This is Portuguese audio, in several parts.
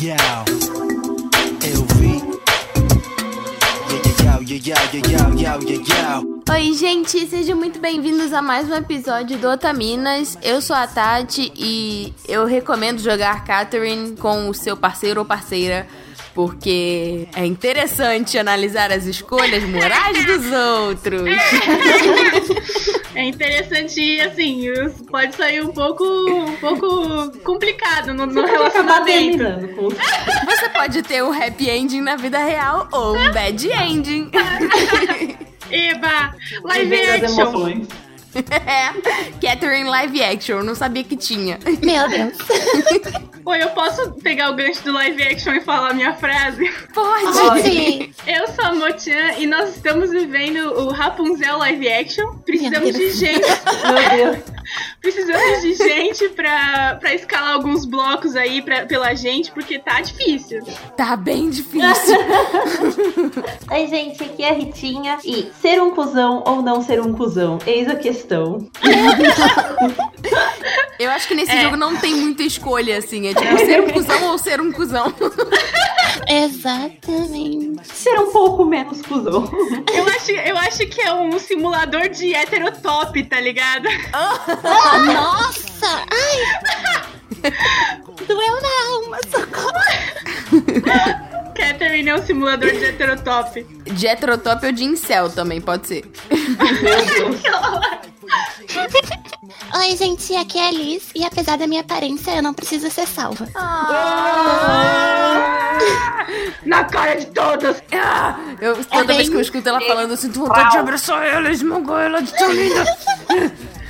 Yeah. Eu vi. Oi, gente, sejam muito bem-vindos a mais um episódio do Otaminas. Eu sou a Tati e eu recomendo jogar Catherine com o seu parceiro ou parceira, porque é interessante analisar as escolhas morais dos outros. É interessante e assim, pode sair um pouco, um pouco complicado no, no relacionamento. Você pode ter um happy ending na vida real ou um bad ending. Eba! Live action! Catherine live action, não sabia que tinha. Meu Deus. Oi, eu posso pegar o gancho do live action e falar a minha frase? Pode! Sim. Eu sou a Motian e nós estamos vivendo o Rapunzel live action. Precisamos de gente. Meu Deus. Precisamos de gente pra, pra escalar alguns blocos aí pra, pela gente, porque tá difícil. Tá bem difícil. Oi, gente, aqui é a Ritinha. E ser um cuzão ou não ser um cuzão? Eis a questão. Eu acho que nesse É. jogo não tem muita escolha, assim. É tipo ser um cuzão ou ser um cuzão. Exatamente. Ser um pouco menos cuzão. Eu acho, eu acho que é um simulador de heterotop, tá ligado? Nossa! Ai! Doeu na alma, socorro. Catherine é um simulador de heterotop. De heterotop ou de incel também, pode ser. Meu Deus. Oi, gente, aqui é a Liz. E apesar da minha aparência, eu não preciso ser salva. Na cara de todas! Ah, eu, toda bem- vez que eu escuto ela falando, eu sinto vontade de abraçar ela, esmagar ela de tão linda.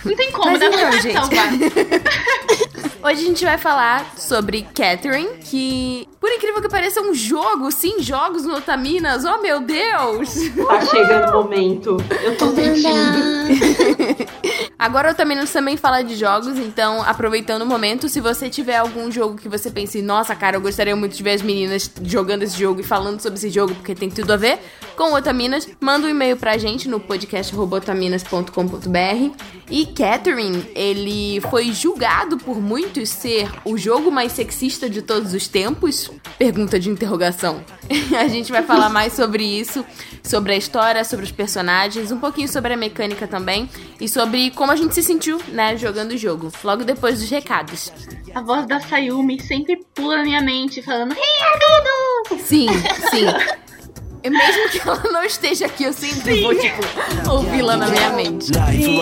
Não tem como, Mas dá então, vontade de gente. salvar. Hoje a gente vai falar sobre Catherine, que, por incrível que pareça, é um jogo, sim, jogos no Otaminas. Oh, meu Deus! Tá chegando o momento. Eu tô sentindo. Agora o Otaminas também fala de jogos, então, aproveitando o momento, se você tiver algum jogo que você pense, nossa, cara, eu gostaria muito de ver as meninas jogando esse jogo e falando sobre esse jogo, porque tem tudo a ver com o Otaminas, manda um e-mail pra gente no podcast.otaminas.com.br. E Catherine, ele foi julgado por muitos ser o jogo mais sexista de todos os tempos? Pergunta de interrogação. a gente vai falar mais sobre isso, sobre a história, sobre os personagens, um pouquinho sobre a mecânica também e sobre como a gente se sentiu, né, jogando o jogo. Logo depois dos recados. A voz da Sayumi sempre pula na minha mente, falando Riadudo! Sim, sim. É mesmo que ela não esteja aqui, eu sempre Sim. vou, tipo, ouvi-la na minha mente. Sim.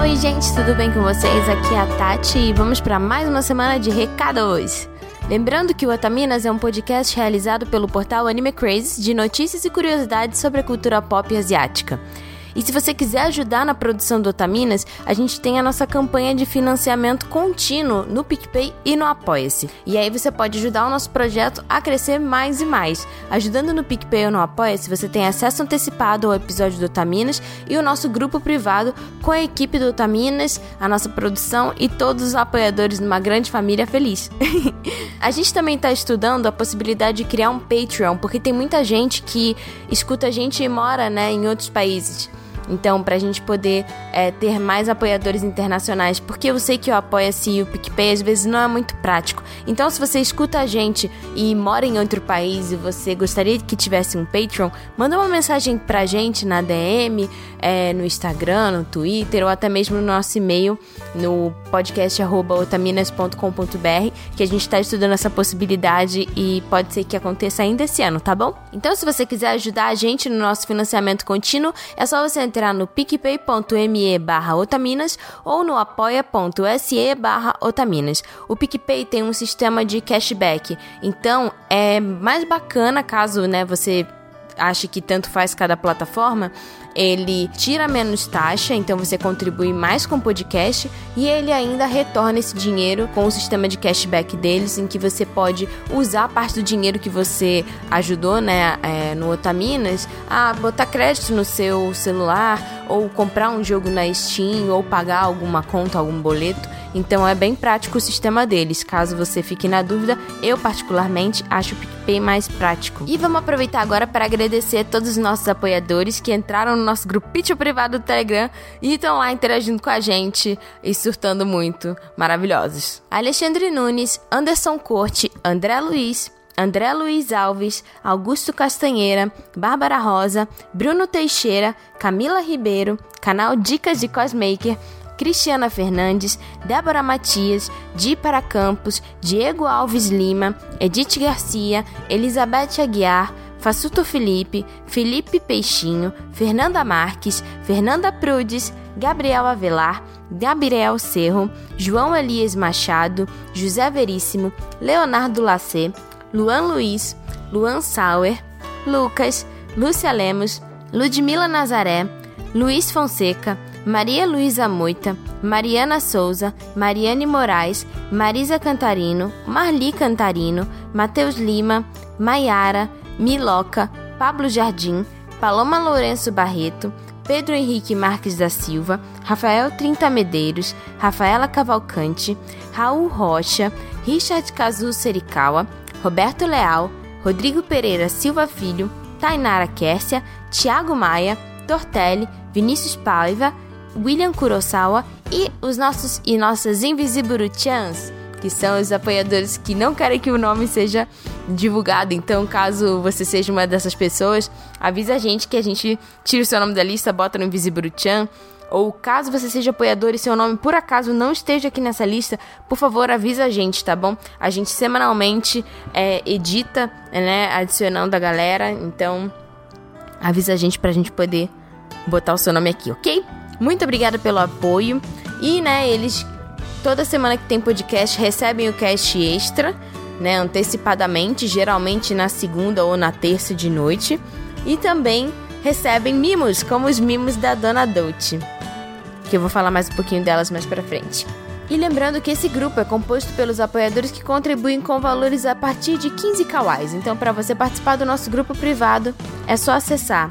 Oi, gente, tudo bem com vocês? Aqui é a Tati e vamos para mais uma semana de recados. Lembrando que o Otaminas é um podcast realizado pelo portal Anime Craze de notícias e curiosidades sobre a cultura pop asiática. E se você quiser ajudar na produção do Otaminas, a gente tem a nossa campanha de financiamento contínuo no PicPay e no Apoia-se. E aí você pode ajudar o nosso projeto a crescer mais e mais. Ajudando no PicPay ou no Apoia-se, você tem acesso antecipado ao episódio do Otaminas e o nosso grupo privado com a equipe do Otaminas, a nossa produção e todos os apoiadores numa grande família feliz. a gente também está estudando a possibilidade de criar um Patreon, porque tem muita gente que escuta a gente e mora né, em outros países. Então, pra gente poder é, ter mais apoiadores internacionais, porque eu sei que o Apoia-se e o PicPay às vezes não é muito prático. Então, se você escuta a gente e mora em outro país e você gostaria que tivesse um Patreon, manda uma mensagem pra gente na DM, é, no Instagram, no Twitter ou até mesmo no nosso e-mail no podcast.otaminas.com.br que a gente está estudando essa possibilidade e pode ser que aconteça ainda esse ano, tá bom? Então, se você quiser ajudar a gente no nosso financiamento contínuo, é só você entrar no picpay.me barra otaminas ou no apoia.se barra otaminas. O PicPay tem um sistema de cashback, então é mais bacana caso né, você ache que tanto faz cada plataforma, ele tira menos taxa, então você contribui mais com o podcast e ele ainda retorna esse dinheiro com o sistema de cashback deles, em que você pode usar parte do dinheiro que você ajudou, né, é, no Otaminas, a botar crédito no seu celular ou comprar um jogo na Steam, ou pagar alguma conta, algum boleto. Então é bem prático o sistema deles. Caso você fique na dúvida, eu particularmente acho o PicPay mais prático. E vamos aproveitar agora para agradecer a todos os nossos apoiadores que entraram no nosso grupinho privado do Telegram e estão lá interagindo com a gente e surtando muito. Maravilhosos. Alexandre Nunes, Anderson Corte, André Luiz, André Luiz Alves, Augusto Castanheira, Bárbara Rosa, Bruno Teixeira, Camila Ribeiro, canal Dicas de Cosmaker, Cristiana Fernandes, Débora Matias, Di Para Campos, Diego Alves Lima, Edith Garcia, Elizabeth Aguiar, Fassuto Felipe, Felipe Peixinho, Fernanda Marques, Fernanda Prudes, Gabriel Avelar, Gabriel Cerro, João Elias Machado, José Veríssimo, Leonardo Lacê, Luan Luiz, Luan Sauer, Lucas, Lúcia Lemos, Ludmila Nazaré, Luiz Fonseca, Maria Luísa Moita, Mariana Souza, Mariane Moraes, Marisa Cantarino, Marli Cantarino, Matheus Lima, Maiara, Miloca, Pablo Jardim, Paloma Lourenço Barreto, Pedro Henrique Marques da Silva, Rafael Trinta Medeiros, Rafaela Cavalcante, Raul Rocha, Richard Cazu Serikawa, Roberto Leal, Rodrigo Pereira Silva Filho, Tainara Kércia, Tiago Maia, Tortelli, Vinícius Paiva, William Kurosawa e os nossos e nossas Invisiburuchans, que são os apoiadores que não querem que o nome seja divulgado. Então, caso você seja uma dessas pessoas, avisa a gente que a gente tira o seu nome da lista, bota no Invisiburuchan. Ou caso você seja apoiador e seu nome por acaso não esteja aqui nessa lista, por favor avisa a gente, tá bom? A gente semanalmente é, edita, né, adicionando a galera, então avisa a gente pra gente poder botar o seu nome aqui, ok? Muito obrigada pelo apoio. E, né, eles toda semana que tem podcast recebem o cast extra, né, antecipadamente, geralmente na segunda ou na terça de noite. E também recebem mimos, como os mimos da Dona Dolce, que eu vou falar mais um pouquinho delas mais pra frente. E lembrando que esse grupo é composto pelos apoiadores que contribuem com valores a partir de 15 kawais. Então, para você participar do nosso grupo privado, é só acessar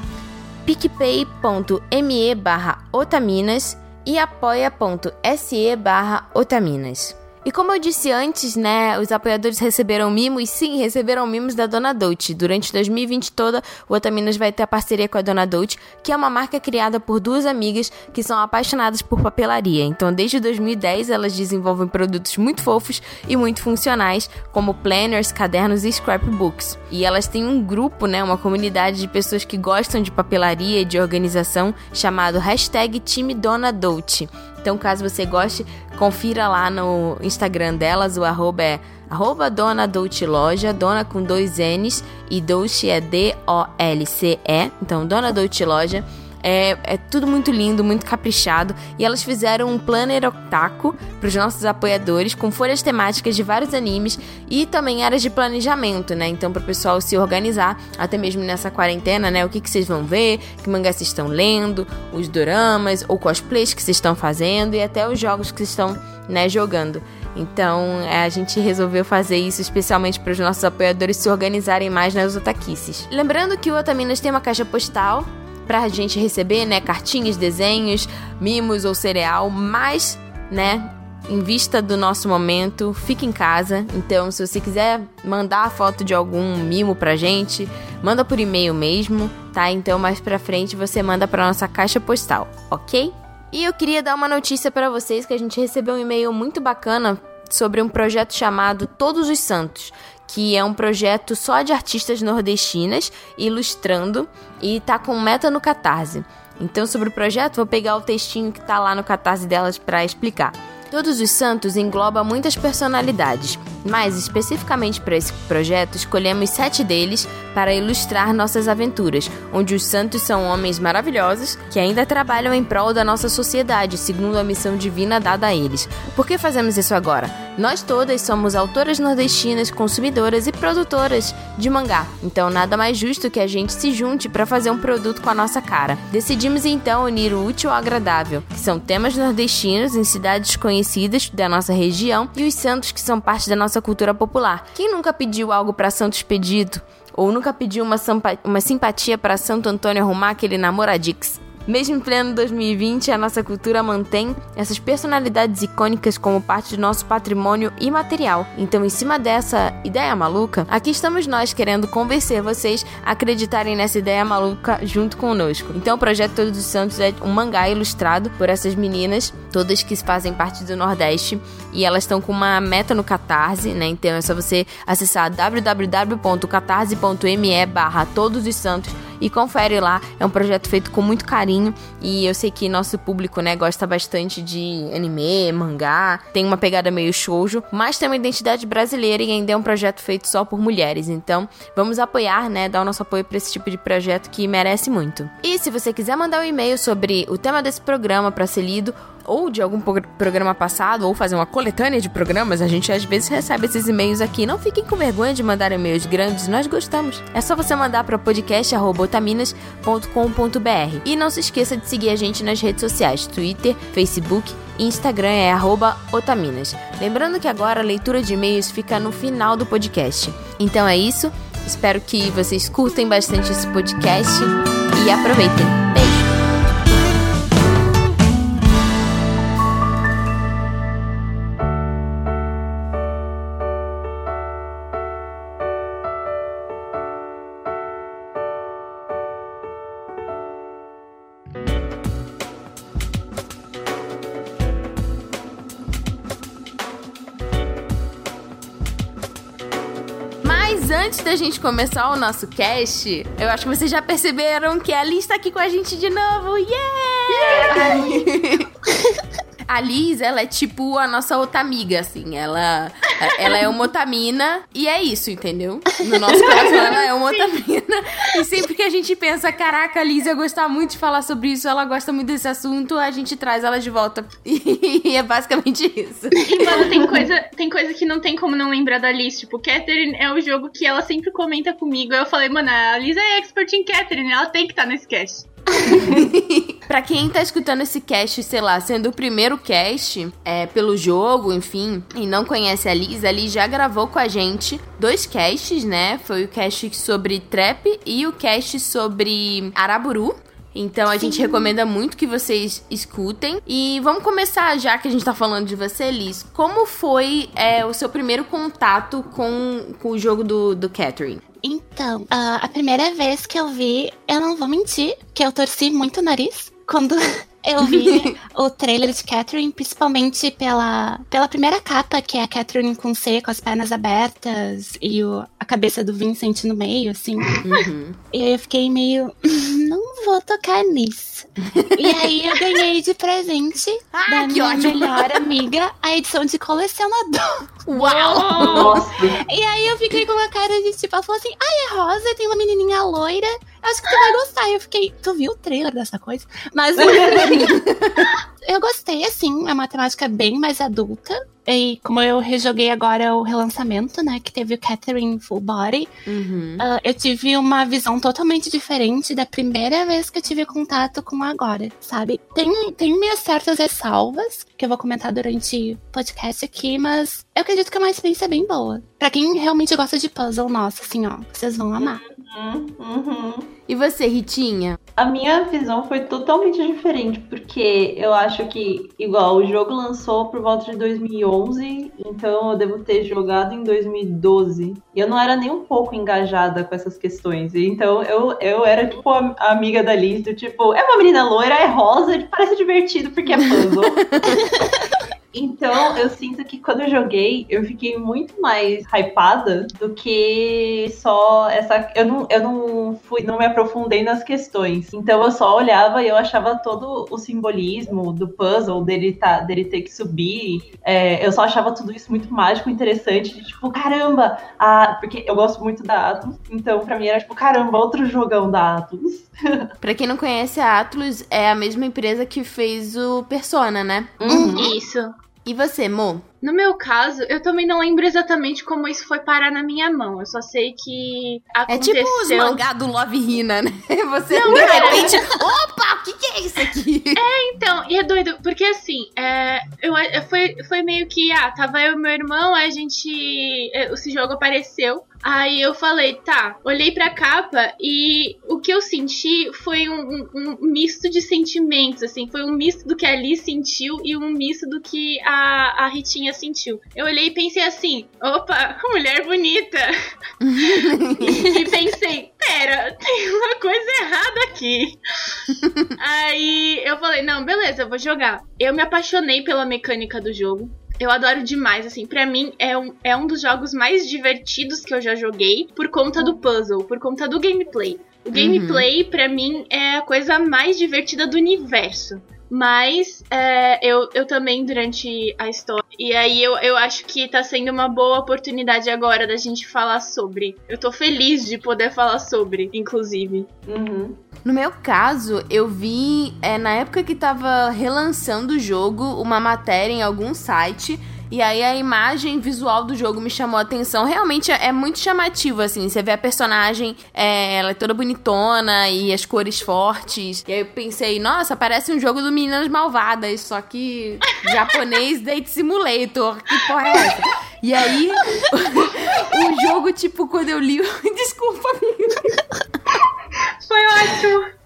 picpay.me barra otaminas e apoia.se barra otaminas. E como eu disse antes, né, os apoiadores receberam mimos, sim, receberam mimos da Dona Dolce. Durante 2020 toda, o Otaminas vai ter a parceria com a Dona Dolce, que é uma marca criada por duas amigas que são apaixonadas por papelaria. Então, desde 2010, elas desenvolvem produtos muito fofos e muito funcionais, como planners, cadernos e scrapbooks. E elas têm um grupo, né, uma comunidade de pessoas que gostam de papelaria e de organização, chamado hashtag Time Dona Dolce. Então, caso você goste, confira lá no Instagram delas, o arroba é arroba Dona Dolce Loja, Dona com dois N's e Dolce é D-O-L-C-E, então Dona Dolce Loja. É, é, tudo muito lindo, muito caprichado. E elas fizeram um planner otaku para os nossos apoiadores, com folhas temáticas de vários animes e também áreas de planejamento, né? Então, para o pessoal se organizar, até mesmo nessa quarentena, né? O que, que vocês vão ver, que mangás vocês estão lendo, os doramas ou cosplays que vocês estão fazendo e até os jogos que vocês estão né, jogando. Então, é, a gente resolveu fazer isso especialmente para os nossos apoiadores se organizarem mais nas otaquices. Lembrando que o Otaminas tem uma caixa postal pra gente receber, né, cartinhas, desenhos, mimos ou cereal, mas, né, em vista do nosso momento, fica em casa. Então, se você quiser mandar a foto de algum mimo pra gente, manda por e-mail mesmo, tá? Então, mais pra frente você manda pra nossa caixa postal, ok? E eu queria dar uma notícia para vocês que a gente recebeu um e-mail muito bacana sobre um projeto chamado Todos os Santos, que é um projeto só de artistas nordestinas ilustrando e tá com meta no Catarse. Então, sobre o projeto, vou pegar o textinho que tá lá no Catarse delas para explicar. Todos os Santos engloba muitas personalidades, mas especificamente para esse projeto escolhemos sete deles para ilustrar nossas aventuras, onde os santos são homens maravilhosos que ainda trabalham em prol da nossa sociedade, segundo a missão divina dada a eles. Por que fazemos isso agora? Nós todas somos autoras nordestinas, consumidoras e produtoras de mangá, então nada mais justo que a gente se junte para fazer um produto com a nossa cara. Decidimos então unir o útil ao agradável, que são temas nordestinos em cidades conhecidas conhecidas da nossa região e os santos que são parte da nossa cultura popular. Quem nunca pediu algo para Santo Expedito? Ou nunca pediu uma, uma simpatia para Santo Antônio arrumar aquele namoradix? Mesmo em pleno 2020, a nossa cultura mantém essas personalidades icônicas como parte do nosso patrimônio imaterial. Então, em cima dessa ideia maluca, aqui estamos nós querendo convencer vocês a acreditarem nessa ideia maluca junto conosco. Então, o projeto Todos os Santos é um mangá ilustrado por essas meninas, todas que fazem parte do Nordeste, e elas estão com uma meta no Catarse, né? Então é só você acessar www.catarse.me barra Todos os Santos e confere lá. É um projeto feito com muito carinho e eu sei que nosso público, né, gosta bastante de anime, mangá, tem uma pegada meio shoujo, mas tem uma identidade brasileira e ainda é um projeto feito só por mulheres. Então, vamos apoiar, né, dar o nosso apoio para esse tipo de projeto que merece muito. E se você quiser mandar um e-mail sobre o tema desse programa para ser lido ou de algum programa passado, ou fazer uma coletânea de programas, a gente às vezes recebe esses e-mails aqui. Não fiquem com vergonha de mandar e-mails grandes, nós gostamos. É só você mandar para podcast.otaminas.com.br. E não se esqueça de seguir a gente nas redes sociais: Twitter, Facebook Instagram é otaminas. Lembrando que agora a leitura de e-mails fica no final do podcast. Então é isso. Espero que vocês curtem bastante esse podcast e aproveitem. Da gente começar o nosso cast, eu acho que vocês já perceberam que a Liz tá aqui com a gente de novo. Yeah! yeah! a Liz, ela é tipo a nossa outra amiga, assim. Ela, ela é uma otamina e é isso, entendeu? No nosso coração, ela é uma otamina. E sempre que a gente pensa, caraca, a Liz ia gostar muito de falar sobre isso, ela gosta muito desse assunto, a gente traz ela de volta. E é basicamente isso. E, mano, tem coisa, tem coisa que não tem como não lembrar da Liz. Tipo, Catherine é o jogo que ela sempre comenta comigo. Eu falei, mano, a Liz é expert em Catherine, ela tem que estar tá nesse cast. pra quem tá escutando esse cast, sei lá, sendo o primeiro cast é, pelo jogo, enfim, e não conhece a Liz, a Liz já gravou com a gente dois casts, né? Foi o cast sobre trap e o cast sobre Araburu. Então a Sim. gente recomenda muito que vocês escutem. E vamos começar, já que a gente tá falando de você, Liz. Como foi é, o seu primeiro contato com, com o jogo do, do Catherine? Então, a primeira vez que eu vi, eu não vou mentir, que eu torci muito o nariz quando eu vi o trailer de Catherine, principalmente pela, pela primeira capa, que é a Catherine com C, com as pernas abertas e o, a cabeça do Vincent no meio, assim. Uhum. E aí eu fiquei meio. Não vou tocar nisso. e aí eu ganhei de presente ah, da minha ótimo. melhor amiga a edição de colecionador. Uau! Nossa. E aí eu fiquei com uma cara de tipo, ela falou assim: ai, é rosa, tem uma menininha loira acho que tu vai gostar. Eu fiquei, tu viu o trailer dessa coisa? Mas eu gostei, assim, a matemática é bem mais adulta. E como eu rejoguei agora o relançamento, né? Que teve o Catherine Full Body, uhum. uh, eu tive uma visão totalmente diferente da primeira vez que eu tive contato com agora, sabe? Tem, tem minhas certas ressalvas, que eu vou comentar durante o podcast aqui, mas eu acredito que é uma experiência bem boa. Pra quem realmente gosta de puzzle, nossa, assim, ó, vocês vão amar. Uhum, uhum. E você, Ritinha? A minha visão foi totalmente diferente, porque eu acho que, igual, o jogo lançou por volta de 2011, então eu devo ter jogado em 2012. E eu não era nem um pouco engajada com essas questões. Então eu, eu era, tipo, a, amiga da Liz, do tipo, é uma menina loira, é rosa, parece divertido porque é puzzle. Então, eu sinto que quando eu joguei, eu fiquei muito mais hypada do que só essa. Eu não, eu não fui, não me aprofundei nas questões. Então eu só olhava e eu achava todo o simbolismo do puzzle dele, tá, dele ter que subir. É, eu só achava tudo isso muito mágico, interessante. De, tipo, caramba! A... Porque eu gosto muito da Atlus. Então, pra mim era tipo, caramba, outro jogão da Atlus. pra quem não conhece, a Atlus é a mesma empresa que fez o Persona, né? Uhum. Isso. E você, Mo? No meu caso, eu também não lembro exatamente como isso foi parar na minha mão. Eu só sei que É aconteceu. tipo os mangá do Love Hina, né? Você Não, de cara. repente. Opa, o que, que é isso aqui? Então, e é doido, porque assim, é, eu, eu- foi, foi meio que, ah, tava eu e meu irmão, a gente. é, Esse jogo apareceu. Aí eu falei, tá, olhei pra capa e o que eu senti foi um, um- um misto de sentimentos, assim, foi um misto do que a Liz sentiu e um misto do que a, a Ritinha sentiu. Eu olhei e pensei assim, opa, mulher bonita. e pensei, pera, tem uma coisa errada aqui. Aí eu falei, não, beleza, eu vou jogar. Eu me apaixonei pela mecânica do jogo. Eu adoro demais, assim, pra mim é um, é um dos jogos mais divertidos que eu já joguei por conta do puzzle, por conta do gameplay. O gameplay, pra mim, é a coisa mais divertida do universo. Mas é, eu, eu também, durante a história. E aí eu, eu acho que tá sendo uma boa oportunidade agora da gente falar sobre. Eu tô feliz de poder falar sobre, inclusive. Uhum. No meu caso, eu vi é, na época que tava relançando o jogo uma matéria em algum site. E aí a imagem visual do jogo me chamou a atenção. Realmente é, é muito chamativo, assim. Você vê a personagem, é, ela é toda bonitona e as cores fortes. E aí eu pensei, nossa, parece um jogo do Meninas Malvadas, só que japonês Date Simulator. Que porra é essa? E aí, o jogo, tipo, quando eu li. Desculpa, amigo. Foi ótimo!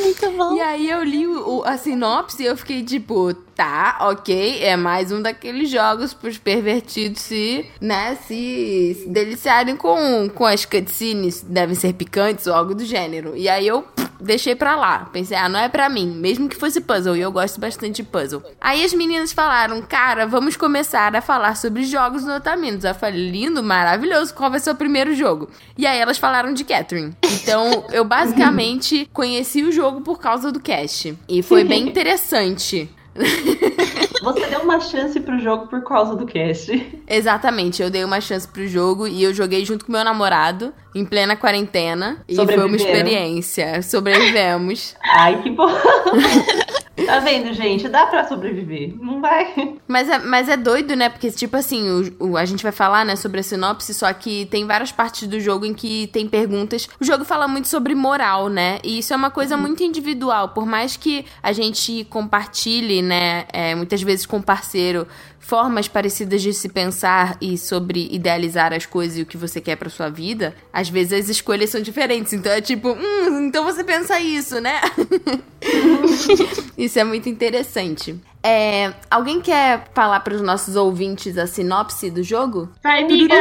Muito bom. E aí eu li o- o- a sinopse e eu fiquei tipo, tá, ok, é mais um daqueles jogos pros pervertidos se, né, se, se deliciarem com, com as cutscenes, devem ser picantes ou algo do gênero. E aí eu deixei pra lá, pensei, ah, não é pra mim, mesmo que fosse puzzle, e eu gosto bastante de puzzle. Aí as meninas falaram, cara, vamos começar a falar sobre jogos no Otaminos. Eu falei, lindo, maravilhoso, qual vai ser o primeiro jogo? E aí elas falaram de Catherine. Então eu basicamente conheci o jogo por causa do cast. E foi bem interessante. Você deu uma chance pro jogo por causa do cast. Exatamente, eu dei uma chance pro jogo e eu joguei junto com meu namorado em plena quarentena. E foi uma experiência. Sobrevivemos. Ai, que bom. Tá vendo, gente? Dá pra sobreviver. Não vai. Mas é, mas é doido, né? Porque, tipo assim, o, o- a gente vai falar, né, sobre a sinopse, só que tem várias partes do jogo em que tem perguntas. O jogo fala muito sobre moral, né? E isso é uma coisa muito individual. Por mais que a gente compartilhe, né, é, muitas vezes com o parceiro, formas parecidas de se pensar e sobre idealizar as coisas e o que você quer pra sua vida, às vezes as escolhas são diferentes. Então é tipo, hum, então você pensa isso, né? Isso é muito interessante. É, alguém quer falar para os nossos ouvintes a sinopse do jogo? Vai, amiga!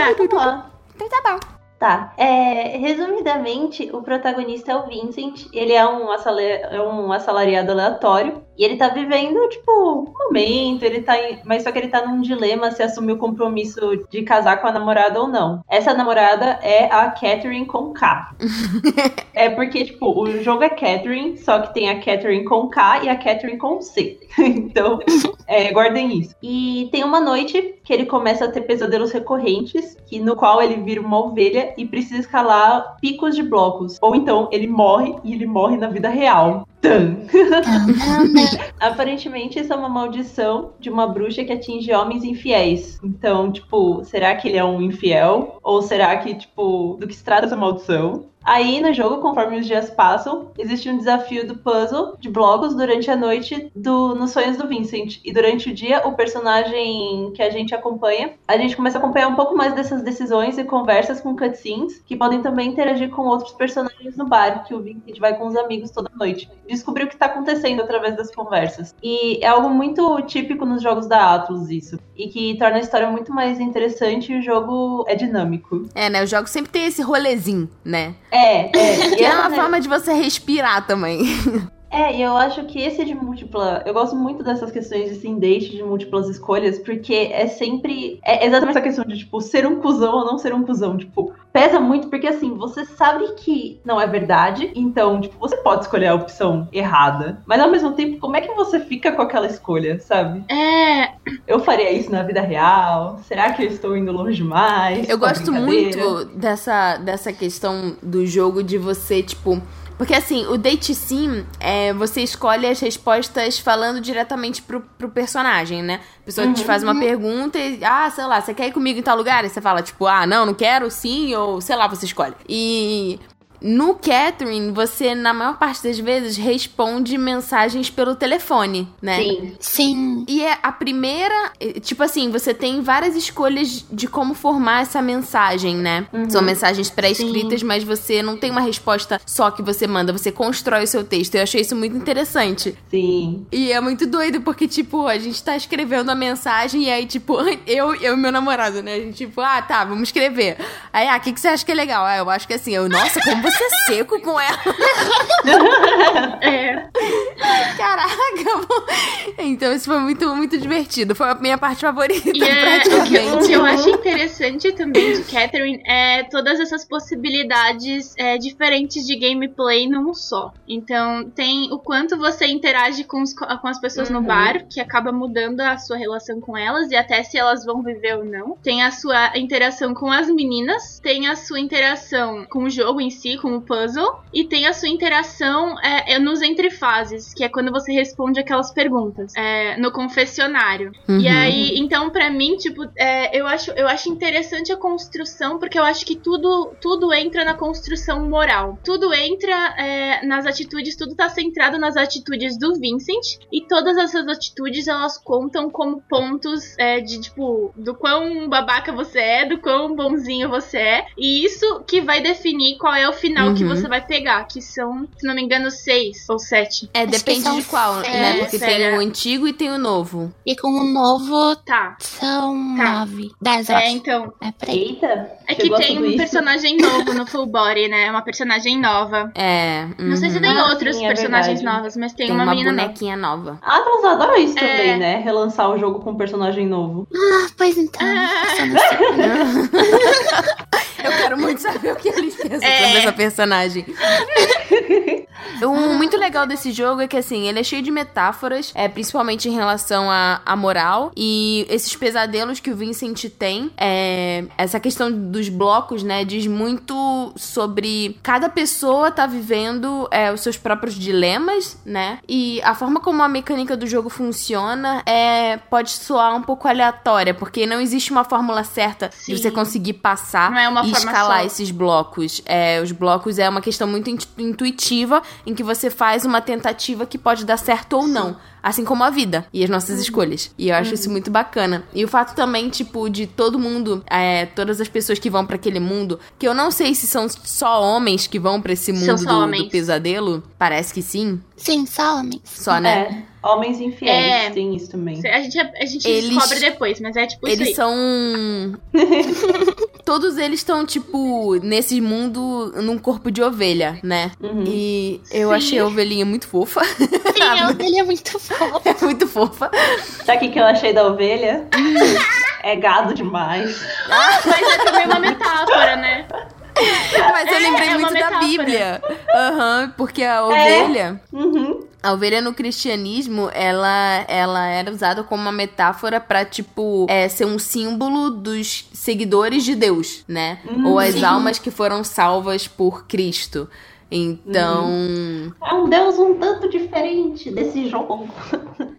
Então tá bom. Tá. É, resumidamente, o protagonista é o Vincent. Ele é um, é um assalariado aleatório. E ele tá vivendo, tipo, um momento. Ele tá em- Mas só que ele tá num dilema se assumir o compromisso de casar com a namorada ou não. Essa namorada é a Catherine com K. é porque, tipo, o jogo é Catherine, só que tem a Catherine com K e a Catherine com C. então, é, guardem isso. E tem uma noite que ele começa a ter pesadelos recorrentes, que no qual ele vira uma ovelha e precisa escalar picos de blocos. Ou então ele morre e ele morre na vida real. Aparentemente, isso é uma maldição de uma bruxa que atinge homens infiéis. Então, tipo, será que ele é um infiel? Ou será que, tipo, do que se trata essa maldição? Aí no jogo, conforme os dias passam, existe um desafio do puzzle de blocos durante a noite do, nos sonhos do Vincent. E durante o dia, o personagem que a gente acompanha, a gente começa a acompanhar um pouco mais dessas decisões e conversas com cutscenes, que podem também interagir com outros personagens no bar, que o Vincent vai com os amigos toda noite. Descobrir o que tá acontecendo através das conversas. E é algo muito típico nos jogos da Atlus, isso. E que torna a história muito mais interessante e o jogo é dinâmico. É, né? O jogo sempre tem esse rolezinho, né? É, é. E é uma né, forma de você respirar também. É, e eu acho que esse de múltipla. Eu gosto muito dessas questões de sim date, de múltiplas escolhas, porque é sempre. É exatamente essa questão de, tipo, ser um cuzão ou não ser um cuzão. Tipo, pesa muito porque, assim, você sabe que não é verdade, então, tipo, você pode escolher a opção errada, mas ao mesmo tempo, como é que você fica com aquela escolha, sabe? É, Eu faria isso na vida real? Será que eu estou indo longe demais? Eu a gosto muito dessa, dessa questão do jogo de você, tipo, Porque assim, o date sim, é, você escolhe as respostas falando diretamente pro, pro personagem, né? A pessoa te faz uma pergunta e, ah, sei lá, você quer ir comigo em tal lugar? E você fala, tipo, ah, não, não quero, sim, ou sei lá, você escolhe. E no Catherine, você, na maior parte das vezes, responde mensagens pelo telefone, né? Sim. Sim. E é a primeira, tipo assim, você tem várias escolhas de como formar essa mensagem, né? São mensagens pré-escritas, mas você não tem uma resposta só que você manda, você constrói o seu texto. Eu achei isso muito interessante. Sim. E é muito doido, porque, tipo, a gente tá escrevendo a mensagem e aí, tipo, eu, eu e meu namorado, né? A gente, tipo, ah, tá, vamos escrever. Aí, ah, o que, que você acha que é legal? Ah, eu acho que assim, eu, nossa, como você é seco com ela. É. Caraca. Então isso foi muito, muito divertido. Foi a minha parte favorita, E é, o, que, o que eu acho interessante também de Catherine é todas essas possibilidades é, diferentes de gameplay num só. Então, tem o quanto você interage com, os- com as pessoas no bar, que acaba mudando a sua relação com elas e até se elas vão viver ou não. Tem a sua interação com as meninas, tem a sua interação com o jogo em si, com o puzzle, e tem a sua interação é, é, nos entrefases, que é quando você responde aquelas perguntas é, no confessionário. E Uhum. aí, então, pra mim, tipo, é, eu, acho, eu acho interessante a construção, porque eu acho que tudo, tudo entra na construção moral. Tudo entra é, nas atitudes, tudo tá centrado nas atitudes do Vincent, e todas essas atitudes elas contam como pontos é, de, tipo, do quão babaca você é, do quão bonzinho você é, e isso que vai definir qual é o final que Uhum. você vai pegar, que são, se não me engano, seis ou sete. É, Acho que depende são de qual, né? é, Porque tem sério. o antigo e tem o novo. E com o novo Tá. são Tá. nove. Dez, É, então. É por aí. Eita. É que tem um isso. personagem novo no Full Body, né? Uma personagem nova. É. Não sei se uhum. tem Ah, outros sim, é personagens verdade. novos, mas tem, Tem uma, uma, menina nova. bonequinha nova. A Atlas adora isso É. também, né? Relançar o jogo com um personagem novo. Ah, pois então. Ah. Eu quero muito saber o que eles pensam É. sobre essa personagem. O muito legal desse jogo é que, assim, ele é cheio de metáforas, é, principalmente em relação à, à moral. E esses pesadelos que o Vincent tem, é, essa questão dos blocos, né, diz muito sobre cada pessoa tá vivendo é, os seus próprios dilemas, né? E a forma como a mecânica do jogo funciona é pode soar um pouco aleatória, porque não existe uma fórmula certa Sim. de você conseguir passar é uma e escalar só. esses blocos. É, os blocos é uma questão muito intu- intuitiva em que você faz uma tentativa que pode dar certo ou não. Assim como a vida e as nossas Uhum. escolhas. E eu acho isso muito bacana. E o fato também, tipo, de todo mundo, é, todas as pessoas que vão pra aquele mundo, que eu não sei se são só homens que vão pra esse mundo do, homens. do pesadelo. Parece que sim. Sim, só homens. Só, né? É. Homens infiéis, É. tem isso também. A gente, a gente Eles- descobre depois, mas é tipo Eles isso aí. são. Todos eles estão, tipo, nesse mundo num corpo de ovelha, né? Uhum. E eu Sim. achei a ovelhinha muito fofa. Sim, ela- ele é muito é muito fofa. Sabe o que que eu achei da ovelha? é gado demais. Mas é também uma metáfora, né? Mas eu lembrei é muito da. Bíblia. Aham, porque a ovelha. Uhum. A ovelha no cristianismo, ela, ela era usada como uma metáfora pra, tipo, é, ser um símbolo dos seguidores de Deus, né? Ou as sim. almas que foram salvas por Cristo. Então. É um deus um tanto diferente desse jogo.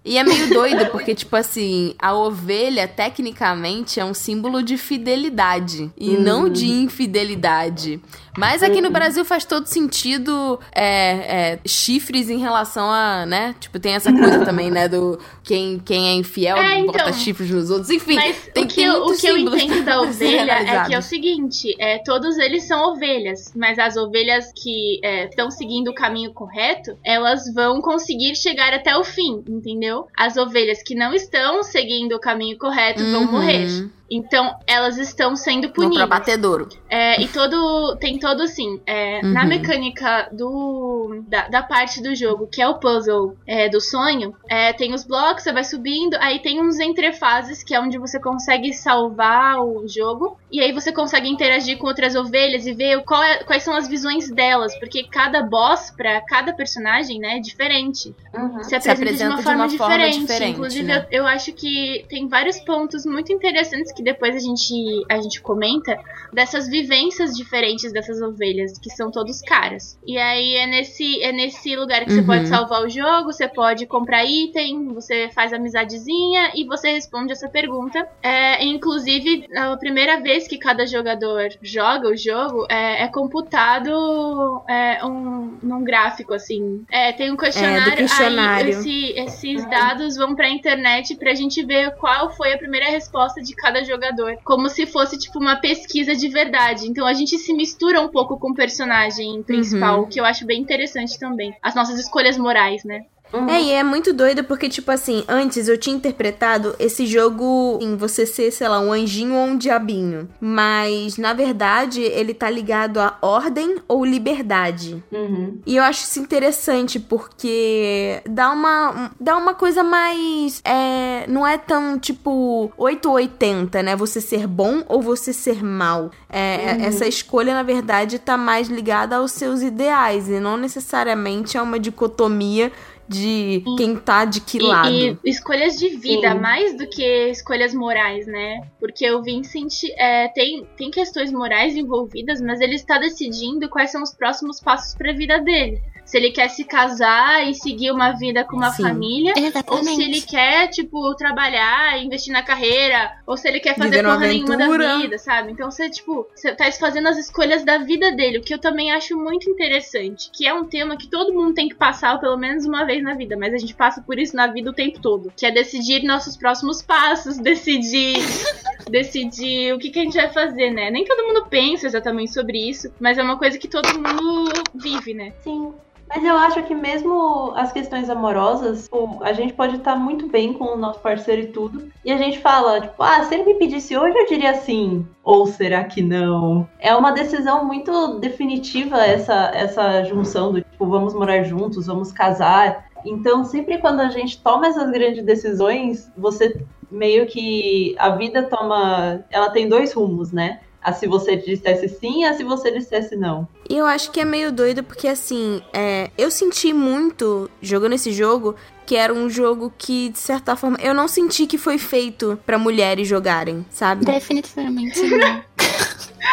E é meio doido, porque, tipo assim, a ovelha, tecnicamente, é um símbolo de fidelidade e não de infidelidade. Mas aqui no Brasil faz todo sentido é, é, chifres em relação a, né? Tipo, tem essa coisa também, né? Do quem, quem é infiel É, bota então. chifres nos outros. Enfim, Mas tem, o que, tem eu, o que eu entendo da ovelha é que é o seguinte: é, todos eles são ovelhas, mas as ovelhas que estão seguindo o caminho correto, elas vão conseguir chegar até o fim, entendeu? As ovelhas que não estão seguindo o caminho correto vão Uhum. morrer. Então, elas estão sendo Vão pra punidas. batedouro. É, e todo. Tem todo assim. é, Na Uhum. mecânica do. Da, da parte do jogo, que é o puzzle é, do sonho, é, tem os blocos, você vai subindo, aí tem uns entrefases, que é onde você consegue salvar o jogo. E aí você consegue interagir com outras ovelhas e ver qual é- quais são as visões delas. Porque cada boss, pra cada personagem, né, é diferente Uhum. se apresenta, de uma, forma, diferente. diferente, Inclusive, né? eu, eu acho que tem vários pontos muito interessantes coisas que depois a gente, a gente comenta dessas vivências diferentes dessas ovelhas, que são todos caras. E aí é nesse, é nesse lugar que você Uhum. pode salvar o jogo, você pode comprar item, você faz amizadezinha e você responde essa pergunta. É, inclusive, a primeira vez que cada jogador joga o jogo, é, é computado é, um, num gráfico, assim. É, tem um questionário, questionário. aí esse- esses dados vão pra internet pra gente ver qual foi a primeira resposta de cada jogador. Como se fosse, tipo, uma pesquisa de verdade. Então a gente se mistura um pouco com o personagem principal, Uhum. o que eu acho bem interessante também. As nossas escolhas morais, né? É, e é muito doido porque, tipo assim, antes eu tinha interpretado esse jogo em você ser, sei lá, um anjinho ou um diabinho. Mas, na verdade, ele tá ligado a ordem ou liberdade. Uhum. E eu acho isso interessante porque dá uma, dá uma coisa mais. É, não é tão tipo 8 ou 80, né? Você ser bom ou você ser mal. É, Essa escolha, na verdade, tá mais ligada aos seus ideais e não necessariamente a uma dicotomia de quem tá de que E- lado. E, escolhas de vida, Sim. mais do que escolhas morais, né? Porque o Vincent é, tem, tem questões morais envolvidas, mas ele está decidindo quais são os próximos passos para a vida dele. Se ele quer se casar e seguir uma vida com uma Sim. família, ou se Exatamente. ele quer, tipo, trabalhar, investir na carreira, ou se ele quer fazer Viver porra nenhuma da vida, sabe? Então você, tipo, você tá fazendo as escolhas da vida dele, o que eu também acho muito interessante. Que é um tema que todo mundo tem que passar pelo menos uma vez na vida, mas a gente passa por isso na vida o tempo todo. Que é decidir nossos próximos passos, decidir. decidir o que, que a gente vai fazer, né? Nem todo mundo pensa exatamente sobre isso, mas é uma coisa que todo mundo vive, né? Sim. Mas eu acho que mesmo as questões amorosas, tipo, a gente pode estar muito bem com o nosso parceiro e tudo. E a gente fala, tipo, ah, se ele me pedisse hoje, eu diria sim. Ou será que não? É uma decisão muito definitiva essa, essa junção do tipo, vamos morar juntos, vamos casar. Então, sempre quando a gente toma essas grandes decisões, você meio que a vida toma. Ela tem dois rumos, né? A se você dissesse sim, a se você dissesse não. E eu acho que é meio doido porque, assim, é, eu senti muito jogando esse jogo que era um jogo que, de certa forma, eu não senti que foi feito pra mulheres jogarem, sabe? Definitivamente não.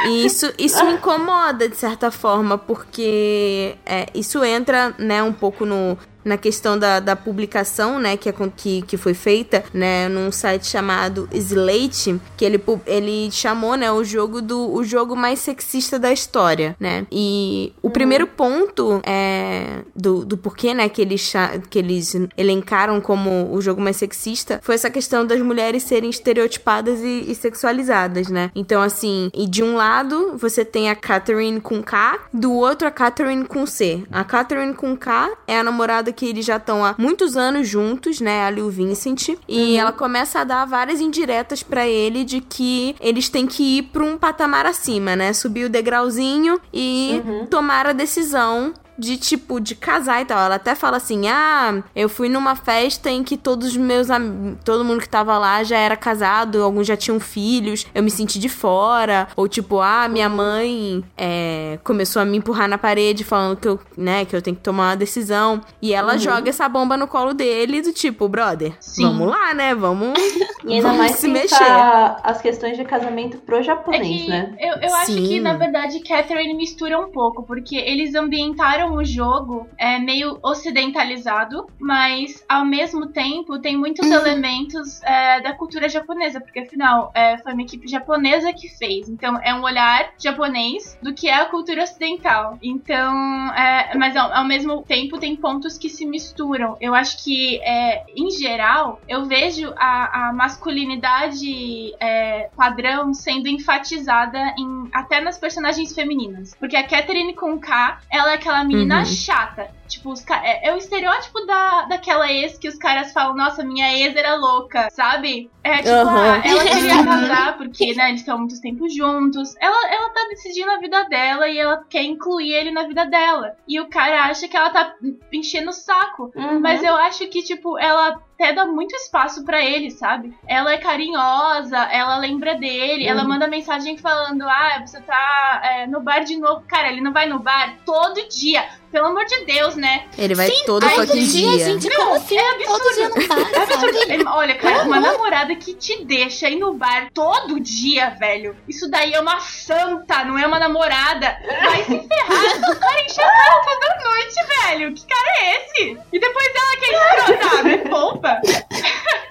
E isso, isso me incomoda, de certa forma, porque é, isso entra, né, um pouco no, na questão da, da publicação, né, que, acon- que, que foi feita, né, num site chamado Slate, que ele, ele chamou, né, o jogo do o jogo mais sexista da história, né? E o primeiro ponto é do, do porquê, né, que eles, que eles elencaram como o jogo mais sexista foi essa questão das mulheres serem estereotipadas e, e sexualizadas, né? Então, assim, e de um lado você tem a Catherine com K, do outro a Catherine com C. A Catherine com K é a namorada que eles já estão há muitos anos juntos, né? Ali o Vincent. E ela começa a dar várias indiretas pra ele de que eles têm que ir pra um patamar acima, né? Subir o degrauzinho e tomar a decisão de tipo de casar e tal. Ela até fala assim: "Ah, eu fui numa festa em que todos os meus am... todo mundo que tava lá já era casado, alguns já tinham filhos, eu me senti de fora". Ou tipo: "Ah, minha mãe é, começou a me empurrar na parede falando que eu, né, que eu tenho que tomar uma decisão". E ela joga essa bomba no colo dele do tipo: "Brother, Sim. vamos lá, né? Vamos E ainda Vamos mais se pensar as questões de casamento pro É japonês, que né? eu, eu acho Sim. que, na verdade, Catherine mistura um pouco, porque eles ambientaram o jogo é, meio ocidentalizado, mas ao mesmo tempo tem muitos Uhum. elementos é, da cultura japonesa, porque afinal é, foi uma equipe japonesa que fez. Então é um olhar japonês do que é a cultura ocidental. Então, é, mas ao, ao mesmo tempo tem pontos que se misturam. Eu acho que, é, em geral, eu vejo a, a masculinidade é, padrão sendo enfatizada em, até nas personagens femininas. Porque a Catherine com K, ela é aquela menina Uhum. chata. Tipo, os é, é o estereótipo da, daquela ex que os caras falam, nossa, minha ex era louca, sabe? É tipo, Aham. ah, ela queria casar porque, né, eles estão há muito tempo juntos. Ela, ela tá decidindo a vida dela e ela quer incluir ele na vida dela. E o cara acha que ela tá enchendo o saco. Uhum. Mas eu acho que, tipo, ela até dá muito espaço pra ele, sabe? Ela é carinhosa, ela lembra dele, ela Uhum. manda mensagem falando: Ah, você tá é, no bar de novo. Cara, ele não vai no bar todo dia. Pelo amor de Deus, né? Ele vai Sim, todo todo fucking dia, dia. gente, como assim? todo dia no bar, É absurdo. Ele- Olha, cara, uma namorada que te deixa ir no bar todo dia, velho. Isso daí é uma santa, não é uma namorada. Vai se ferrar. O cara enche a cara toda noite, velho. Que cara é esse? E depois ela quer escrotar. Me poupa.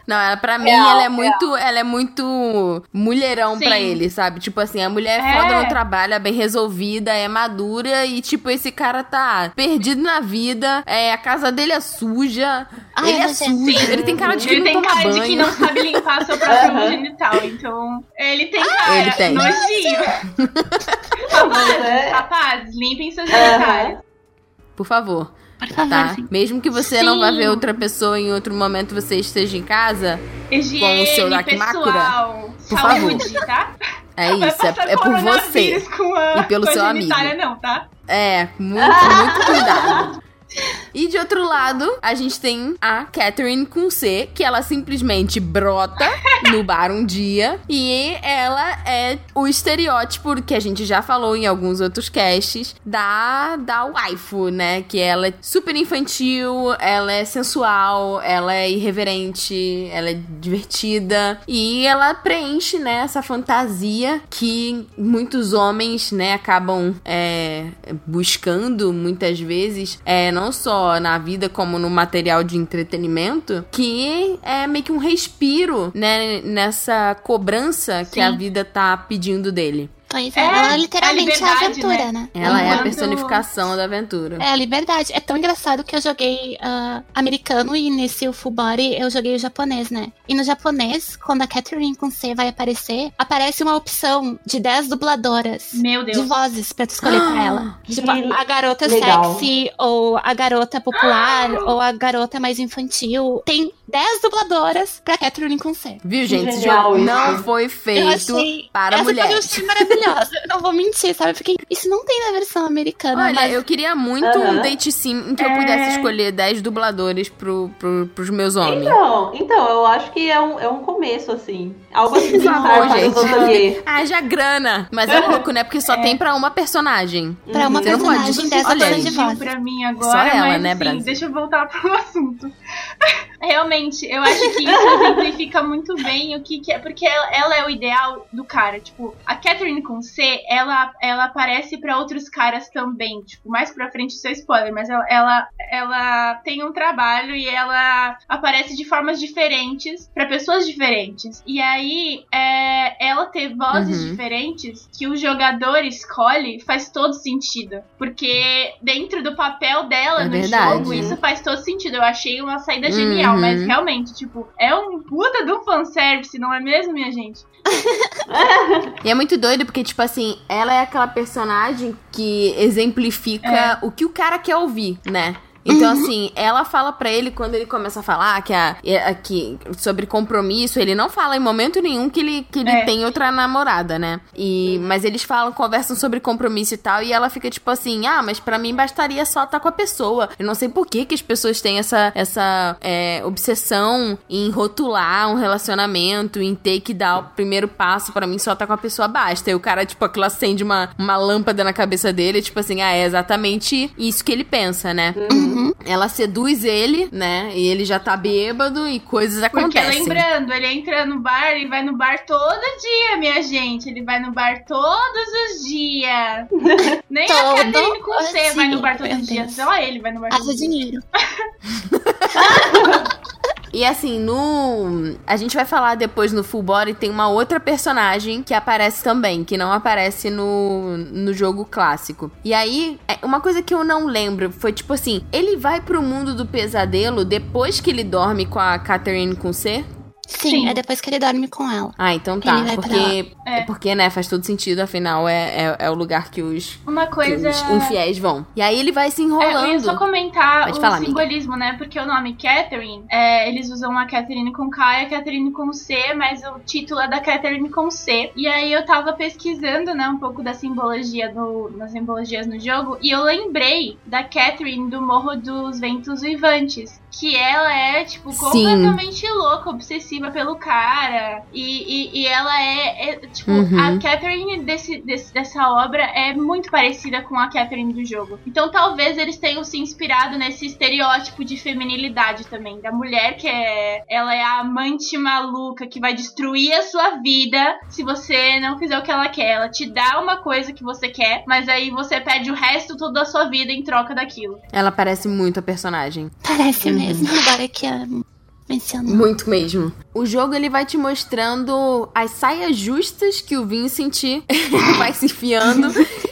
Não, ela, pra mim, Real, ela é real. muito, ela é muito mulherão Sim. pra ele, sabe? Tipo assim, a mulher é É. foda no trabalho, é bem resolvida, é madura e, tipo, esse cara tá perdido na vida, é, a casa dele é suja, Ai, ele é nojento. sujo, ele tem cara de que Ele não tem toma cara banho. de que não sabe limpar seu próprio Aham. genital. Então, ele tem cara. Ele tem. Nojinho. Mas Rapazes, é- rapazes, limpem seus genitais. Por favor, Por favor, tá? sim. Mesmo que você não vá Sim. ver outra pessoa em outro momento, você esteja em casa, Higiene, Com o seu Dakimakura, pessoal. por saúde, tá? é isso, é, é por você. coronavírus Com a, e pelo seu amigo. não, tá? É, muito, muito cuidado. E de outro lado, a gente tem a Catherine com C, que ela simplesmente brota no bar um dia. E ela é o estereótipo que a gente já falou em alguns outros casts da, da waifu, né? Que ela é super infantil, ela é sensual, ela é irreverente, ela é divertida. E ela preenche, né, essa fantasia que muitos homens, né, acabam é, buscando muitas vezes, é, não só na vida como no material de entretenimento, que é meio que um respiro, né, nessa cobrança que Sim. a vida tá pedindo dele. Pois é, É, ela a literalmente é a liberdade, aventura, né? Ela é a Enquanto- personificação da aventura. É a liberdade. É tão engraçado que eu joguei ah, americano e nesse o full body eu joguei o japonês, né? E no japonês, quando a Catherine com C vai aparecer, aparece uma opção de 10 dubladoras. Meu De Deus. vozes pra tu escolher pra ela. Tipo, a garota legal. sexy, ou a garota popular, ou a garota mais infantil. Tem 10 dubladoras pra Catherine com C. Viu, gente? Esse genial jogo isso. não foi Eu feito achei. para essa mulheres. achei maravilhosa. Eu não vou mentir, sabe? Porque isso não tem na versão americana. Olha, mas eu queria muito um date sim em que eu É. pudesse escolher 10 dubladores pro, pro, pros meus homens. Então, então, eu acho que é um, é um começo, assim. Algo assim favor, gente. Haja grana. Mas é louco, né? Porque só tem pra uma personagem. pra uma Você personagem dessa olha de voz. pra mim agora, Só ela, mas né, Brasil? deixa eu voltar pro assunto. Realmente, eu acho que isso exemplifica muito bem o que, que é, porque ela, ela é o ideal do cara. Tipo, a Catherine com C, ela, ela aparece pra outros caras também. Tipo, mais pra frente, isso é spoiler, mas ela, ela, ela tem um trabalho e ela aparece de formas diferentes pra pessoas diferentes. E aí, é, ela ter vozes Uhum. diferentes que o jogador escolhe faz todo sentido. Porque dentro do papel dela É no verdade. jogo, isso faz todo sentido. Eu achei uma saída genial, Uhum. mas realmente, tipo, é um puta um fanservice, não é mesmo, minha gente? E é muito doido porque, tipo assim, ela é aquela personagem que exemplifica o que o cara quer ouvir, né? Então, assim, ela fala pra ele quando ele começa a falar que, a, é- que sobre compromisso, ele não fala em momento nenhum que ele, que ele É. tem outra namorada, né? E, mas eles falam, conversam sobre compromisso e tal, e ela fica tipo assim: ah, mas pra mim bastaria só estar com a pessoa. Eu não sei por que, que as pessoas têm essa, essa é, obsessão em rotular um relacionamento, em ter que dar o primeiro passo. Pra mim, só estar com a pessoa basta. E o cara, tipo, aquilo acende uma, uma lâmpada na cabeça dele, tipo assim, ah, é exatamente isso que ele pensa, né? Ela seduz ele, né? E ele já tá bêbado e coisas Porque acontecem. lembrando, ele entra no bar, ele vai no bar todo dia, minha gente. Ele vai no bar todos os dias. Nem a Todo Catherine com C vai no bar dia, todos os meu dias. Deus. Só ele vai no bar os dias. dinheiro. E assim, no. A gente vai falar depois no Full Body, tem uma outra personagem que aparece também, que não aparece no, no jogo clássico. E aí, é, uma coisa que eu não lembro foi tipo assim: ele vai pro mundo do pesadelo depois que ele dorme com a Catherine com C? Sim, Sim. é depois que ele dorme com ela. Ah, então tá. Porque, É. porque, né, faz todo sentido, afinal, é, é, é o lugar que os, Uma que coisa. os infiéis vão. E aí ele vai se É, eu ia enrolando. só comentar Pode o falar, amiga. simbolismo, né? Porque o nome Catherine, é, eles usam a Catherine com K e a Catherine com C, mas o título é da Catherine com C. E aí eu tava pesquisando, né, um pouco da simbologia do, das simbologias no jogo, e eu lembrei da Catherine do Morro dos Ventos Vivantes. Que ela é, tipo, Sim. completamente louca, obsessiva pelo cara. E, e, e ela é, é, tipo, Uhum. a Catherine desse, desse- dessa obra é muito parecida com a Catherine do jogo. Então talvez eles tenham se inspirado nesse estereótipo de feminilidade também. Da mulher que é. Ela é a amante maluca que vai destruir a sua vida se você não fizer o que ela quer. Ela te dá uma coisa que você quer, mas aí você perde o resto todo da sua vida em troca daquilo. Ela parece muito a personagem. Parece Uhum. Mesmo, agora que a mencionou. Muito mesmo. O jogo ele vai te mostrando as saias justas que o Vincent vai se enfiando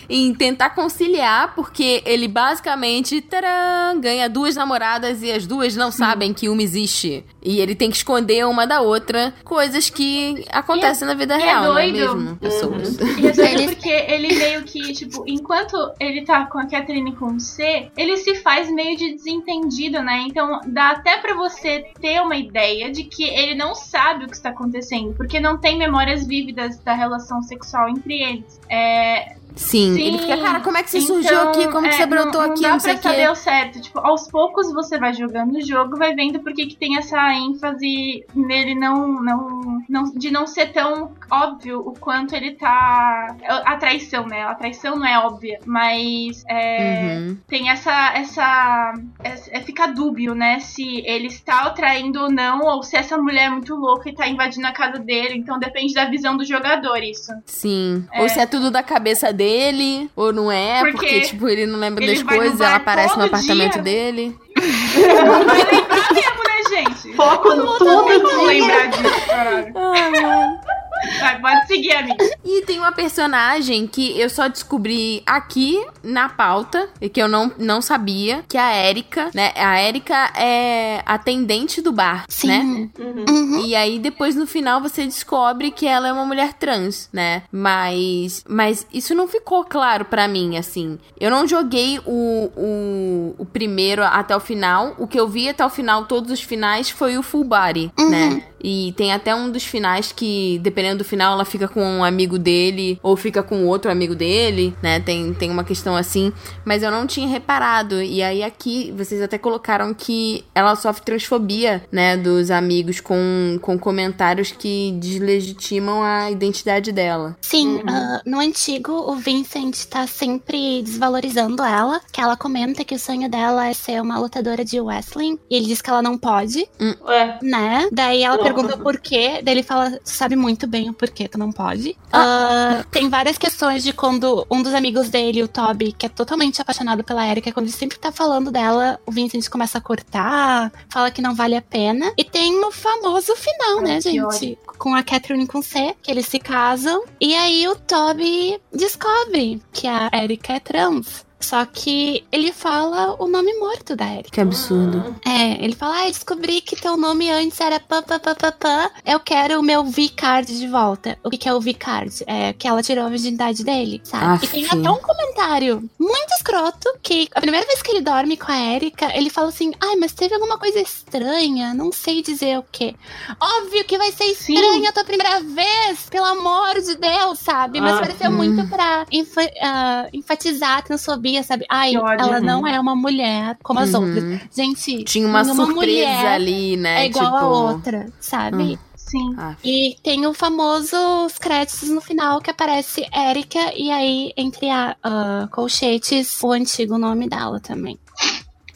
em tentar conciliar, porque ele basicamente tcharam, ganha duas namoradas e as duas não sabem que uma existe. E ele tem que esconder uma da outra, coisas que acontecem na vida e é real, não é doido. mesmo, pessoas? E é doido porque ele meio que, tipo, enquanto ele tá com a Catherine com C, ele se faz meio de desentendido, né? Então dá até pra você ter uma ideia de que ele não sabe o que está acontecendo, porque não tem memórias vívidas da relação sexual entre eles. É, Sim, Sim. ele fica, cara, como é que você então, surgiu aqui? Como que é, você brotou não, aqui? Não dá Não sei pra saber o certo. Tipo, aos poucos você vai jogando o jogo, vai vendo porque que tem essa ênfase nele não, não, não. de não ser tão óbvio o quanto ele tá. A traição, né? A traição não é óbvia, mas é, Uhum. tem essa. essa é, é, fica dúbio, né? Se ele está traindo ou não, ou se essa mulher é muito louca e tá invadindo a casa dele. Então depende da visão do jogador, isso. Sim. Ou se é tudo da cabeça dele, ou não é, porque, Porque tipo, ele não lembra das coisas, ela aparece no apartamento dia. dele. Não vai lembrar mesmo, né, gente? Foco no Todo todo mundo dia. lembrar disso, caralho. Vai, pode seguir, amiga. E tem uma personagem que eu só descobri aqui na pauta, e que eu não, não sabia, que é a Erika, né? A Erika é atendente do bar, Sim. né? Uhum. E aí depois no final você descobre que ela é uma mulher trans, né? Mas mas isso não ficou claro pra mim, assim. Eu não joguei o, o, o primeiro até o final. O que eu vi até o final, todos os finais, foi o full body, né? E tem até um dos finais que, dependendo do final, ela fica com um amigo dele ou fica com outro amigo dele, né? Tem, tem uma questão assim. Mas eu não tinha reparado. E aí aqui, vocês até colocaram que ela sofre transfobia, né? Dos amigos com, com comentários que deslegitimam a identidade dela. Sim, ah, no antigo, o Vincent tá sempre desvalorizando ela, que ela comenta que o sonho dela é ser uma lutadora de wrestling, e ele diz que ela não pode, Ué, né? Daí ela. Pergunta por quê, daí ele fala, "Tu sabe muito bem o porquê tu não pode. Ah, tem várias questões de quando um dos amigos dele, o Toby, que é totalmente apaixonado pela Erika, quando ele sempre tá falando dela, o Vincent começa a cortar, fala que não vale a pena. E tem o famoso final, Ai, né, gente? Com a Catherine com C, que eles se casam. E aí o Toby descobre que a Erika é trans. Só que ele fala o nome morto da Erika. Que absurdo. É, ele fala, ah, descobri que teu nome antes era pã, pã, pã, pã, pã. Eu quero o meu V-card de volta. O que, que é o V-card? É que ela tirou a virgindade dele, sabe? Aff. E tem até um comentário muito escroto que a primeira vez que ele dorme com a Erika, ele fala assim, ai, mas teve alguma coisa estranha, não sei dizer o que. Óbvio que vai ser estranha a tua primeira vez, pelo amor de Deus, sabe? Mas Ah, pareceu muito pra enfa- ah, enfatizar a transfobia, sabe? Ai, ódio. ela não é uma mulher como as Uhum. outras. Gente, Tinha uma surpresa mulher ali, né? É igual tipo... a outra, sabe? Sim. Ah, E tem o famoso os créditos no final que aparece Erika e aí entre a ah, colchetes o antigo nome dela também.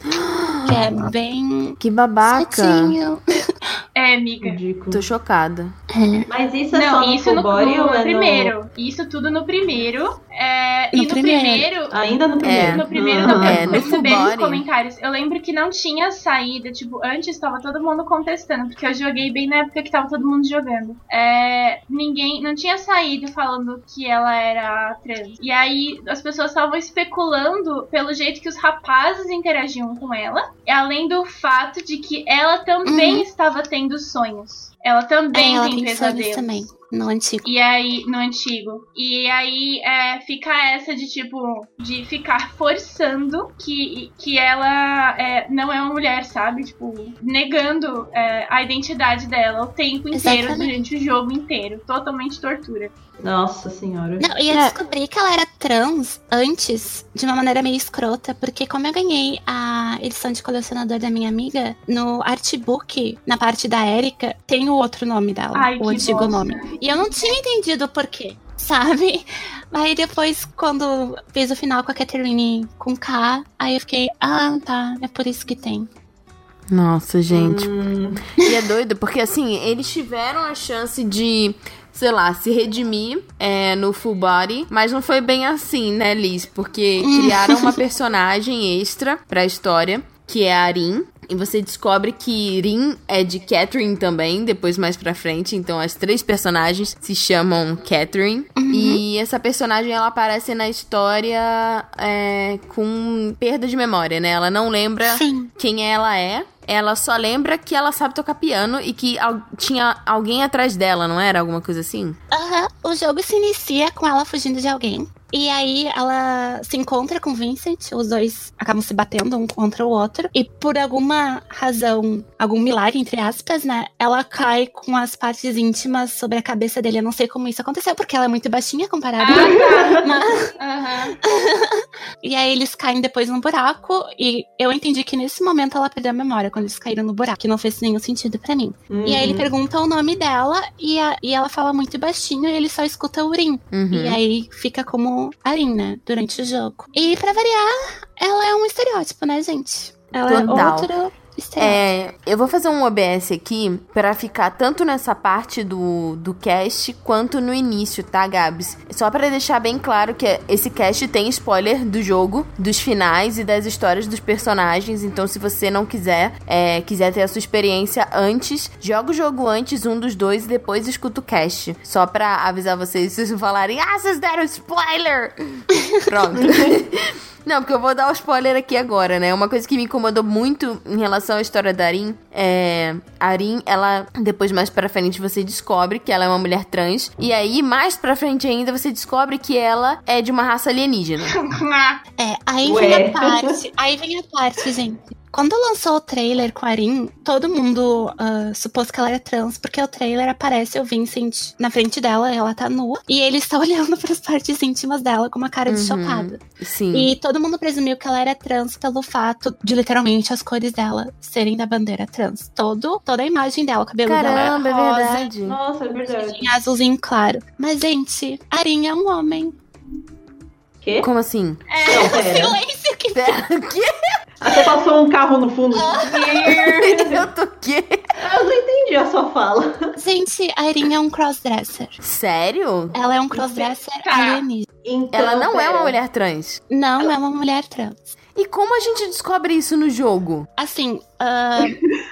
Que é bem que babaca. É, amiga. ridículo. Tô chocada. Mas isso é Não, só no isso no, no é no- primeiro. Isso tudo no primeiro. É, No e no primeiro. primeiro. Ainda no primeiro. No primeiro, Ah. não, É, eu no recebi nos comentários. Eu lembro que não tinha saída, tipo, antes tava todo mundo contestando, porque eu joguei bem na época que tava todo mundo jogando. É, ninguém, não tinha saído falando que ela era trans. E aí as pessoas estavam especulando pelo jeito que os rapazes interagiam com ela, e além do fato de que ela também estava tendo sonhos. Ela também É, ela tem tem pesadelos. também, no antigo. E aí, no antigo. E aí é, fica essa de tipo, de ficar forçando que, que ela é, não é uma mulher, sabe? Tipo, negando é, a identidade dela o tempo inteiro, Exatamente. durante o jogo inteiro. Totalmente tortura. Nossa senhora. Não, e eu É. descobri que ela era trans antes, de uma maneira meio escrota, porque como eu ganhei a edição de colecionador da minha amiga, no artbook, na parte da Erika, tem o outro nome dela, Ai, o que antigo bosta. nome. E eu não tinha entendido o porquê, sabe? Aí depois, quando fiz o final com a Catherine com K, aí eu fiquei, ah, tá, é por isso que tem. Nossa, gente. Hum, E é doido, porque assim, eles tiveram a chance de, sei lá, se redimir é, no full body, mas não foi bem assim, né, Liz? Porque criaram uma personagem extra pra história, que é a Arin. E você descobre que Rin é de Catherine também, depois mais pra frente. Então as três personagens se chamam Catherine. E essa personagem ela aparece na história é, com perda de memória, né? Ela não lembra Sim. quem ela é. Ela só lembra que ela sabe tocar piano e que al- tinha alguém atrás dela, não era? Alguma coisa assim? Aham, o jogo se inicia com ela fugindo de alguém. E aí ela se encontra com Vincent, os dois acabam se batendo um contra o outro. E por alguma razão, algum milagre, entre aspas, né? Ela cai com as partes íntimas sobre a cabeça dele. Eu não sei como isso aconteceu, porque ela é muito baixinha comparada. Mas- Aham. E aí eles caem depois num buraco. E eu entendi que nesse momento ela perdeu a memória quando eles caíram no buraco, que não fez nenhum sentido pra mim. E aí ele uhum. pergunta o nome dela e, a- e ela fala muito baixinho e ele só escuta o Urim. Uhum. E aí fica como Arin, né? Durante o jogo. E pra variar, ela é um estereótipo, né, gente? Ela Total. é outro estereótipo. É, eu vou fazer um OBS aqui pra ficar tanto nessa parte do, do cast quanto no início, tá, Gabs? Só pra deixar bem claro que esse cast tem spoiler do jogo, dos finais e das histórias dos personagens. Então, se você não quiser, é, quiser ter a sua experiência antes, joga o jogo antes, um dos dois, e depois escuta o cast. Só pra avisar vocês, se vocês falarem, ah, vocês deram spoiler! Pronto. Não, porque eu vou dar o spoiler aqui agora, né? Uma coisa que me incomodou muito em relação à história da Arin é. A Arin, ela. Depois, mais pra frente, você descobre que ela é uma mulher trans. E aí, mais pra frente ainda, você descobre que ela é de uma raça alienígena. É, aí Ué. vem a parte. Aí vem a parte, gente. Quando lançou o trailer com a Arin, todo mundo ah, supôs que ela era trans, porque o trailer aparece o Vincent na frente dela, ela tá nua, e ele está olhando pras partes íntimas dela com uma cara de Uhum. chocada. Sim. E todo mundo presumiu que ela era trans pelo fato de literalmente as cores dela serem da bandeira trans. Todo, toda a imagem dela, o cabelo Caramba, é dela é rosa, verdade. Nossa, é verdade. em azulzinho claro. Mas, gente, a Arin é um homem. Quê? Como assim? Não, pera. Silêncio que Pera, o quê? Até passou um carro no fundo. Eu tô quê? Eu não entendi a sua fala. Gente, a Erin é um crossdresser. Sério? Ela é um crossdresser Tá. alienígena. Então, Ela não é pera. uma mulher trans. Não é uma mulher trans. E como a gente descobre isso no jogo? Assim, ah,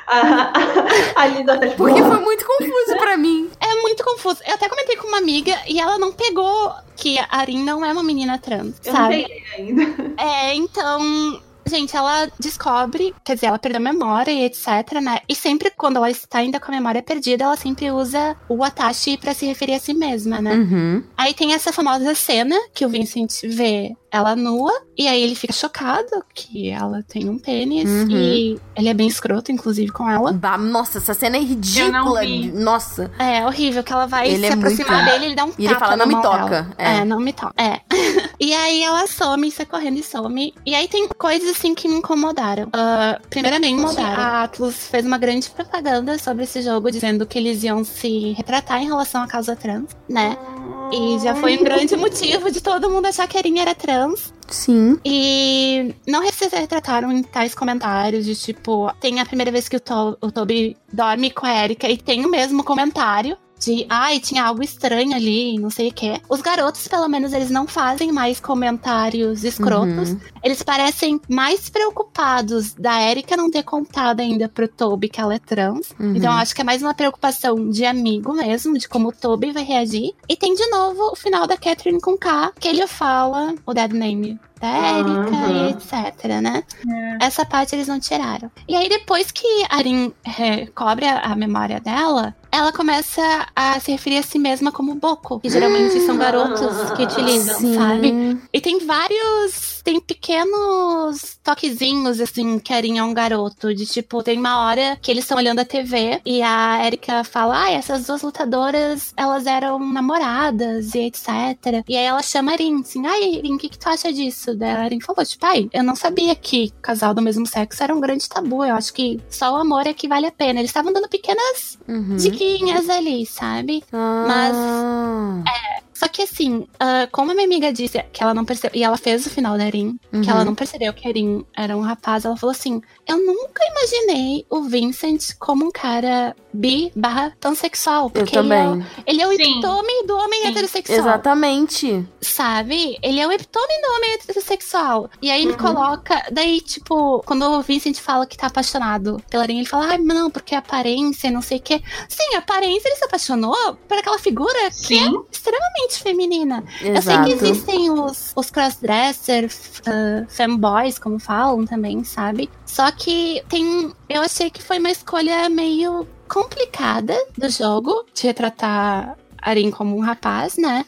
A, a, a Linda tá. Porque foi muito confuso pra mim. é muito confuso. Eu até comentei com uma amiga e ela não pegou que a Arin não é uma menina trans, Eu não sabe? peguei ainda. É, então. Gente, ela descobre, quer dizer, ela perdeu a memória e etc, né? E sempre quando ela está ainda com a memória perdida, ela sempre usa o Atashi pra se referir a si mesma, né? Uhum. Aí tem essa famosa cena que o Vincent vê ela nua, e aí ele fica chocado que ela tem um pênis, Uhum. e ele é bem escroto, inclusive, com ela. Bah, Nossa, essa cena é ridícula. Nossa. É horrível que ela vai Ele se é aproximar muito- dele, ele dá um E ele tapa fala, na "Não me toca." É. É. não me toca. É. e aí ela some, sai correndo e some. E aí tem coisas assim que me incomodaram. Ah, primeiramente, a Atlus fez uma grande propaganda sobre esse jogo, dizendo que eles iam se retratar em relação à causa trans, né? E já foi um grande motivo de todo mundo achar que a Erin era trans. Sim. E não se retrataram em tais comentários de tipo, tem a primeira vez que o, to o Toby dorme com a Erika e tem o mesmo comentário. De, ai, tinha algo estranho ali, não sei o que. Os garotos, pelo menos, eles não fazem mais comentários escrotos. Uhum. Eles parecem mais preocupados da Erika não ter contado ainda pro Toby que ela é trans. Uhum. Então, eu acho que é mais uma preocupação de amigo mesmo, de como o Toby vai reagir. E tem de novo o final da Catherine com K, que ele fala o dead name Erika Aham. e etc, né? Essa parte eles não tiraram. E aí, depois que a Arin recobre a, a memória dela, ela começa a se referir a si mesma como Boko, que geralmente são garotos que utilizam, Sim. sabe? E tem vários tem pequenos toquezinhos, assim, que a é um garoto. De tipo, tem uma hora que eles estão olhando a TV e a Erika fala: Ah, essas duas lutadoras, elas eram namoradas e etc. E aí ela chama a Erin, assim, ai, Erin, o que, que tu acha disso? Daí a Erin falou, tipo, ai, eu não sabia que casal do mesmo sexo era um grande tabu. Eu acho que só o amor é que vale a pena. Eles estavam dando pequenas Uhum. diquinhas ali, sabe? Mas Ah. Só que assim, ah, como a minha amiga disse que ela não percebeu, e ela fez o final da Erin, Uhum. que ela não percebeu que a Erin era um rapaz, ela falou assim: Eu nunca imaginei o Vincent como um cara bi barra pansexual. Eu Porque ele é, o- também. ele é o Sim. epitome do homem Sim. heterossexual. Exatamente. Sabe? Ele é o epitome do homem heterossexual. E aí ele Uhum. coloca. Daí, tipo, quando o Vincent fala que tá apaixonado pela Erin, ele fala: Ai, não, porque a aparência, não sei o quê. Sim, a aparência ele se apaixonou por aquela figura que é Sim. Extremamente feminina. Eu sei Exato. que existem os, os crossdresser, f- ah, femboys, como falam também, sabe? Só que tem. Eu achei que foi uma escolha meio complicada do jogo de retratar Arin como um rapaz, né?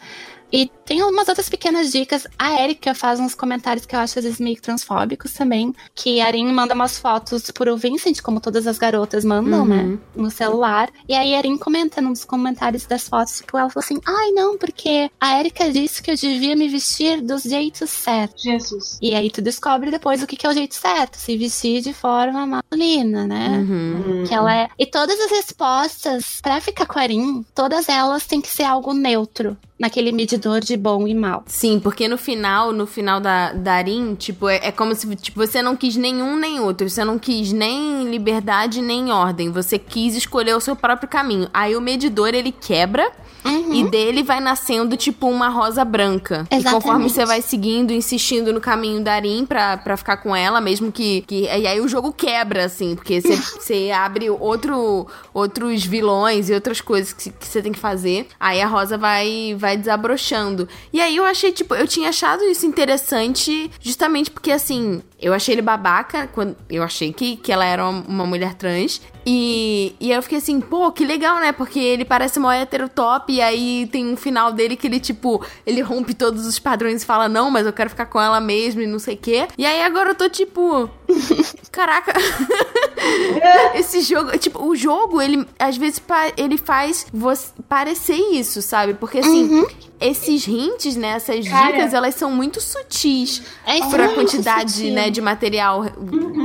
E tem umas outras pequenas dicas. A Erika faz uns comentários que eu acho às vezes meio transfóbicos também. Que a Arin manda umas fotos pro Vincent, como todas as garotas mandam, né? Uhum. no celular. E aí a Erin comenta nos comentários das fotos, tipo, ela falou assim: Ai, não, porque a Erika disse que eu devia me vestir dos jeitos certos. Jesus. E aí tu descobre depois o que que é o jeito certo, se vestir de forma masculina, né? Uhum. Que ela é. E todas as respostas pra ficar com a Erin, todas elas têm que ser algo neutro. Naquele medidor de bom e mal. Sim, porque no final, no final da, da tipo, é, é como se tipo, você não quis nenhum nem outro. Você não quis nem liberdade nem ordem. Você quis escolher o seu próprio caminho. Aí o medidor, ele quebra Uhum. e dele vai nascendo, tipo, uma rosa branca. E Exatamente. conforme você vai seguindo, insistindo no caminho da Arin pra, pra ficar com ela, mesmo que, que... E aí o jogo quebra, assim, porque você, abre outro, outros vilões e outras coisas que, que você tem que fazer. Aí a rosa vai, vai desabrochando. E aí eu achei, tipo, eu tinha achado isso interessante justamente porque, assim, eu achei ele babaca, quando eu achei que, que ela era uma, uma mulher trans. E, e eu fiquei assim, pô, que legal, né? Porque ele parece mó hétero top, e aí tem um final dele que ele, tipo, ele rompe todos os padrões e fala, não, mas eu quero ficar com ela mesmo e não sei o quê. E aí agora eu tô tipo. Caraca. Esse jogo, tipo, o jogo, ele às vezes ele faz você parecer isso, sabe? Porque assim, esses hints, né, essas Cara. dicas, elas são muito sutis É pra quantidade, sutil. né, de material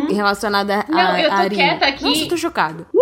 relacionada a, Não, eu tô quieta aqui. Nossa, eu tô chocado.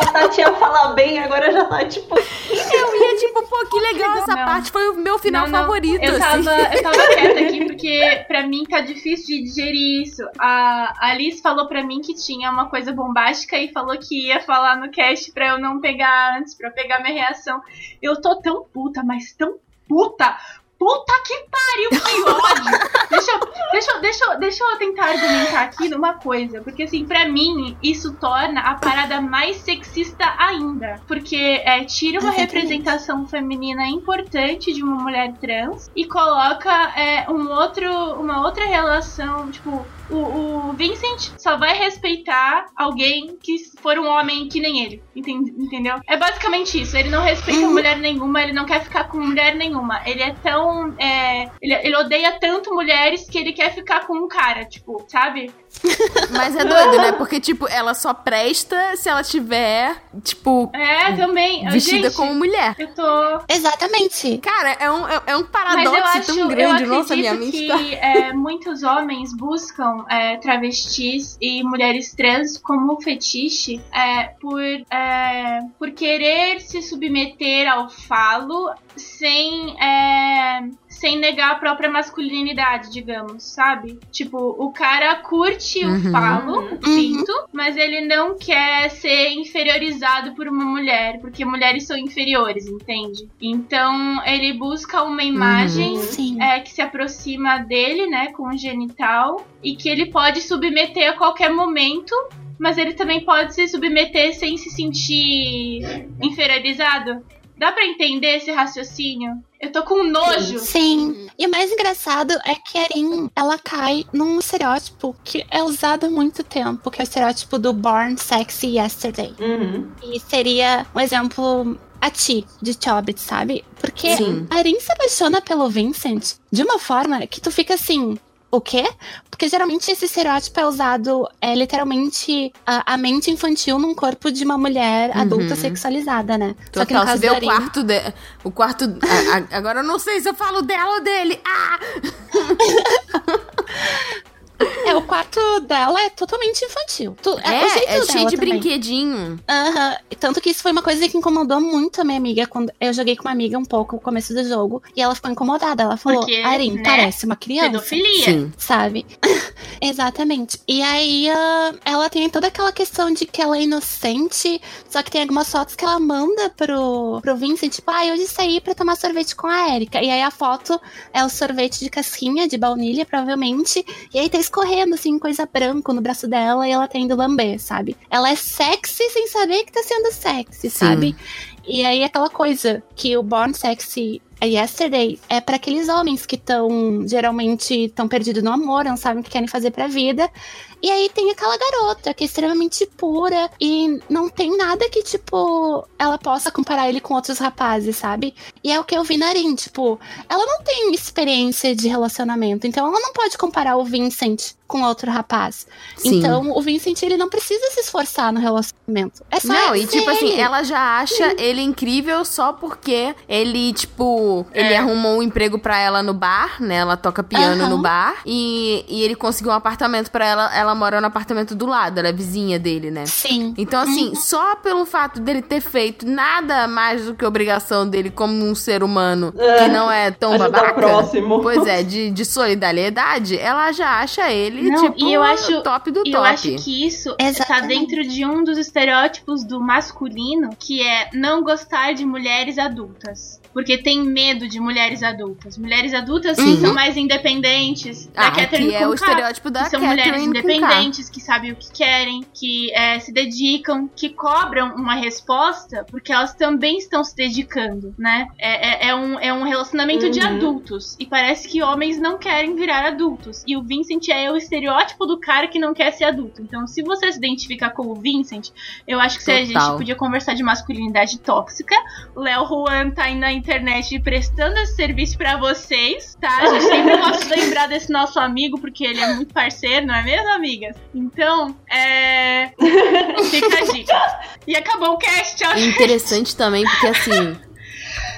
A Tati ia falar bem, agora já tá tipo. Eu ia tipo, pô, que legal essa Não. parte, foi o meu final Não, não, favorito, Eu assim. tava, eu tava quieta aqui porque pra mim tá difícil de digerir isso. A a Alice falou pra mim que tinha uma coisa bombástica e falou que ia falar no cast pra eu não pegar antes, pra eu pegar minha reação. Eu tô tão puta, mas tão puta. Puta que pariu, que ódio! deixa, eu, deixa, eu- deixa, eu- deixa eu tentar argumentar aqui numa coisa. Porque, assim, pra mim, isso torna a parada mais sexista ainda. Porque é, tira uma representação feminina importante de uma mulher trans e coloca é, um outro, uma outra relação. Tipo, o, o Vincent só vai respeitar alguém que for um homem que nem ele. enten- Entendeu? É basicamente isso. Ele não respeita mulher nenhuma, ele não quer ficar com mulher nenhuma. Ele é tão. É, ele, ele odeia tanto mulheres que ele quer ficar com um cara, tipo, sabe? Mas é doido, né? Porque, tipo, ela só presta se ela tiver, tipo, É, também. vestida Gente, como mulher. Eu tô. Exatamente. Cara, é um, é, é um Mas eu paradoxo acho, tão grande. Nossa, minha mente que tá... é, muitos homens buscam é, travestis e mulheres trans como fetiche é, por, é, por querer se submeter ao falo sem, é, sem negar a própria masculinidade, digamos, sabe? Tipo, o cara curte Uhum. o falo, o pinto, mas ele não quer ser inferiorizado por uma mulher, porque mulheres são inferiores, entende? Então ele busca uma imagem Sim. é, que se aproxima dele, né, com o genital, e que ele pode submeter a qualquer momento, mas ele também pode se submeter sem se sentir inferiorizado. Dá pra entender esse raciocínio? Eu tô com nojo. Sim. E o mais engraçado é que a Erin, ela cai num estereótipo que é usado há muito tempo, que é o estereótipo do Born Sexy Yesterday. Uhum. E seria um exemplo a ti, de Chobit, sabe? Porque Sim. a Erin se apaixona pelo Vincent de uma forma que tu fica assim. O quê? Porque geralmente esse estereótipo é usado é literalmente a, a mente infantil num corpo de uma mulher Uhum. adulta sexualizada, né? Só que Total, no você caso vê da o quarto de... O quarto. a- a- agora eu não sei se eu falo dela ou dele. Ah! É, o quarto dela é totalmente infantil. Tu- o jeito É, é cheio dela de também. brinquedinho. Aham. Tanto que isso foi uma coisa que incomodou muito a minha amiga quando eu joguei com uma amiga um pouco no começo do jogo. E ela ficou incomodada. Ela falou: Porque, Arin, né, parece uma criança. Pedofilia. Sim. Sabe? Exatamente. E aí, ah, ela tem toda aquela questão de que ela é inocente, só que tem algumas fotos que ela manda pro, pro Vincent, tipo, ah, eu hoje saí pra tomar sorvete com a Erika. E aí a foto é o sorvete de casquinha, de baunilha, provavelmente. E aí tá escorrendo, assim, coisa branca no braço dela e ela tá indo lamber, sabe? Ela é sexy sem saber que tá sendo sexy, sabe? E aí aquela coisa que o Born Sexy Yesterday é para aqueles homens que estão geralmente estão perdidos no amor, não sabem o que querem fazer pra vida. E aí tem aquela garota que é extremamente pura e não tem nada que, tipo, ela possa comparar ele com outros rapazes, sabe? E é o que eu vi na Arin, tipo, ela não tem experiência de relacionamento, então ela não pode comparar o Vincent com outro rapaz. Sim. Então o Vincent, ele não precisa se esforçar no relacionamento. É só Não, ele e tipo ser assim, ele. ela já acha ele incrível só porque ele, tipo, ele É. arrumou um emprego pra ela no bar, né? Ela toca piano Aham. no bar. E, e ele conseguiu um apartamento pra ela. Ela mora no apartamento do lado, ela é vizinha dele, né? Sim. Então, assim, Uhum. só pelo fato dele ter feito nada mais do que obrigação dele como um ser humano É, que não é tão Ajudar o babaca. próximo. Pois é, de, de solidariedade, ela já acha ele, Não, tipo, e eu acho- top do E top. eu acho que isso tá Exatamente. dentro de um dos estereótipos do masculino, que é não gostar de mulheres adultas. Porque tem medo de mulheres adultas. Mulheres adultas que Uhum. são mais independentes. Da Ah, Catherine que é o K, estereótipo da que são Catherine mulheres independentes, que sabem o que querem, que é, se dedicam, que cobram uma resposta, porque elas também estão se dedicando, né? É, é, é um, é um relacionamento de Uhum. adultos. E parece que homens não querem virar adultos. E o Vincent é o estereótipo do cara que não quer ser adulto. Então, se você se identificar com o Vincent, eu acho que se a gente podia conversar de masculinidade tóxica. O Léo Juan tá aí internet prestando esse serviço pra vocês, tá? A gente sempre gosta de lembrar desse nosso amigo, porque ele é muito parceiro, não é mesmo, amigas? Então, é. Fica a dica. E acabou o cast, tchau. E interessante também, porque assim,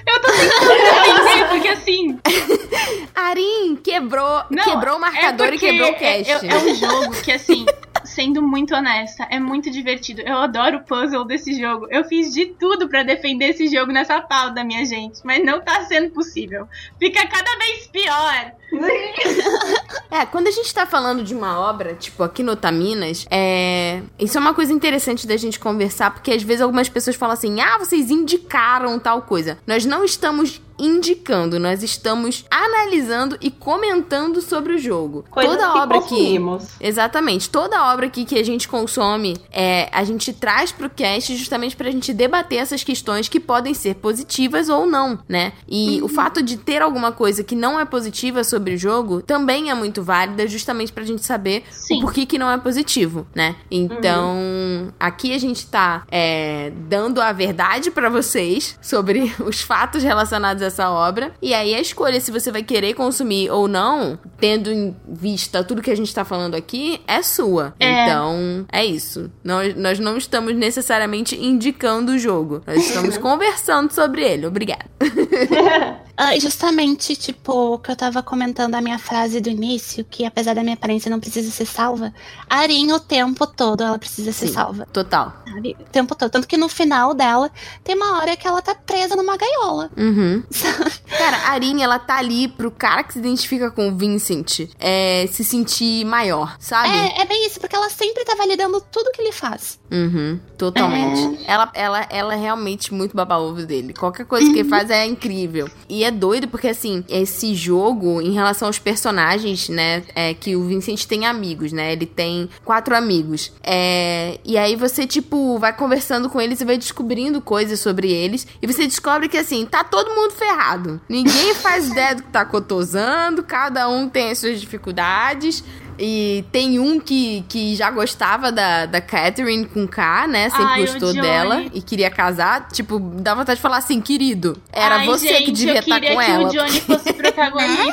Eu tô tentando entender, porque assim. Arin quebrou, Não, quebrou o marcador é e quebrou o é- cast. É, é um jogo que, assim, sendo muito honesta, é muito divertido. Eu adoro o puzzle desse jogo. Eu fiz de tudo pra defender esse jogo nessa pauta, minha gente. Mas não tá sendo possível. Fica cada vez pior. É, quando a gente tá falando de uma obra, tipo, aqui no Otaminas, é... Isso é uma coisa interessante da gente conversar, porque às vezes algumas pessoas falam assim, ah, vocês indicaram tal coisa. Nós não estamos indicando, nós estamos analisando e comentando sobre o jogo. Coisas Toda que obra que... consumimos. Exatamente. Toda obra aqui que a gente consome, é, a gente traz pro cast justamente pra gente debater essas questões que podem ser positivas ou não, né? E o fato de ter alguma coisa que não é positiva sobre o jogo também é muito válida, justamente pra gente saber Sim. o porquê que não é positivo, né? Então, aqui a gente tá é, dando a verdade pra vocês sobre os fatos relacionados a essa obra. E aí a escolha se você vai querer consumir ou não, tendo em vista tudo que a gente tá falando aqui, é sua. É. Então, é isso. Nós, nós não estamos necessariamente indicando o jogo. Nós estamos conversando sobre ele. Obrigada. Ah, justamente, tipo, o que eu tava comentando a minha frase do início, que apesar da minha aparência não precisa ser salva, a Arin o tempo todo ela precisa ser Sim. salva, Total. sabe? O tempo todo. Tanto que no final dela tem uma hora que ela tá presa numa gaiola. Uhum. Cara, a Arin, ela tá ali pro cara que se identifica com o Vincent é, se sentir maior, sabe? É, é bem isso, porque ela sempre tá validando tudo que ele faz. Uhum, totalmente. Ela, ela, ela é realmente muito baba-ovo dele. Qualquer coisa que ele faz é incrível. E é doido porque, assim, esse jogo, em relação aos personagens, né, é que o Vincent tem amigos, né? Ele tem quatro amigos. É, e aí você, tipo, vai conversando com eles e vai descobrindo coisas sobre eles. E você descobre que, assim, tá todo mundo ferrado. Ninguém faz ideia do que tá cotosando, cada um tem as suas dificuldades. E tem um que, que já gostava da, da Catherine com K, né? Sempre Ai, gostou dela e queria casar. Tipo, dá vontade de falar assim, querido, era Ai, você gente, que devia eu estar queria com que ela. o Johnny fosse protagonista.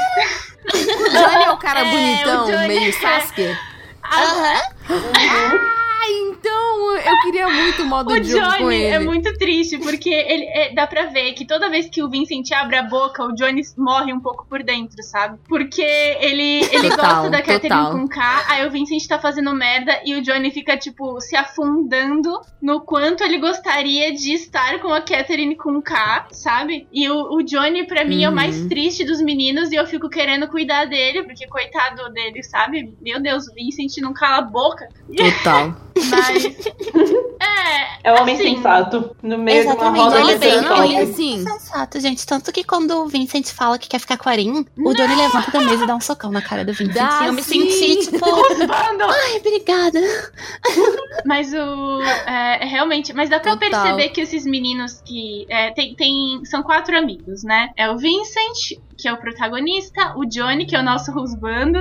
o Johnny é o cara É, bonitão, o Johnny meio é- Sasuke? Aham. Ah, então eu queria muito o modo O de jogo com Johnny ele. é muito triste, porque ele é- dá pra ver que toda vez que o Vincent abre a boca, o Johnny morre um pouco por dentro, sabe? Porque ele, ele Total, gosta da Catherine total. com K, aí o Vincent tá fazendo merda e o Johnny fica, tipo, se afundando no quanto ele gostaria de estar com a Catherine com K, sabe? E o, o Johnny, pra mim, é o mais Uhum. triste dos meninos e eu fico querendo cuidar dele, porque coitado dele, sabe? Meu Deus, o Vincent não cala a boca. Total. Mas. é. É um homem assim, sensato. No meio Exatamente, de uma roda ele é assim, Sensato, gente. Tanto que quando o Vincent fala que quer ficar com a Arin, o Johnny levanta da mesa e dá um socão na cara do Vincent. Dá eu me sim. senti, tipo, ai, obrigada. Mas o. É, é realmente. Mas dá pra Total. perceber que esses meninos que. é, tem, tem, são quatro amigos, né? É o Vincent, que é o protagonista, o Johnny, que é o nosso rusbando.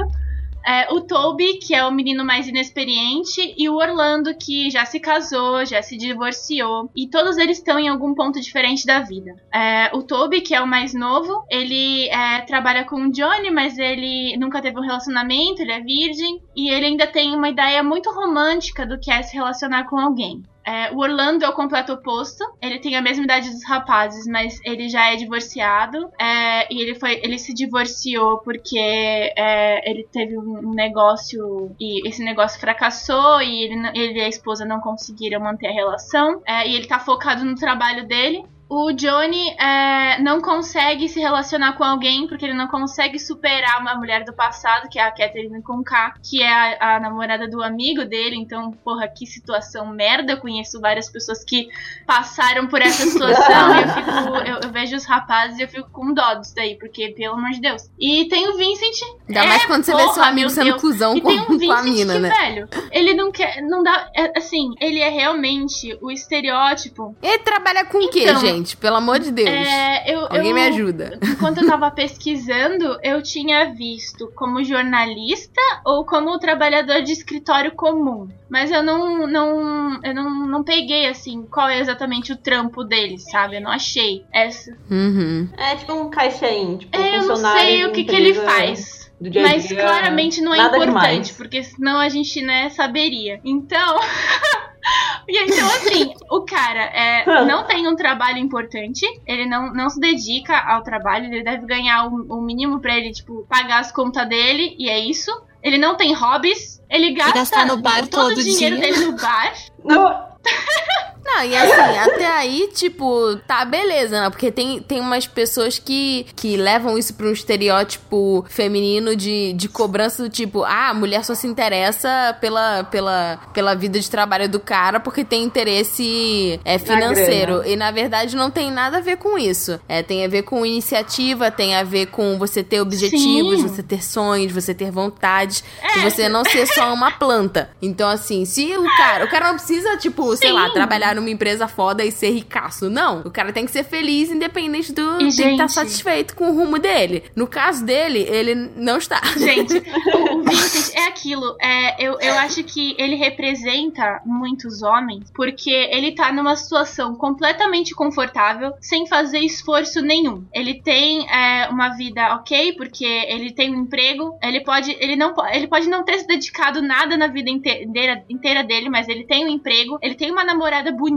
É, o Toby, que é o menino mais inexperiente, e o Orlando, que já se casou, já se divorciou. E todos eles estão em algum ponto diferente da vida. É, o Toby, que é o mais novo, ele é, trabalha com o Johnny, mas ele nunca teve um relacionamento, ele é virgem. E ele ainda tem uma ideia muito romântica do que é se relacionar com alguém. É, o Orlando é o completo oposto. Ele tem a mesma idade dos rapazes, mas ele já é divorciado. É, e ele foi, ele se divorciou porque é, ele teve um negócio e esse negócio fracassou e ele, ele e a esposa não conseguiram manter a relação. É, e ele tá focado no trabalho dele. O Johnny é, não consegue se relacionar com alguém porque ele não consegue superar uma mulher do passado, que é a Catherine com K, que é a, a namorada do amigo dele. Então, porra, que situação merda. Eu conheço várias pessoas que passaram por essa situação e eu, fico, eu, eu vejo os rapazes e eu fico com dó disso daí, porque, pelo amor de Deus. E tem o Vincent. ainda é, mais quando você vê seu porra, amigo sendo Deus. cuzão E com, tem um com a Vincent mina, que, né? velho, ele não quer. Não dá. é, assim, ele é realmente o estereótipo. Ele trabalha com o quê, Então, gente? Pelo amor de Deus. É, eu, Alguém eu- me ajuda. Enquanto eu tava pesquisando, eu tinha visto como jornalista ou como trabalhador de escritório comum. Mas eu não, não, eu não, não peguei assim qual é exatamente o trampo dele, sabe? Eu não achei essa. Uhum. É tipo um caixain, tipo, É, eu não funcionário sei o que, que ele faz. dia Mas dia, claramente não é nada importante, demais. porque senão a gente, né, saberia. Então. e então, assim, o cara é, não tem um trabalho importante, ele não, não se dedica ao trabalho, ele deve ganhar o, o mínimo pra ele, tipo, pagar as contas dele, e é isso. Ele não tem hobbies, ele gasta no bar todo, todo o dinheiro dia. dele no bar. Não, Não, e assim, até aí, tipo, tá beleza, né? Porque tem, tem umas pessoas que, que levam isso pra um estereótipo feminino de, de cobrança do tipo, ah, a mulher só se interessa pela, pela, pela vida de trabalho do cara porque tem interesse é, financeiro. E na verdade não tem nada a ver com isso. É, tem a ver com iniciativa, tem a ver com você ter objetivos, Sim. você ter sonhos, você ter vontades, É. e você não ser só uma planta. Então, assim, se o cara. O cara não precisa, tipo, sei lá, trabalhar numa empresa foda e ser ricaço. Não. O cara tem que ser feliz, independente do. E, tem que estar gente- satisfeito com o rumo dele. No caso dele, ele não está. Gente, o, Vincent é aquilo. É, eu, eu acho que ele representa muitos homens porque ele tá numa situação completamente confortável, sem fazer esforço nenhum. Ele tem é, uma vida ok, porque ele tem um emprego. Ele pode, ele não, ele pode não ter se dedicado nada na vida inteira, inteira dele, mas ele tem um emprego. Ele tem uma namorada bonita,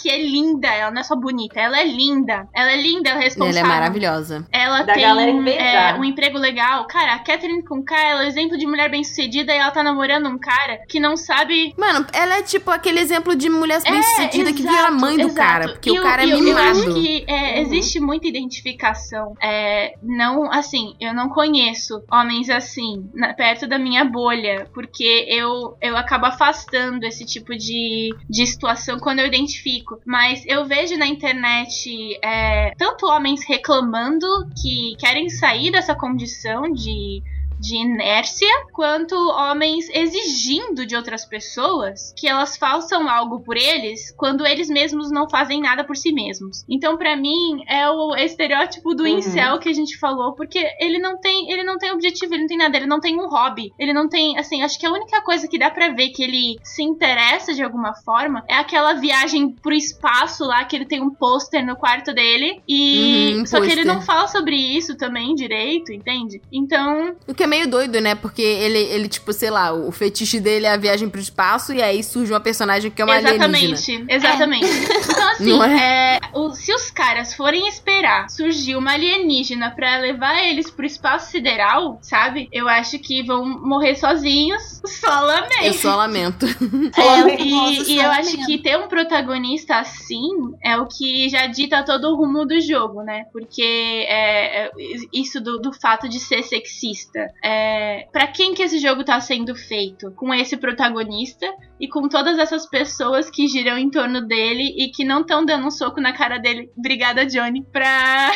que é linda. Ela não é só bonita, ela é linda. Ela é linda, ela é responsável. Ela é maravilhosa. Ela Da tem é, um emprego legal. Cara, a Catherine com K, ela é o exemplo de mulher bem sucedida e ela tá namorando um cara que não sabe. Mano, ela é tipo aquele exemplo de mulher bem sucedida que vira É, mãe do exato. cara. Porque E o cara é eu, mimado. Eu acho que é, Uhum. existe muita identificação. É, não, assim, eu não conheço homens assim, na- perto da minha bolha, porque eu, eu acabo afastando esse tipo de, de situação quando eu identifico. Mas eu vejo na internet é, tanto homens reclamando que querem sair dessa condição de de inércia, quanto homens exigindo de outras pessoas que elas façam algo por eles quando eles mesmos não fazem nada por si mesmos. Então, pra mim, é o estereótipo do Uhum. incel que a gente falou, porque ele não tem, ele não tem objetivo, ele não tem nada, ele não tem um hobby, ele não tem, assim, acho que a única coisa que dá pra ver que ele se interessa de alguma forma é aquela viagem pro espaço lá, que ele tem um pôster no quarto dele, e. Uhum, um só que ele não fala sobre isso também direito, entende? Então, O que é meio doido, né? Porque ele, ele, tipo, sei lá, o fetiche dele é a viagem pro espaço e aí surge uma personagem que é uma alienígena. Exatamente, exatamente. Então, assim, Não é, o- se os caras forem esperar surgir uma alienígena pra levar eles pro espaço sideral, sabe? Eu acho que vão morrer sozinhos, solamente. Eu só lamento. É, E, Nossa, e eu só acho que ter um protagonista assim é o que já dita todo o rumo do jogo, né? Porque é, é, isso do, do fato de ser sexista. É, para quem que esse jogo tá sendo feito? Com esse protagonista e com todas essas pessoas que giram em torno dele e que não estão dando um soco na cara dele. Obrigada, Johnny. Pra.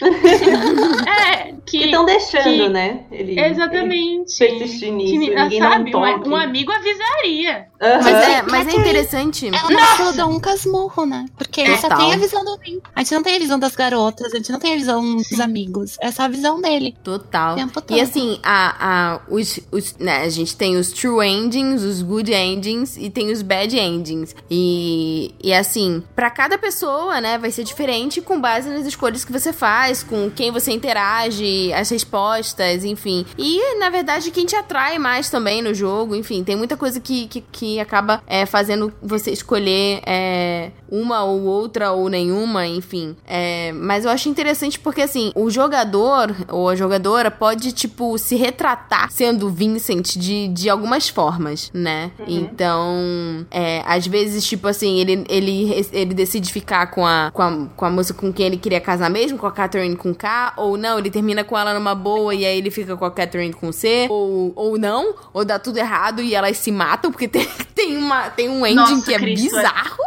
é, Que estão deixando, que- né? Ele, Exatamente. ele persistir nisso, Que, ninguém sabe, não um, um amigo avisaria. Aham. Mas é, mas é Catherine, interessante. Ela não dá um casmurro, né? Porque ele só tem a visão do Vin. A gente não tem a visão das garotas, a gente não tem a visão dos amigos. É só a visão dele. Total. E assim, a, a, os, os, né, a gente tem os true endings, os good endings e tem os bad endings. E, e assim, pra cada pessoa, né, vai ser diferente com base nas escolhas que você faz, com quem você interage, as respostas, enfim. E, na verdade, quem te atrai mais também no jogo, enfim, tem muita coisa que, que, que acaba é, fazendo você escolher é, uma ou outra ou nenhuma, enfim. É, mas eu acho interessante porque, assim, o jogador ou a jogadora pode, tipo, se retratar sendo Vincent de, de algumas formas, né? Então, é, às vezes, tipo assim, ele, ele, ele decide ficar com a, com, a, com a moça com quem ele queria casar mesmo, com a Catherine com K, ou não, ele termina com ela numa boa e aí ele fica com a Catherine com C, ou, ou não, ou dá tudo errado e elas se matam, porque tem, tem, uma, tem um ending Nossa, que é Cristo, é. bizarro.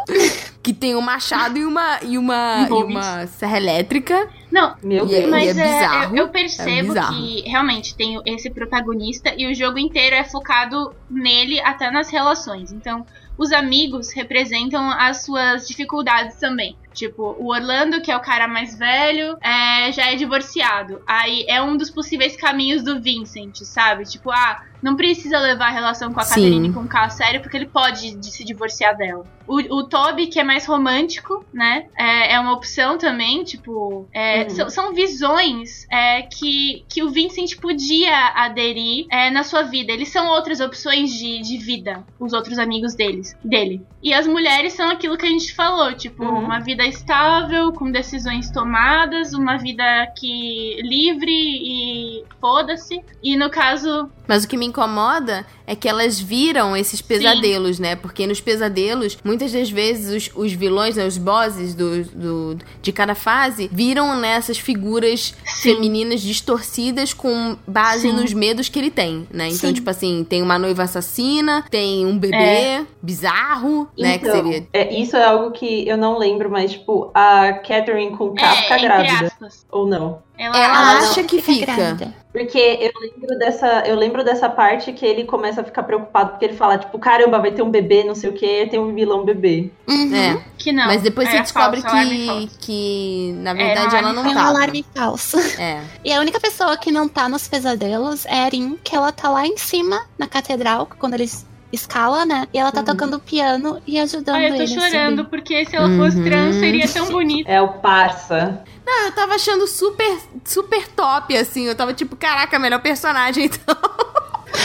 Que tem um machado e uma, e uma, e uma serra elétrica. Não, Meu E é- Deus. Mas e é, bizarro. eu, eu percebo É bizarro. que realmente tem esse protagonista e o jogo inteiro é focado nele até nas relações. Então, os amigos representam as suas dificuldades também. Tipo, o Orlando, que é o cara mais velho, é, já é divorciado. Aí é um dos possíveis caminhos do Vincent, sabe? Tipo, ah, não precisa levar a relação com a Sim. Catherine com o K a sério, porque ele pode de- se divorciar dela. O, o Toby, que é mais romântico, né? É, é uma opção também, tipo. é, Uhum. são, são visões é, que, que o Vincent podia aderir é, na sua vida. Eles são outras opções de, de vida, os outros amigos deles, dele. E as mulheres são aquilo que a gente falou, tipo, Uhum. uma vida estável, com decisões tomadas, uma vida que livre e foda-se. E no caso, Mas o que me incomoda é que elas viram esses pesadelos, né? Porque nos pesadelos, muitas das vezes, os, os vilões, né, os bosses do, do- de cada fase, viram nessas figuras Sim. femininas distorcidas com base Sim. nos medos que ele tem, né? Então, Sim. tipo assim, tem uma noiva assassina, tem um bebê É. bizarro, né? Que Então, seria. é, isso é algo que eu não lembro, mas, tipo, a Catherine com K é, fica grávida. Aspas. Ou não? Ela, Ela Ah, acha que fica. grávida. Porque eu lembro dessa, eu lembro dessa parte que ele começa a ficar preocupado porque ele fala, tipo, caramba, vai ter um bebê, não sei o que, tem um vilão bebê. Uhum. É. que não. Mas depois é você descobre falso, alarme que, que, na verdade, um ela não É um alarme falso. É. E a única pessoa que não tá nos pesadelos é a Erin, que ela tá lá em cima, na catedral, quando eles escala, né? E ela tá Uhum. tocando piano e ajudando Ai, eu tô ele chorando, porque se ela fosse Uhum. trans seria tão bonito. É o parça. Eu tava achando super, super top, assim. Eu tava tipo, caraca, melhor personagem, então.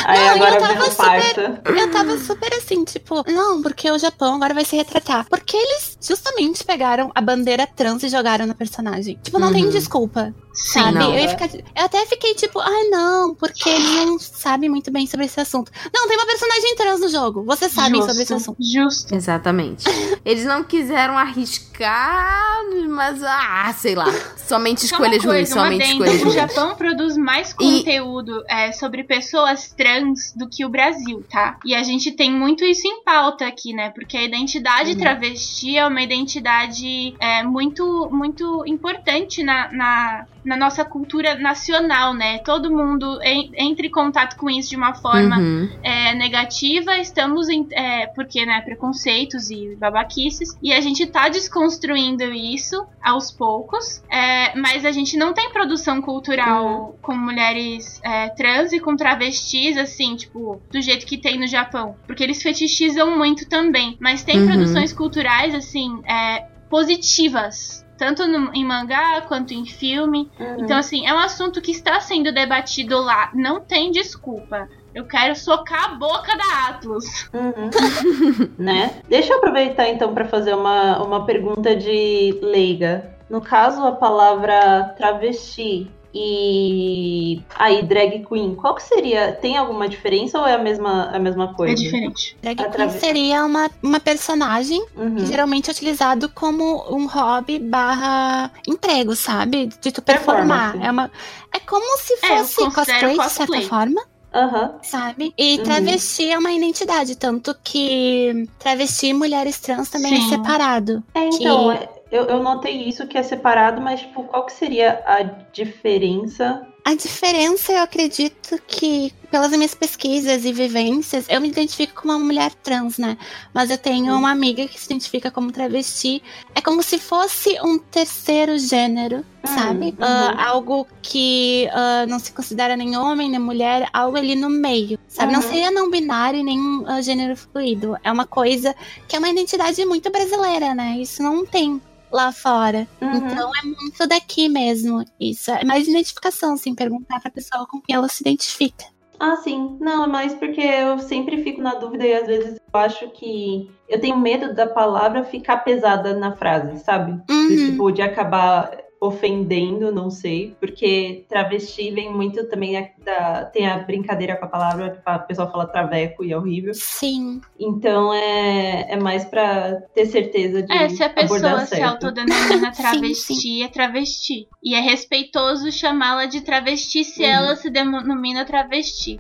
Aí Não, agora eu tava super-. Eu tava super assim, tipo, não, porque o Japão agora vai se retratar. Porque eles justamente pegaram a bandeira trans e jogaram no personagem. Tipo, não tem Uhum. desculpa, Sim, sabe? não. eu, ia ficar- eu até fiquei tipo, ai não, porque ele não sabe muito bem sobre esse assunto. Não, tem uma personagem trans no jogo. Você sabe justo, sobre esse assunto. Justo. Exatamente. Eles não quiseram arriscar, mas, ah, sei lá. Somente escolhas ruins, somente adendo, escolhas O ruins. Japão produz mais conteúdo é, sobre pessoas trans do que o Brasil, tá? E a gente tem muito isso em pauta aqui, né? Porque a identidade Uhum. travesti é uma identidade é, muito, muito importante na, na, na nossa cultura nacional, né? Todo mundo en, entra em contato com isso de uma forma Uhum. é, negativa, estamos em. É, porque, né, preconceitos e babaquices. E a gente tá desconstruindo isso aos poucos. é, mas a gente não tem produção cultural com mulheres é, trans e com travestis, assim, tipo, do jeito que tem no Japão. Porque eles fetichizam muito também. Mas tem Uhum. produções culturais, assim, é, positivas. Tanto no- em mangá quanto em filme. Então, assim, é um assunto que está sendo debatido lá. Não tem desculpa. Eu quero socar a boca da Atlas. Uhum. né? Deixa eu aproveitar então para fazer uma, uma pergunta de leiga. No caso, a palavra travesti e aí drag queen, qual que seria? Tem alguma diferença ou é a mesma, a mesma coisa? É diferente. Drag queen Através- seria uma, uma personagem Uhum. que geralmente é utilizado como um hobby barra emprego, sabe? De tu performar. É, uma, é como se É, fosse considero cosplay, de cosplay. certa forma, Aham. sabe? E Uhum. travesti é uma identidade, tanto que travesti e mulheres trans também Sim. é separado. É, então, Que- é, eu, eu notei isso que é separado, mas tipo, qual que seria a diferença? A diferença, eu acredito que, pelas minhas pesquisas e vivências, eu me identifico como uma mulher trans, né? Mas eu tenho Hum. uma amiga que se identifica como travesti. É como se fosse um terceiro gênero, sabe? uhum. Ah, algo que ah, não se considera nem homem, nem mulher, algo ali no meio, sabe? Não Uhum. seria não binário nem ah, gênero fluido. É uma coisa que é uma identidade muito brasileira, né? Isso não tem lá fora. Uhum. Então é muito daqui mesmo. Isso é mais identificação, assim, perguntar pra pessoa com quem ela se identifica. Ah, sim. Não, é mais porque eu sempre fico na dúvida e às vezes eu acho que eu tenho medo da palavra ficar pesada na frase, sabe? De, Uhum. tipo, de acabar ofendendo, não sei, porque travesti vem muito também a- da, tem a brincadeira com a palavra, tipo, a pessoa fala traveco e é horrível. Sim. Então é, é mais pra ter certeza de É, se a pessoa se autodenomina travesti, sim. é travesti. E é respeitoso chamá-la de travesti se Uhum. ela se denomina travesti.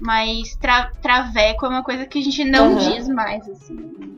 Mas tra traveco é uma coisa que a gente não Uhum. diz mais, assim,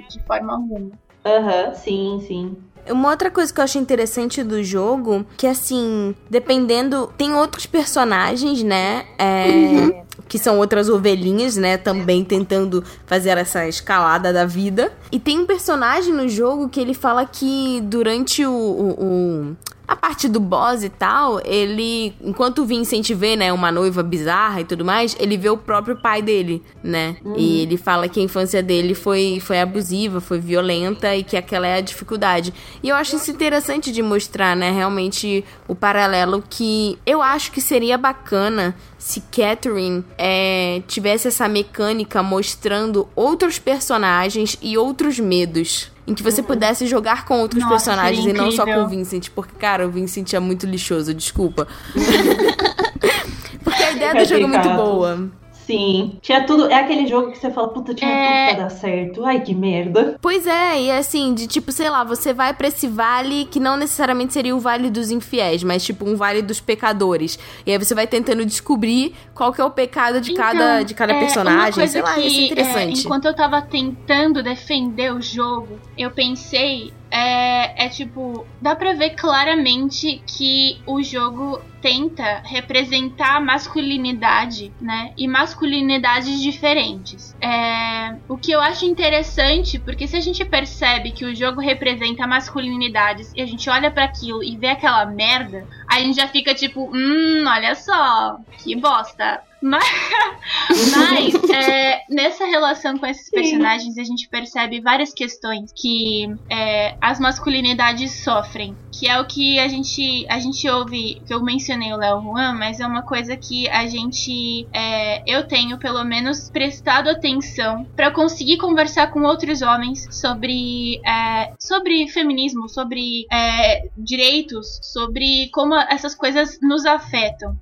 de forma alguma. Aham, sim, sim. Uma outra coisa que eu achei interessante do jogo, que assim, dependendo. Tem outros personagens, né? é, Que são outras ovelhinhas, né? Também tentando fazer essa escalada da vida. E tem um personagem no jogo que ele fala que durante o. o- o- a parte do boss e tal, ele. Enquanto o Vincent vê, né, uma noiva bizarra e tudo mais, ele vê o próprio pai dele, né? E ele fala que a infância dele foi, foi abusiva, foi violenta e que aquela é a dificuldade. E eu acho isso interessante de mostrar, né, realmente o paralelo que eu acho que seria bacana se Catherine é, tivesse essa mecânica mostrando outros personagens e outros medos. Em que você pudesse jogar com outros Nossa, personagens e não só com o Vincent. Porque, cara, o Vincent é muito lixoso, desculpa. porque a ideia do jogo é muito boa. Sim. Tinha tudo. É aquele jogo que você fala, puta, tinha É. tudo pra dar certo. Ai, que merda. Pois é, e assim, de tipo, sei lá, você vai pra esse vale que não necessariamente seria o vale dos infiéis, mas tipo um vale dos pecadores. E aí você vai tentando descobrir qual que é o pecado de cada, de cada é, uma personagem. coisa Sei lá, que, isso é interessante. é, enquanto eu tava tentando defender o jogo, eu pensei. É, é tipo, dá pra ver claramente que o jogo tenta representar masculinidade, né? E masculinidades diferentes. É, o que eu acho interessante, porque se a gente percebe que o jogo representa masculinidades e a gente olha pra aquilo e vê aquela merda, a gente já fica tipo, hum, olha só, que bosta. Mas, mas é, nessa relação com esses Sim. personagens, a gente percebe várias questões que é, as masculinidades sofrem. Que é o que a gente, a gente ouve, que eu mencionei o Léo Juan, mas é uma coisa que a gente. é, eu tenho, pelo menos, prestado atenção para conseguir conversar com outros homens sobre, é, sobre feminismo, sobre é, direitos, sobre como essas coisas nos afetam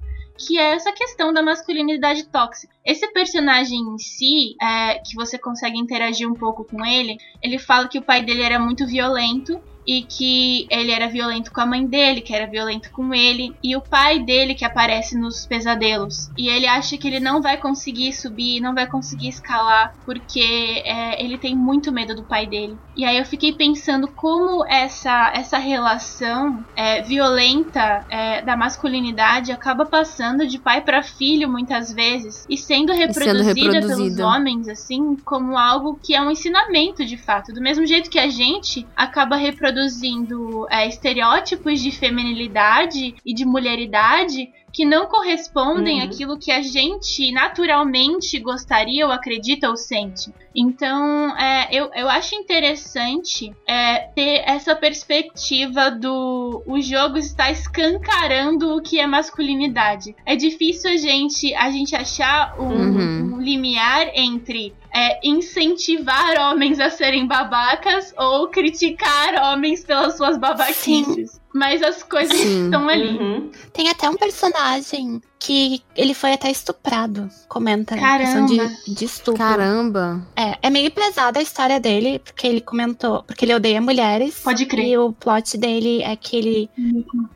que é essa questão da masculinidade tóxica. Esse personagem em si, é, que você consegue interagir um pouco com ele, ele fala que o pai dele era muito violento e que ele era violento com a mãe dele, que era violento com ele, e o pai dele que aparece nos pesadelos. E ele acha que ele não vai conseguir subir, não vai conseguir escalar, porque é, ele tem muito medo do pai dele. E aí eu fiquei pensando como essa, essa relação é, violenta é, da masculinidade acaba passando de pai para filho muitas vezes e sendo reproduzida, sendo reproduzida pelos homens, assim, como algo que é um ensinamento de fato. Do mesmo jeito que a gente acaba reproduzindo é, estereótipos de feminilidade e de mulheridade que não correspondem Uhum. àquilo que a gente naturalmente gostaria ou acredita ou sente. Então, é, eu, eu acho interessante é, ter essa perspectiva do o jogo está escancarando o que é masculinidade. É difícil a gente, a gente achar um, Uhum. um limiar entre é, incentivar homens a serem babacas ou criticar homens pelas suas babaquices. Mas as coisas Sim. estão ali. Uhum. Tem até um personagem que ele foi até estuprado. Comenta, né? Questão de, Caramba. de estupro. Caramba. É, é meio pesada a história dele, porque ele comentou, porque ele odeia mulheres. Pode crer. E o plot dele é que ele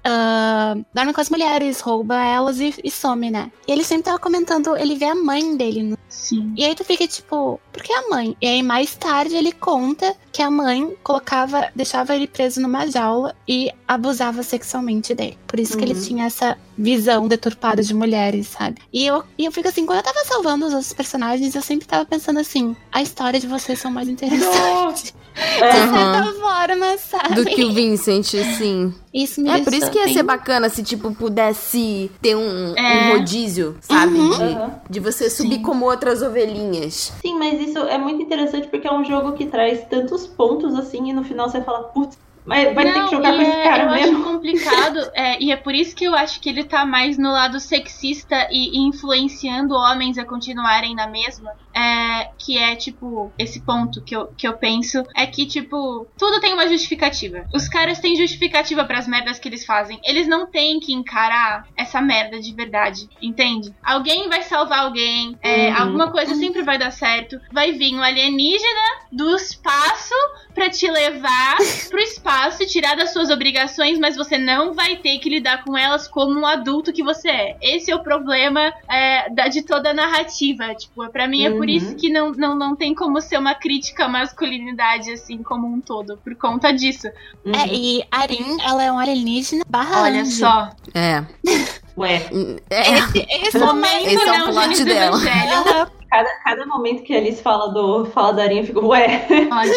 ah, dorme com as mulheres, rouba elas e, e some, né? E ele sempre tava comentando, ele vê a mãe dele. no- Sim. E aí tu fica tipo, por que a mãe? E aí mais tarde ele conta que a mãe colocava, deixava ele preso numa jaula e abusava sexualmente dele. Por isso que ele Uhum. tinha essa visão deturpada de mulheres, sabe? E eu, e eu fico assim, quando eu tava salvando os outros personagens, eu sempre tava pensando assim, a história de vocês são mais interessantes. De certa forma, sabe? Do que o Vincent, sim. Isso me É por isso que ia deixou ser bem- bacana se, tipo, pudesse ter um, É. um rodízio, sabe? Uhum. De, Aham. de você subir como outras ovelhinhas. Sim, mas isso é muito interessante porque é um jogo que traz tantos pontos assim e no final você fala, putz, mas vai ter Não, que jogar com esse é- cara eu mesmo. acho complicado, é, e é por isso que eu acho que ele tá mais no lado sexista e influenciando homens a continuarem na mesma. É, que é, tipo, esse ponto que eu, que eu penso é que, tipo, tudo tem uma justificativa. Os caras têm justificativa pras merdas que eles fazem. Eles não têm que encarar essa merda de verdade, entende? Alguém vai salvar alguém, é, Uhum. alguma coisa sempre vai dar certo. Vai vir um alienígena do espaço pra te levar pro espaço e tirar das suas obrigações, mas você não vai ter que lidar com elas como um adulto que você é. Esse é o problema é, da, de toda a narrativa. Tipo, pra mim é por Uhum. isso que não, não, não tem como ser uma crítica à masculinidade, assim, como um todo, por conta disso. Uhum. É, e Arin, ela é um alienígena barra Olha anjo. só. É. Ué, É. Esse, esse Momento Esse é não, plot dela. Cada, cada momento que a Alice fala, do, fala da Arinha, eu fico, ué. Pode.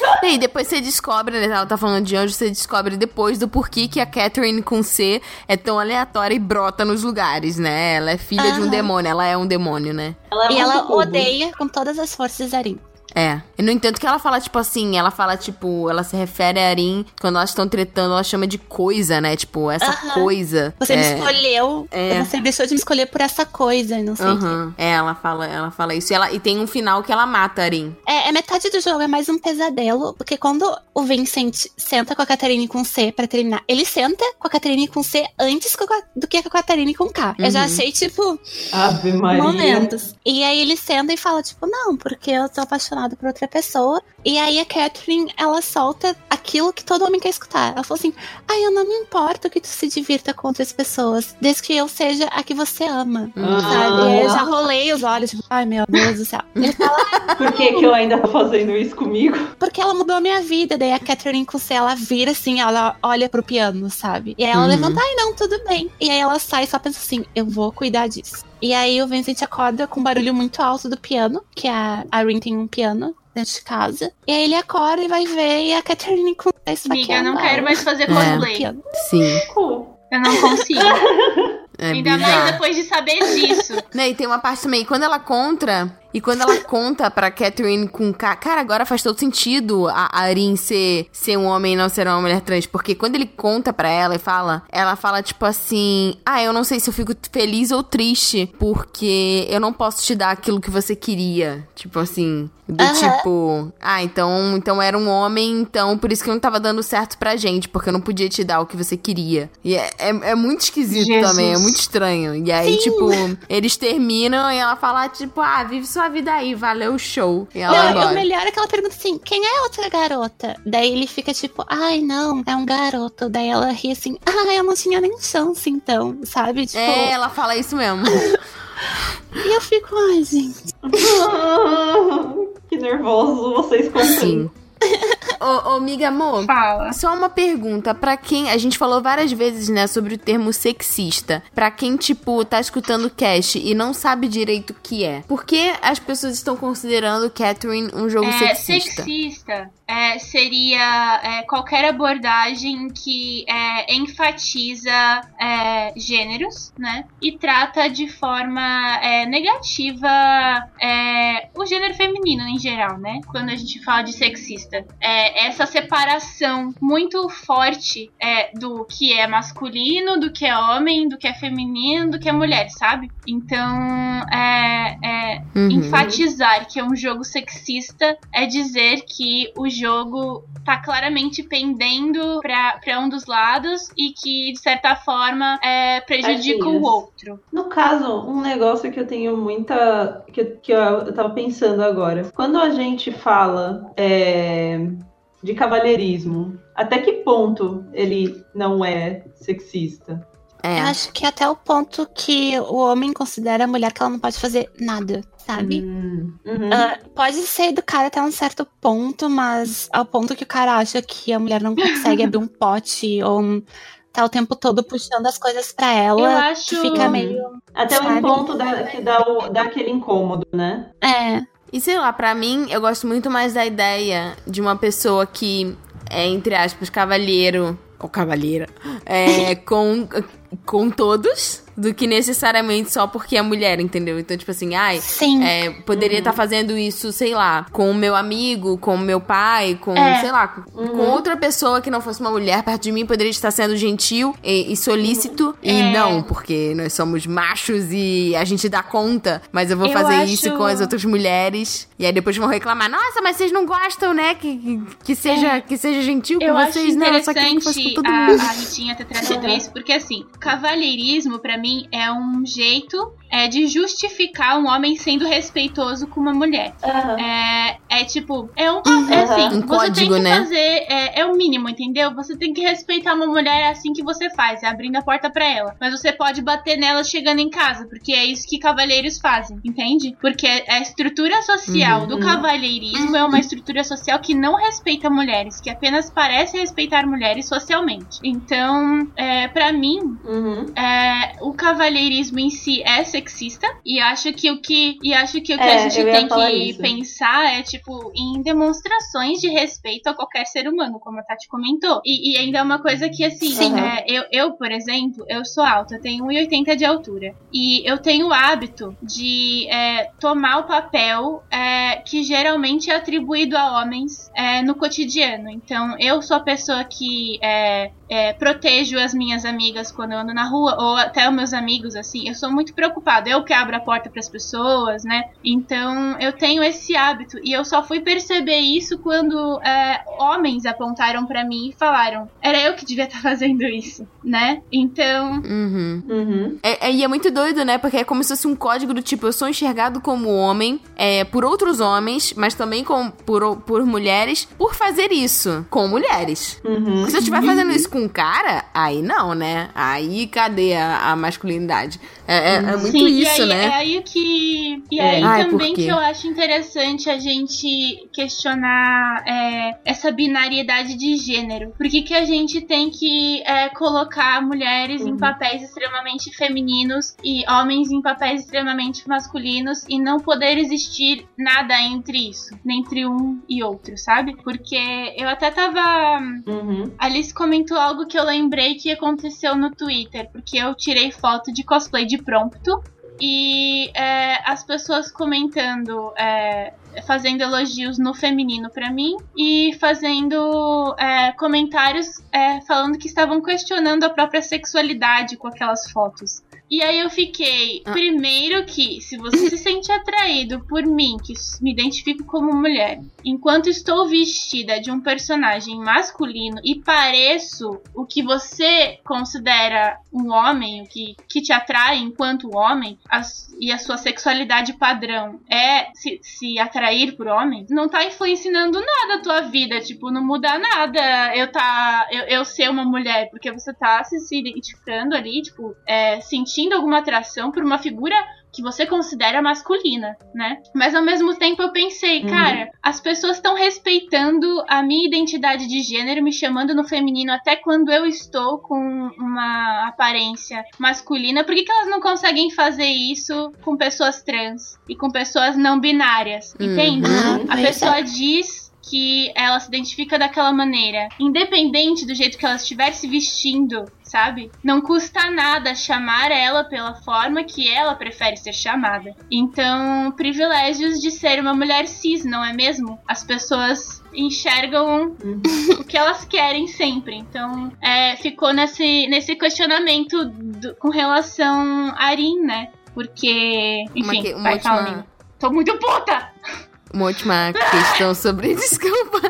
E depois você descobre, né? Ela tá falando de anjo, você descobre depois do porquê que a Catherine com C é tão aleatória e brota nos lugares, né? Ela é filha de um demônio, ela é um demônio, né? Ela é E ela cubo. odeia com todas as forças Arin. É. E no entanto que ela fala, tipo assim, ela fala, tipo, ela se refere a Arin, quando elas estão tretando, ela chama de coisa, né? Tipo, essa Aham. coisa. Você é, me escolheu, É. você deixou de me escolher por essa coisa, e não sei o quê. Aham. É, ela fala, ela fala isso. E, ela, e tem um final que ela mata a Arin. É, é metade do jogo, é mais um pesadelo, porque quando o Vincent senta com a Catarine com C pra terminar, ele senta com a Catarine com C antes do que com a Catarine com K. Eu já Uhum. achei, tipo, Ave Maria. momentos. E aí ele senta e fala, tipo, não, porque eu tô apaixonado por outra pessoa. E aí a Catherine, ela solta aquilo que todo homem quer escutar. Ela falou assim: ai, eu não me importo que tu se divirta com outras pessoas, desde que eu seja a que você ama. Ah. Sabe? E aí eu já rolei os olhos, tipo, ai meu Deus do céu. Por que, que eu ainda tô fazendo isso comigo? porque ela mudou a minha vida. Daí a Catherine com C, ela vira assim, ela olha pro piano, sabe? E aí ela Uhum. levanta, ai não, tudo bem. E aí ela sai e só pensa assim, eu vou cuidar disso. E aí o Vincent acorda com um barulho muito alto do piano, que a Irene tem um piano dentro de casa. E aí ele acorda e vai ver e a Catherine com C Amiga, eu não quero mais fazer É. cosplay. piano. Sim. Eu não consigo. É Ainda mais bizarro. depois de saber disso. Né, e tem uma parte também, quando ela conta, e quando ela conta pra Catherine com K, cara, agora faz todo sentido a Arin ser, ser um homem e não ser uma mulher trans, porque quando ele conta pra ela e fala, ela fala tipo assim, ah, eu não sei se eu fico feliz ou triste, porque eu não posso te dar aquilo que você queria, tipo assim, do Aham. tipo, ah, então, então era um homem, então por isso que não tava dando certo pra gente, porque eu não podia te dar o que você queria. E é, é, é muito esquisito Jesus. também, é muito estranho. E aí, Sim. tipo, eles terminam e ela fala, tipo, ah, vive sua sua vida aí, valeu o show. E ela Não, o melhor é que ela pergunta assim: quem é a outra garota? Daí ele fica tipo, ai não, é um garoto. Daí ela ri assim, ah, eu não tinha nem chance então, sabe? Tipo, É, ela fala isso mesmo. e eu fico, ai, gente. que nervoso vocês contando. Ô, ô, amiga amor. Fala. Só uma pergunta, pra quem. A gente falou várias vezes, né, sobre o termo sexista. Pra quem, tipo, tá escutando o cast e não sabe direito o que é. Por que as pessoas estão considerando Catherine um jogo É, sexista? sexista é, seria é, qualquer abordagem que é, enfatiza é, gêneros, né? E trata de forma é, negativa é, o gênero feminino em geral, né? Quando a gente fala de sexista. É, essa separação muito forte é, do que é masculino, do que é homem, do que é feminino, do que é mulher, sabe? Então, Uhum. enfatizar que é um jogo sexista é dizer que o jogo tá claramente pendendo pra um dos lados e que, de certa forma, é, prejudica o outro. No caso, um negócio que eu tenho muita. que, eu- que eu, eu tava pensando agora. Quando a gente fala é, de cavalheirismo, até que ponto ele não é sexista? É. Eu acho que até o ponto que o homem considera a mulher que ela não pode fazer nada, sabe? Hum, uhum. Ah, pode ser educada até um certo ponto, mas ao ponto que o cara acha que a mulher não consegue abrir um pote ou um- tá o tempo todo puxando as coisas pra ela, Eu que acho. fica meio. Até um sabe? ponto da- que dá, o, dá aquele incômodo, né? É. E sei lá, pra mim, eu gosto muito mais da ideia de uma pessoa que é, entre aspas, cavalheiro ou cavalheira é, com, com todos do que necessariamente só porque é mulher, entendeu? Então, tipo assim, ai. Sim. é, poderia estar fazendo isso, sei lá, com o meu amigo, com o meu pai, com, É. sei lá, com, com outra pessoa que não fosse uma mulher perto de mim, poderia estar sendo gentil e, e solícito. E É. não, porque nós somos machos e a gente dá conta, mas eu vou Eu fazer acho- isso com as outras mulheres. E aí depois vão reclamar, nossa, mas vocês não gostam, né? Que, que, que seja, que seja gentil com É. Eu acho vocês, não, só que fosse com todo a, mundo. a Ritinha ter trazido isso, porque assim, cavalheirismo pra mim é um jeito é, de justificar um homem sendo respeitoso com uma mulher. Aham. É, é tipo, é um Uhum. é assim, Um você código, tem que né? fazer, é, é o mínimo, entendeu? Você tem que respeitar uma mulher é assim que você faz, é abrindo a porta pra ela. Mas você pode bater nela chegando em casa, porque é isso que cavalheiros fazem, entende? Porque a estrutura social Uhum. do cavalheirismo é uma estrutura social que não respeita mulheres, que apenas parece respeitar mulheres socialmente. Então, é, para mim, Uhum. é, o cavalheirismo em si é sexista e acho que o que e acho que o que É, a gente tem que isso. pensar é tipo em demonstrações de respeito a qualquer ser humano, como a Tati comentou. E, e ainda é uma coisa que assim, Sim. é, eu, eu por exemplo, eu sou alta, eu tenho 1,80 de altura e eu tenho o hábito de é, tomar o papel é, que geralmente é atribuído a homens é, no cotidiano. Então eu sou a pessoa que é, é, protejo as minhas amigas quando eu ando na rua, ou até os meus amigos, assim. Eu sou muito preocupada. Eu que abro a porta para as pessoas, né? Então eu tenho esse hábito. E eu só fui perceber isso quando é, homens apontaram para mim e falaram: era eu que devia estar fazendo isso, né? Então. Uhum. Uhum. É, é- e é muito doido, né? Porque é como se fosse um código do tipo, eu sou enxergado como homem, é, por outros homens, mas também com, por, por mulheres, por fazer isso com mulheres. Uhum. Se eu estiver fazendo isso com um cara, aí não, né? Aí cadê a, a masculinidade? É, é- é muito Sim, e isso, aí, né? É aí que. E É. aí Ai, também que eu acho interessante a gente questionar é, essa binariedade de gênero. Por que, que a gente tem que é, colocar mulheres em Uhum. papéis extremamente femininos e homens em papéis extremamente masculinos e não poder existir nada entre isso, entre um e outro, sabe? Porque eu até tava. Uhum. Alice comentou algo que eu lembrei que aconteceu no Twitter, porque eu tirei foto de cosplay de prompto e é, as pessoas comentando, é, fazendo elogios no feminino pra mim e fazendo é, comentários é, falando que estavam questionando a própria sexualidade com aquelas fotos. E aí eu fiquei, Ah. primeiro que se você se sente atraído por mim, que me identifico como mulher, enquanto estou vestida de um personagem masculino e pareço o que você considera um homem, o que, que te atrai enquanto homem, as- e a sua sexualidade padrão é se, se atrair por homens, não tá influenciando nada a tua vida, tipo, não muda nada eu tá eu, eu ser uma mulher, porque você tá se, se identificando ali, tipo, é, sentindo alguma atração por uma figura que você considera masculina, né? Mas ao mesmo tempo eu pensei, Uhum. cara, as pessoas estão respeitando a minha identidade de gênero, me chamando no feminino até quando eu estou com uma aparência masculina. Por que, que elas não conseguem fazer isso com pessoas trans e com pessoas não binárias? Uhum. Entende? Ah, A pessoa diz que ela se identifica daquela maneira, independente do jeito que ela estiver se vestindo, sabe? Não custa nada chamar ela pela forma que ela prefere ser chamada. Então, privilégios de ser uma mulher cis, não é mesmo? As pessoas enxergam o que elas querem sempre. Então, é, ficou nesse, nesse questionamento do- com relação a Arin, né? Porque, Uma, enfim, que- uma vai, última, Tô muito puta! Uma última questão sobre. Desculpa.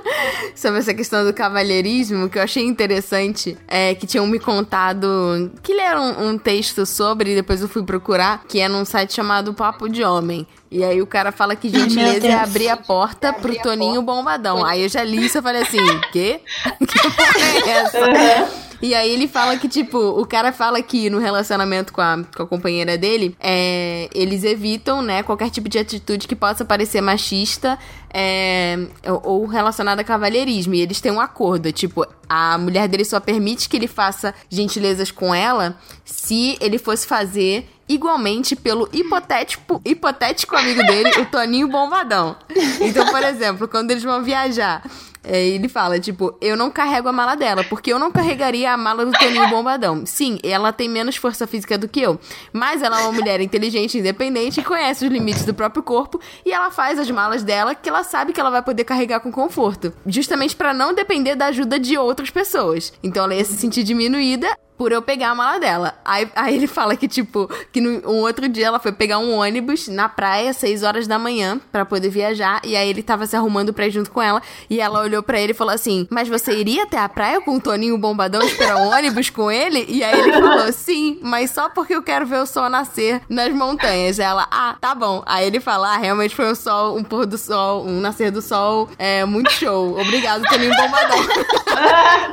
Sobre essa questão do cavalheirismo, que eu achei interessante. É que tinham me contado. Que leram um, texto sobre, e depois eu fui procurar, que é num site chamado Papo de Homem. E aí o cara fala que gentileza é abrir a porta pro Toninho Bombadão. Aí eu já li isso e falei assim, quê? Que porra é essa? E aí ele fala que, tipo, o cara fala que no relacionamento com a, com a companheira dele, é, eles evitam, né, qualquer tipo de atitude que possa parecer machista é, ou- relacionada a cavalheirismo. E eles têm um acordo, tipo, a mulher dele só permite que ele faça gentilezas com ela se ele fosse fazer igualmente pelo hipotético, hipotético amigo dele, o Toninho Bombadão. Então, por exemplo, quando eles vão viajar, ele fala, tipo, eu não carrego a mala dela, porque eu não carregaria a mala do Toninho Bombadão. Sim, ela tem menos força física do que eu, mas ela é uma mulher inteligente, independente, conhece os limites do próprio corpo, e ela faz as malas dela que ela sabe que ela vai poder carregar com conforto, justamente pra não depender da ajuda de outras pessoas. Então ela ia se sentir diminuída por eu pegar a mala dela. Aí, aí ele fala que, tipo, que no um outro dia ela foi pegar um ônibus na praia, 6 horas da manhã, pra poder viajar. E aí ele tava se arrumando pra ir junto com ela. E ela olhou pra ele e falou assim: Mas você iria até a praia com o Toninho Bombadão esperar um ônibus com ele? E aí ele falou: Sim, mas só porque eu quero ver o sol nascer nas montanhas. Ela, ah, tá bom. Aí ele fala: Ah, realmente foi um sol, um pôr do sol, um nascer do sol. É muito show. Obrigado, Toninho Bombadão.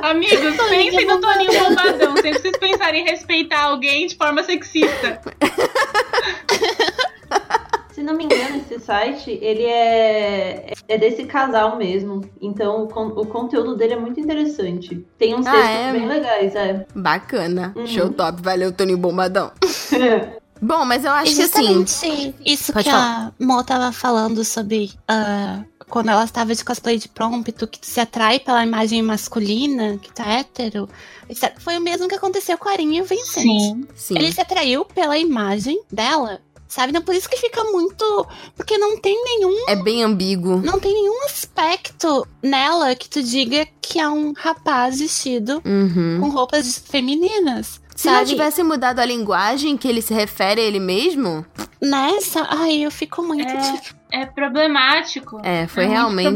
Amigos, pensem no Toninho Bombadão. Sempre vocês pensarem em respeitar alguém de forma sexista. Se não me engano, esse site, ele é, é desse casal mesmo. Então, o, con- o conteúdo dele é muito interessante. Tem uns Ah, textos é? bem legais, é. Bacana. Uhum. Show top. Valeu, Toninho Bombadão. Bom, mas eu acho que assim. isso Pode que a Mo tava falando sobre ah, quando ela estava de cosplay de Prompto, que tu se atrai pela imagem masculina, que tá hétero. etc. Foi o mesmo que aconteceu com a Arinha e o Vincent. Sim. Ele se atraiu pela imagem dela, sabe? Então por isso que fica muito. Porque não tem nenhum. É bem ambíguo. Não tem nenhum aspecto nela que tu diga que é um rapaz vestido Uhum. com roupas femininas. Se não sabe? tivesse mudado a linguagem que ele se refere a ele mesmo, Nessa. Ai, eu fico muito. É. tipo, É problemático. é, foi É realmente.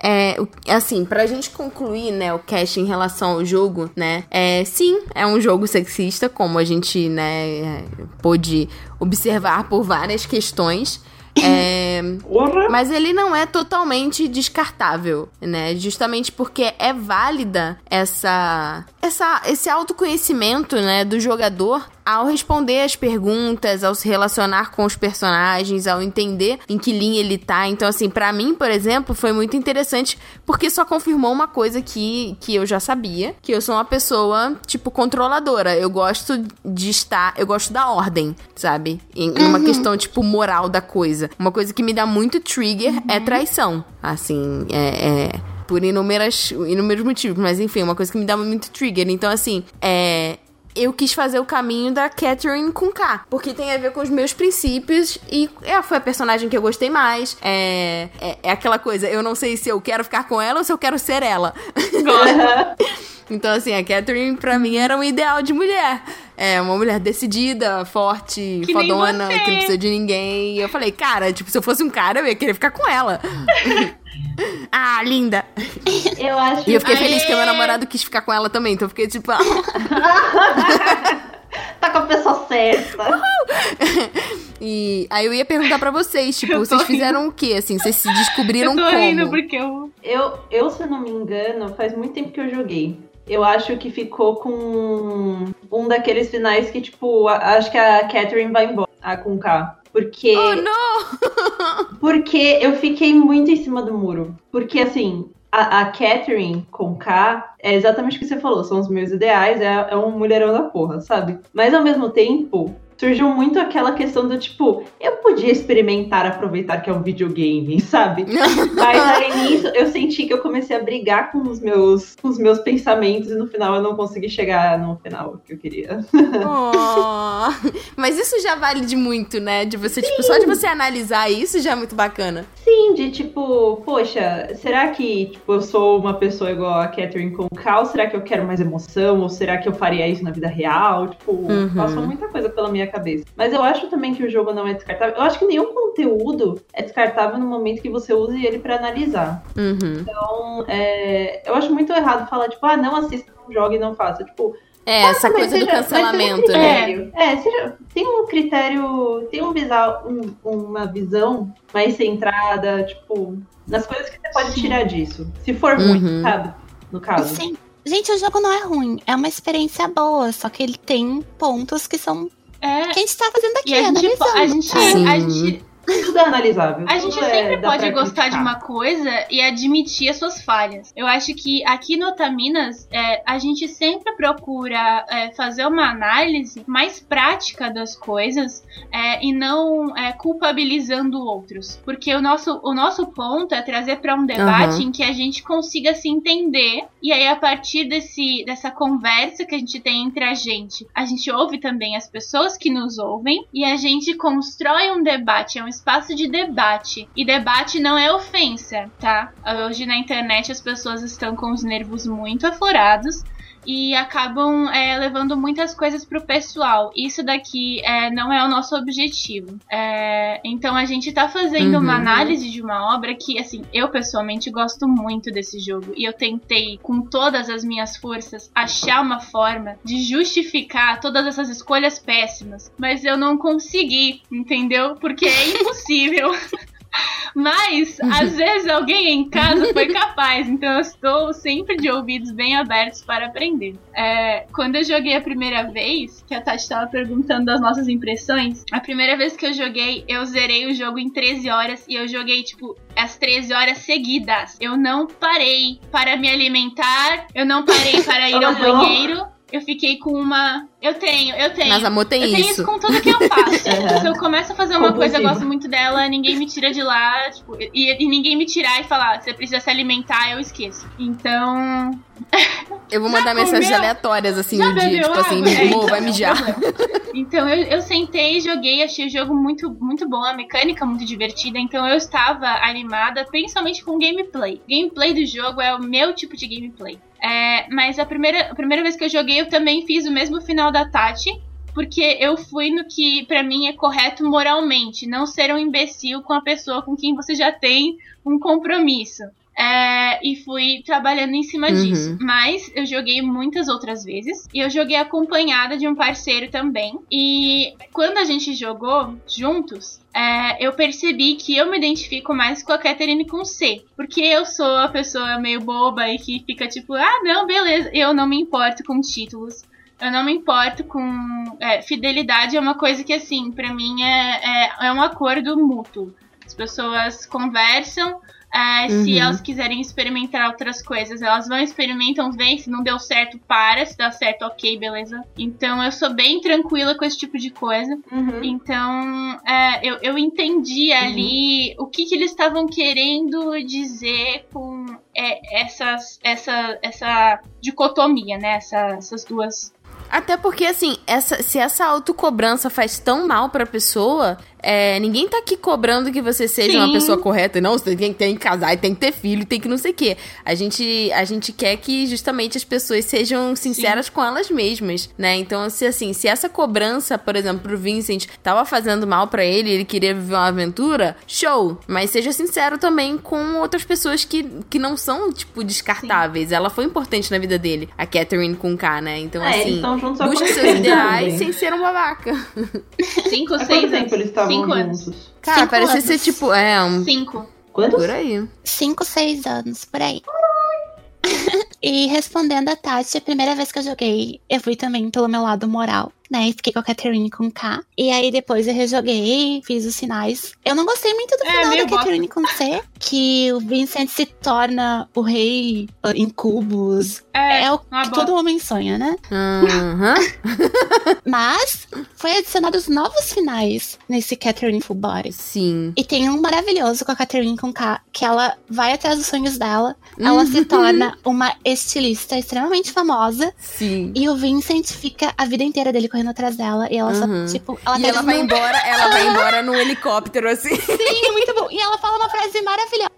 É, assim, pra gente concluir, né, o cast em relação ao jogo, né, é, sim, é um jogo sexista, como a gente, né, pôde observar por várias questões. É! Mas ele não é totalmente descartável, né? Justamente porque é válida essa, essa esse autoconhecimento, né, do jogador ao responder as perguntas, ao se relacionar com os personagens, ao entender em que linha ele tá. Então, assim, pra mim, por exemplo, foi muito interessante porque só confirmou uma coisa que, que eu já sabia, que eu sou uma pessoa, tipo, controladora. Eu gosto de estar, eu gosto da ordem, sabe? Em uma questão, tipo, moral da coisa. Uma coisa que me dá muito trigger é traição. Assim, é... é por inúmeras, inúmeros motivos, mas enfim, uma coisa que me dá muito trigger. Então, assim, é eu quis fazer o caminho da Catherine com K, porque tem a ver com os meus princípios e é, foi a personagem que eu gostei mais. É, é, é aquela coisa, eu não sei se eu quero ficar com ela ou se eu quero ser ela. Então, assim, a Catherine, pra mim, era um ideal de mulher. É, uma mulher decidida, forte, Que fodona, que não precisa de ninguém. E eu falei, cara, tipo, se eu fosse um cara, eu ia querer ficar com ela. ah, linda. Eu acho E eu fiquei Aê! feliz que meu namorado quis ficar com ela também. Então eu fiquei tipo, ah. tá com a pessoa certa. E aí eu ia perguntar pra vocês, tipo, vocês rindo. fizeram o quê, assim? Vocês se descobriram eu tô como? rindo porque eu. Eu, eu, se eu não me engano, faz muito tempo que eu joguei. Eu acho que ficou com um daqueles finais que, tipo, a- acho que a Catherine vai embora, a com K. Porque, Oh, não! porque eu fiquei muito em cima do muro. Porque, assim, a, a Catherine com K é exatamente o que você falou, são os meus ideais, é, é um mulherão da porra, sabe? Mas ao mesmo tempo, surgiu muito aquela questão do tipo, eu podia experimentar, aproveitar que é um videogame, sabe? Mas aí nisso eu senti que eu comecei a brigar com os meus, com os meus pensamentos e no final eu não consegui chegar no final que eu queria. Oh. Mas isso já vale de muito, né? De você, tipo, só de você analisar isso já é muito bacana. Sim, de tipo, poxa, será que tipo, eu sou uma pessoa igual a Catherine com Cal? Será que eu quero mais emoção? Ou será que eu faria isso na vida real? Tipo, Uhum. passou muita coisa pela minha cabeça. Mas eu acho também que o jogo não é descartável. Eu acho que nenhum conteúdo é descartável no momento que você use ele pra analisar. Uhum. Então, é, eu acho muito errado falar, tipo, ah, não assista, não jogue e não faça. Tipo, É, essa coisa do seja- um cancelamento, né? É, seja, tem um critério, tem um um- uma visão mais centrada, tipo, nas coisas que você pode Sim. tirar disso. Se for Uhum. muito, sabe? No caso. Sim. Gente, o jogo não é ruim. É uma experiência boa, só que ele tem pontos que são. É. que a gente tá fazendo aqui, E a gente, a gente, a gente, Tudo é analisável. a gente é- sempre pode gostar de criticar. uma coisa e admitir as suas falhas. Eu acho que aqui no Otaminas, é, a gente sempre procura é, fazer uma análise mais prática das coisas é, e não é, culpabilizando outros. Porque o nosso, o nosso ponto é trazer para um debate Aham. em que a gente consiga se entender e aí a partir desse, dessa conversa que a gente tem entre a gente, a gente ouve também as pessoas que nos ouvem e a gente constrói um debate, é um espaço de debate. E debate não é ofensa, tá? Hoje na internet as pessoas estão com os nervos muito aflorados e acabam é, levando muitas coisas pro pessoal. Isso daqui é, não é o nosso objetivo. É, então a gente tá fazendo Uhum. uma análise de uma obra que, assim, eu pessoalmente gosto muito desse jogo. E eu tentei, com todas as minhas forças, achar uma forma de justificar todas essas escolhas péssimas. Mas eu não consegui, entendeu? Porque é impossível. Mas, às vezes, alguém em casa foi capaz, então eu estou sempre de ouvidos bem abertos para aprender. É, quando eu joguei a primeira vez, que a Tati estava perguntando das nossas impressões, a primeira vez que eu joguei, eu zerei o jogo em 13 horas e eu joguei, tipo, as 13 horas seguidas. Eu não parei para me alimentar, eu não parei para ir ao banheiro. Eu fiquei com uma. Eu tenho, eu tenho. Mas amor tem Eu tenho isso. isso com tudo que eu faço. Uhum. Se eu começo a fazer uma coisa, eu gosto muito dela, ninguém me tira de lá, tipo, e, e ninguém me tirar e falar, você precisa se alimentar, eu esqueço. Então. Eu vou Já mandar mensagens comeu? aleatórias, assim, no dia, tipo assim, água? É, amor, então, vai é mijar. Então eu, eu sentei, joguei, achei o jogo muito, muito bom, a mecânica muito divertida, então eu estava animada, principalmente com o gameplay. Gameplay do jogo é o meu tipo de gameplay. É, mas a primeira, a primeira vez que eu joguei, eu também fiz o mesmo final da Tati. Porque eu fui no que pra mim é correto moralmente, não ser um imbecil com a pessoa com quem você já tem um compromisso. É, e fui trabalhando em cima Uhum. disso. Mas eu joguei muitas outras vezes. E eu joguei acompanhada de um parceiro também. E quando a gente jogou juntos, é, eu percebi que eu me identifico mais com a Catherine com C. Porque eu sou a pessoa meio boba e que fica tipo, ah, não, beleza, eu não me importo com títulos. Eu não me importo com. é, fidelidade é uma coisa que, assim, pra mim é, é, é um acordo mútuo. As pessoas conversam. é, Se Uhum. elas quiserem experimentar outras coisas, elas vão, experimentam, vêm. Se não deu certo, para. Se dá certo, ok, beleza. Então eu sou bem tranquila com esse tipo de coisa. Uhum. Então, é, eu, eu entendi ali o que, que eles estavam querendo dizer com é, essas, essa, essa dicotomia, né? Essa- essas duas. Até porque, assim, essa, se essa autocobrança faz tão mal pra pessoa, é, ninguém tá aqui cobrando que você seja Sim. uma pessoa correta. Não, você tem, tem que casar, tem que ter filho, tem que não sei o quê. A gente, a gente quer que justamente as pessoas sejam sinceras com elas mesmas, né? Então, se assim, se essa cobrança, por exemplo, pro Vincent tava fazendo mal pra ele, ele queria viver uma aventura, show. Mas seja sincero também com outras pessoas que, que não são, tipo, descartáveis. Ela foi importante na vida dele, a Catherine com K, né? Então, É, assim, quanto seus ideais também? sem ser um babaca. Cinco, seis anos. tempo eles estavam Cinco anos. juntos? Cara, Cinco parece anos. ser tipo, é, um. Cinco. Quantos? Por aí. Cinco, seis anos, por aí. e respondendo a Tati, a primeira vez que eu joguei, eu fui também pelo meu lado moral, né? E fiquei com a Catherine com K. E aí depois eu rejoguei, fiz os sinais. Eu não gostei muito do É, final meio da Catherine com C, que o Vincent se torna o rei ah, em cubos. É, É, o que bosta. todo homem sonha, né? Aham. Mas foi adicionados novos finais nesse Catherine Full Body. Sim. E tem um maravilhoso com a Catherine com K, que ela vai atrás dos sonhos dela. Ela Uhum. se torna uma estilista extremamente famosa. Sim. E o Vincent fica a vida inteira dele correndo atrás dela. E ela Uhum. só, tipo, ela E ela vai embora, ela vai embora num helicóptero, assim. Sim, muito bom. E ela fala uma frase maravilhosa.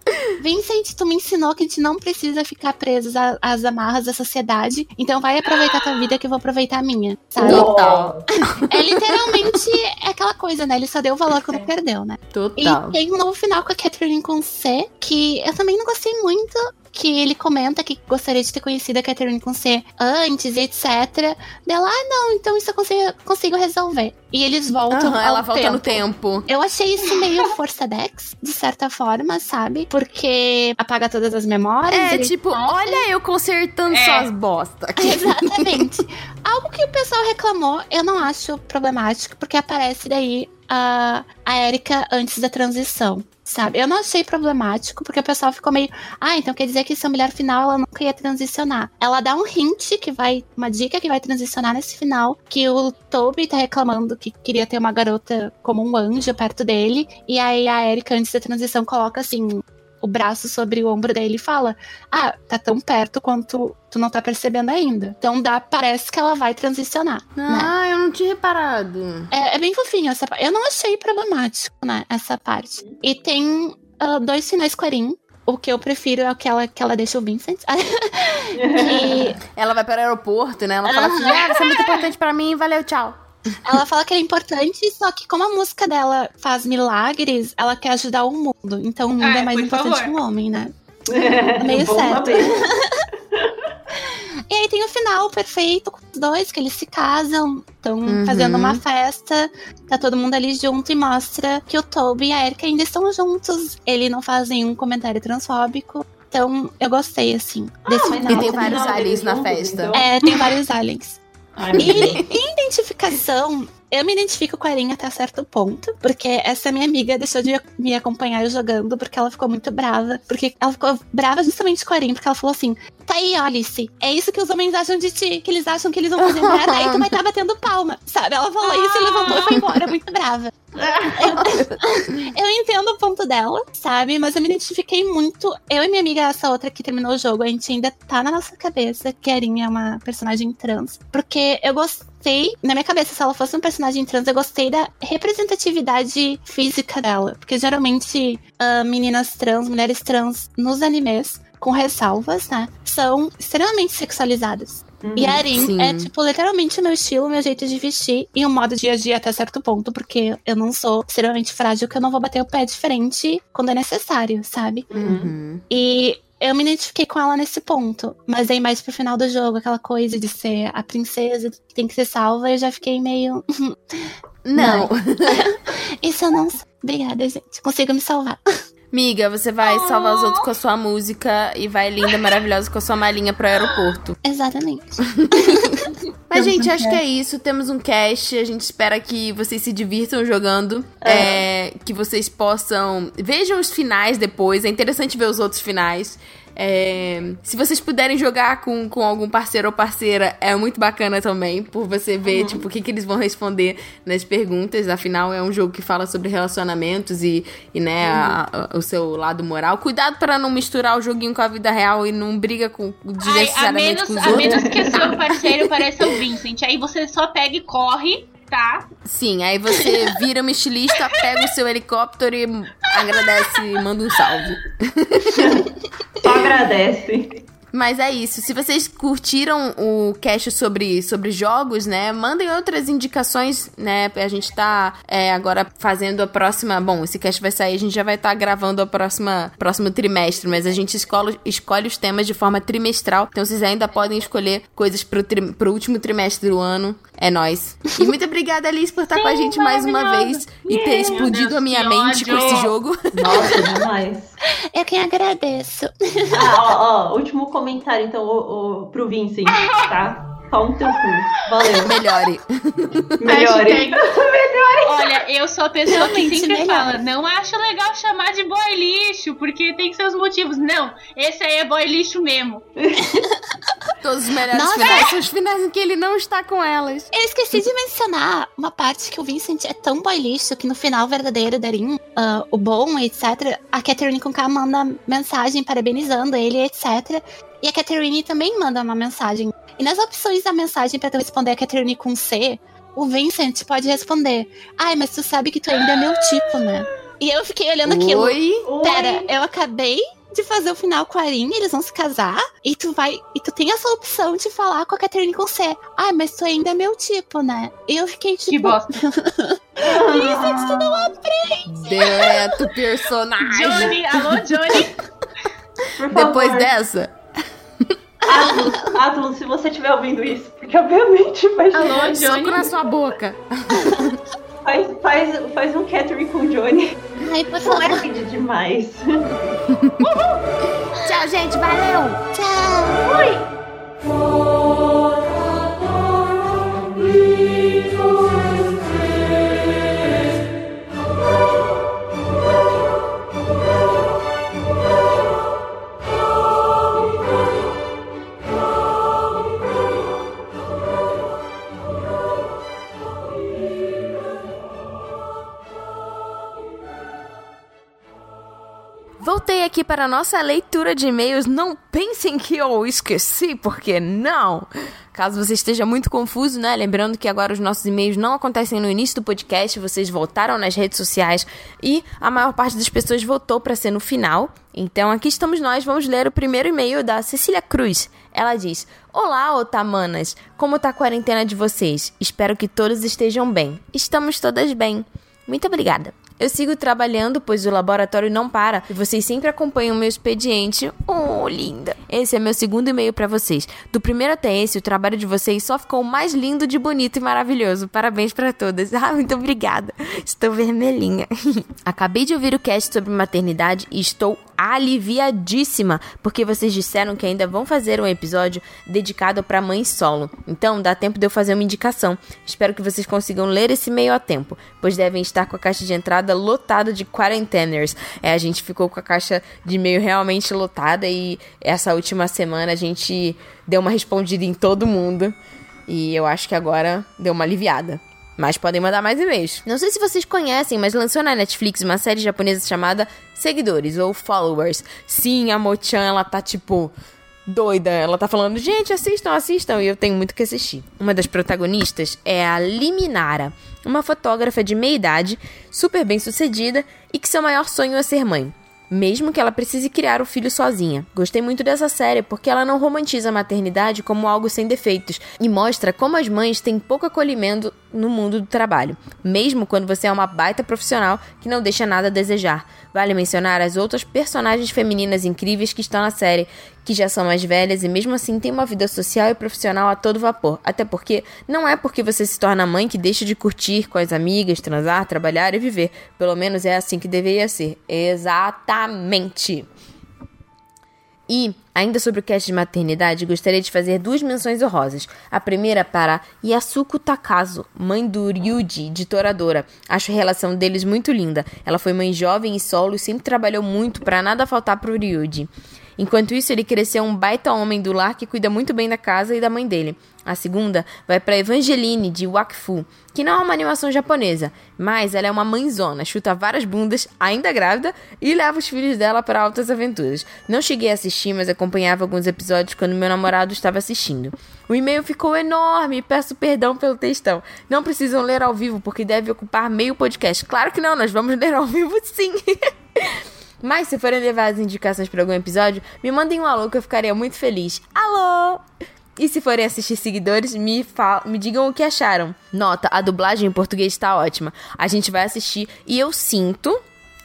Vincent, tu me ensinou que a gente não precisa ficar presos às amarras da sociedade. Então vai aproveitar tua vida que eu vou aproveitar a minha. Sabe? Total. É literalmente aquela coisa, né? Ele só deu valor quando perdeu, né? Total. E tem um novo final com a Catherine com C, que eu também não gostei muito. Que ele comenta que gostaria de ter conhecido a Catherine com C antes, etc. Dela, ah, não, então isso eu consigo, consigo resolver. E eles voltam. Ao ela volta tempo. no tempo. Eu achei isso meio força Dex, de certa forma, sabe? Porque apaga todas as memórias. É, tipo, olha eu consertando É. suas bosta aqui. Exatamente. Algo que o pessoal reclamou, eu não acho problemático, porque aparece daí a, a Erika antes da transição. Sabe? Eu não achei problemático, porque o pessoal ficou meio. Ah, então quer dizer que essa mulher final ela nunca ia transicionar. Ela dá um hint que vai. Uma dica que vai transicionar nesse final. Que o Toby tá reclamando que queria ter uma garota como um anjo perto dele. E aí a Erika, antes da transição, coloca assim. O braço sobre o ombro dele e fala: Ah, tá tão perto quanto tu não tá percebendo ainda. Então dá, parece que ela vai transicionar. né? Ah, eu não tinha reparado. É, é bem fofinho essa parte. Eu não achei problemático, né? Essa parte. E tem ah, dois finais Clarim. O que eu prefiro é o que ela, que ela deixa o Vincent. que Ela vai para o aeroporto, né? Ela fala assim: ah, você é muito importante pra mim, valeu, tchau. Ela fala que ele é importante, só que como a música dela faz milagres, ela quer ajudar o mundo. Então o mundo Ah, é mais por importante favor. que um homem, né? É, meio certo. E aí tem o final perfeito com os dois, que eles se casam, estão Uhum. fazendo uma festa, tá todo mundo ali junto e mostra que o Toby e a Erika ainda estão juntos. Ele não faz nenhum comentário transfóbico. Então, eu gostei, assim, desse mas final. E tem vários aliens na festa. então- É, tem vários aliens. E em identificação, eu me identifico com a Erin até certo ponto, porque essa minha amiga deixou de me acompanhar jogando porque ela ficou muito brava. Porque ela ficou brava justamente com a Erin, porque ela falou assim: tá aí, Alice, é isso que os homens acham de ti, que eles acham que eles vão fazer merda, aí tu vai estar batendo palma, sabe? Ela falou isso e levantou e foi embora, muito brava. Eu, eu entendo o ponto dela, sabe? Mas eu me identifiquei muito. Eu e minha amiga, essa outra que terminou o jogo, a gente ainda tá na nossa cabeça que a Erin é uma personagem trans. Porque eu gostei, na minha cabeça, se ela fosse um personagem trans, eu gostei da representatividade física dela. Porque geralmente ah, meninas trans, mulheres trans nos animes, com ressalvas, né? São extremamente sexualizadas. E a Erin Sim. é, tipo, literalmente o meu estilo, o meu jeito de vestir e o modo de agir até certo ponto, porque eu não sou extremamente frágil, que eu não vou bater o pé de frente quando é necessário, sabe? Uhum. E eu me identifiquei com ela nesse ponto. Mas aí mais pro final do jogo, aquela coisa de ser a princesa que tem que ser salva, eu já fiquei meio. Não. Isso eu não sei. Obrigada, gente. Consigo me salvar. Miga, você vai salvar os outros com a sua música e vai linda, maravilhosa com a sua malinha pro aeroporto. Exatamente. Mas, Temos gente, um acho que é isso. Temos um cast. A gente espera que vocês se divirtam jogando. É, que vocês possam. Vejam os finais depois. É interessante ver os outros finais. É, se vocês puderem jogar com, com algum parceiro ou parceira, é muito bacana também, por você ver, tipo, o que, que eles vão responder nas perguntas. Afinal, é um jogo que fala sobre relacionamentos e, e né, a- a- o seu lado moral. Cuidado pra não misturar o joguinho com a vida real e não briga com Ai, a menos, com os a outros. menos que seu parceiro pareça o Vincent. Aí você só pega e corre tá? Sim, aí você vira uma estilista, pega o seu helicóptero e agradece e manda um salve. Só agradece. Mas é isso. Se vocês curtiram o cast sobre, sobre jogos, né? Mandem outras indicações, né? A gente tá é, agora fazendo a próxima. Bom, esse cast vai sair, a gente já vai estar tá gravando a próxima próximo trimestre, mas a gente escolhe, escolhe os temas de forma trimestral. Então vocês ainda podem escolher coisas pro, tri, pro último trimestre do ano. É nóis. E muito obrigada, Alice, por estar Sim, com a gente mais uma vez e ter explodido a minha mente ódio. com esse jogo. Nossa, demais. Eu quem agradeço. Ah, ó, ó, último comentário, então, o, o, pro Vincent, tá? Pau no teu cu. Valeu. Melhore. Melhore. Melhore. Olha, eu sou a pessoa que sempre melhor. fala, não acho legal chamar de boy lixo, porque tem seus motivos. Não, esse aí é boy lixo mesmo. Todos os melhores Nossa. finais são os finais em que ele não está com elas. Eu esqueci de mencionar uma parte que o Vincent é tão boy lixo que no final verdadeiro Darim, uh, o bom, etc., a Catherine com K manda mensagem parabenizando ele, etc. E a Catherine também manda uma mensagem. E nas opções da mensagem para tu responder a Catherine com C, o Vincent pode responder: Ai, mas tu sabe que tu ainda é meu tipo, né? E eu fiquei olhando aquilo. Oi? Pera, eu acabei de fazer o final com a Arin, eles vão se casar, e tu vai. E tu tem essa opção de falar com a Catherine com C. Ai, mas tu ainda é meu tipo, né? E eu fiquei tipo. Que bosta. Vincent, tu não aprende. Direto personagem. Johnny, alô, Johnny. Depois dessa, Atlas, Atlas, se você estiver ouvindo isso, porque obviamente vai Alô, Johnny. Soco na sua boca. Faz, faz, faz um catering com o Johnny. Ai, por favor. Não é demais. Tchau, gente. Valeu. Tchau. Oi. Voltei aqui para a nossa leitura de e-mails. Não pensem que eu esqueci, porque não! Caso você esteja muito confuso, né? Lembrando que agora os nossos e-mails não acontecem no início do podcast, vocês voltaram nas redes sociais e a maior parte das pessoas votou para ser no final. Então aqui estamos nós, vamos ler o primeiro e-mail da Cecília Cruz. Ela diz: Olá, otamanas! Como tá a quarentena de vocês? Espero que todos estejam bem. Estamos todas bem. Muito obrigada. Eu sigo trabalhando, pois o laboratório não para e vocês sempre acompanham o meu expediente. Oh, linda! Esse é meu segundo e-mail para vocês. Do primeiro até esse, o trabalho de vocês só ficou mais lindo de bonito e maravilhoso. Parabéns para todas. Ah, muito obrigada. Estou vermelhinha. Acabei de ouvir o cast sobre maternidade e estou aliviadíssima, porque vocês disseram que ainda vão fazer um episódio dedicado para mãe solo. Então, dá tempo de eu fazer uma indicação. Espero que vocês consigam ler esse e-mail a tempo, pois devem estar com a caixa de entrada lotada de quarenteners. É, a gente ficou com a caixa de e-mail realmente lotada e essa última semana a gente deu uma respondida em todo mundo. E eu acho que agora deu uma aliviada. Mas podem mandar mais e-mails. Não sei se vocês conhecem, mas lançou na Netflix uma série japonesa chamada Seguidores ou Followers. Sim, a Mochan, ela tá tipo doida. Ela tá falando, gente, assistam, assistam. E eu tenho muito que assistir. Uma das protagonistas é a Liminara, uma fotógrafa de meia idade, super bem sucedida e que seu maior sonho é ser mãe mesmo que ela precise criar o filho sozinha. Gostei muito dessa série porque ela não romantiza a maternidade como algo sem defeitos e mostra como as mães têm pouco acolhimento no mundo do trabalho, mesmo quando você é uma baita profissional que não deixa nada a desejar. Vale mencionar as outras personagens femininas incríveis que estão na série, que já são mais velhas e mesmo assim têm uma vida social e profissional a todo vapor. Até porque não é porque você se torna mãe que deixa de curtir com as amigas, transar, trabalhar e viver. Pelo menos é assim que deveria ser. Exatamente. E, ainda sobre o cast de maternidade, gostaria de fazer duas menções honrosas. A primeira para Yasuko Takazo, mãe do Ryuji, de Toradora. Acho a relação deles muito linda. Ela foi mãe jovem e solo e sempre trabalhou muito para nada faltar pro Ryuji. Enquanto isso, ele cresceu um baita homem do lar que cuida muito bem da casa e da mãe dele. A segunda vai para Evangeline de Wakfu, que não é uma animação japonesa, mas ela é uma mãezona, chuta várias bundas, ainda grávida, e leva os filhos dela para altas aventuras. Não cheguei a assistir, mas acompanhava alguns episódios quando meu namorado estava assistindo. O e-mail ficou enorme peço perdão pelo textão. Não precisam ler ao vivo porque deve ocupar meio podcast. Claro que não, nós vamos ler ao vivo sim. Mas se forem levar as indicações para algum episódio, me mandem um alô que eu ficaria muito feliz. Alô! E se forem assistir seguidores, me, me digam o que acharam. Nota, a dublagem em português está ótima. A gente vai assistir e eu sinto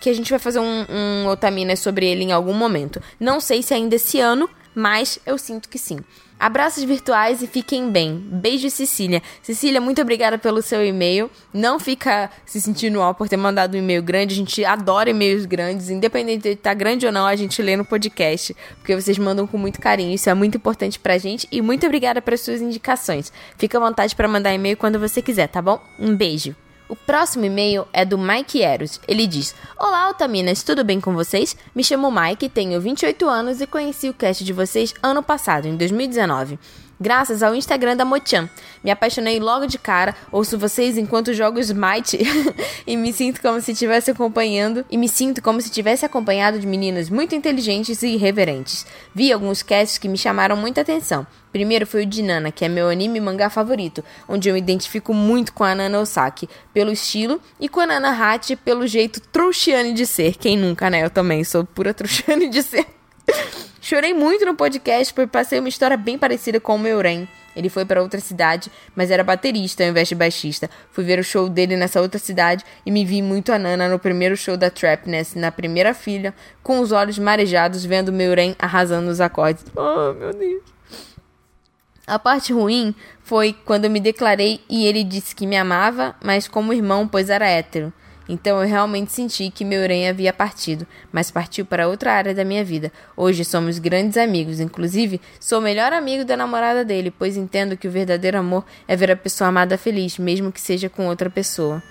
que a gente vai fazer um, um Otamina sobre ele em algum momento. Não sei se ainda esse ano, mas eu sinto que sim. Abraços virtuais e fiquem bem. Beijo, Cecília. Cecília, muito obrigada pelo seu e-mail. Não fica se sentindo mal por ter mandado um e-mail grande. A gente adora e-mails grandes. Independente de estar grande ou não, a gente lê no podcast. Porque vocês mandam com muito carinho. Isso é muito importante pra gente. E muito obrigada pelas suas indicações. Fica à vontade para mandar e-mail quando você quiser, tá bom? Um beijo. O próximo e-mail é do Mike Eros. Ele diz: Olá, Altaminas, tudo bem com vocês? Me chamo Mike, tenho 28 anos e conheci o cast de vocês ano passado, em 2019 graças ao Instagram da Mochan. Me apaixonei logo de cara, ouço vocês enquanto jogo Smite e me sinto como se estivesse acompanhando e me sinto como se tivesse acompanhado de meninas muito inteligentes e irreverentes. Vi alguns casts que me chamaram muita atenção. Primeiro foi o de Nana, que é meu anime mangá favorito, onde eu me identifico muito com a Nana Osaki, pelo estilo, e com a Nana Hachi pelo jeito trouxiane de ser. Quem nunca, né? Eu também sou pura trouxiane de ser. Chorei muito no podcast porque passei uma história bem parecida com o Meuren. Ele foi para outra cidade, mas era baterista ao invés de baixista. Fui ver o show dele nessa outra cidade e me vi muito a Nana no primeiro show da Trapness, na primeira filha, com os olhos marejados vendo Meuren arrasando os acordes. Oh, meu Deus. A parte ruim foi quando me declarei e ele disse que me amava, mas como irmão, pois era hétero. Então eu realmente senti que meu Uren havia partido, mas partiu para outra área da minha vida. Hoje somos grandes amigos, inclusive sou o melhor amigo da namorada dele, pois entendo que o verdadeiro amor é ver a pessoa amada feliz, mesmo que seja com outra pessoa.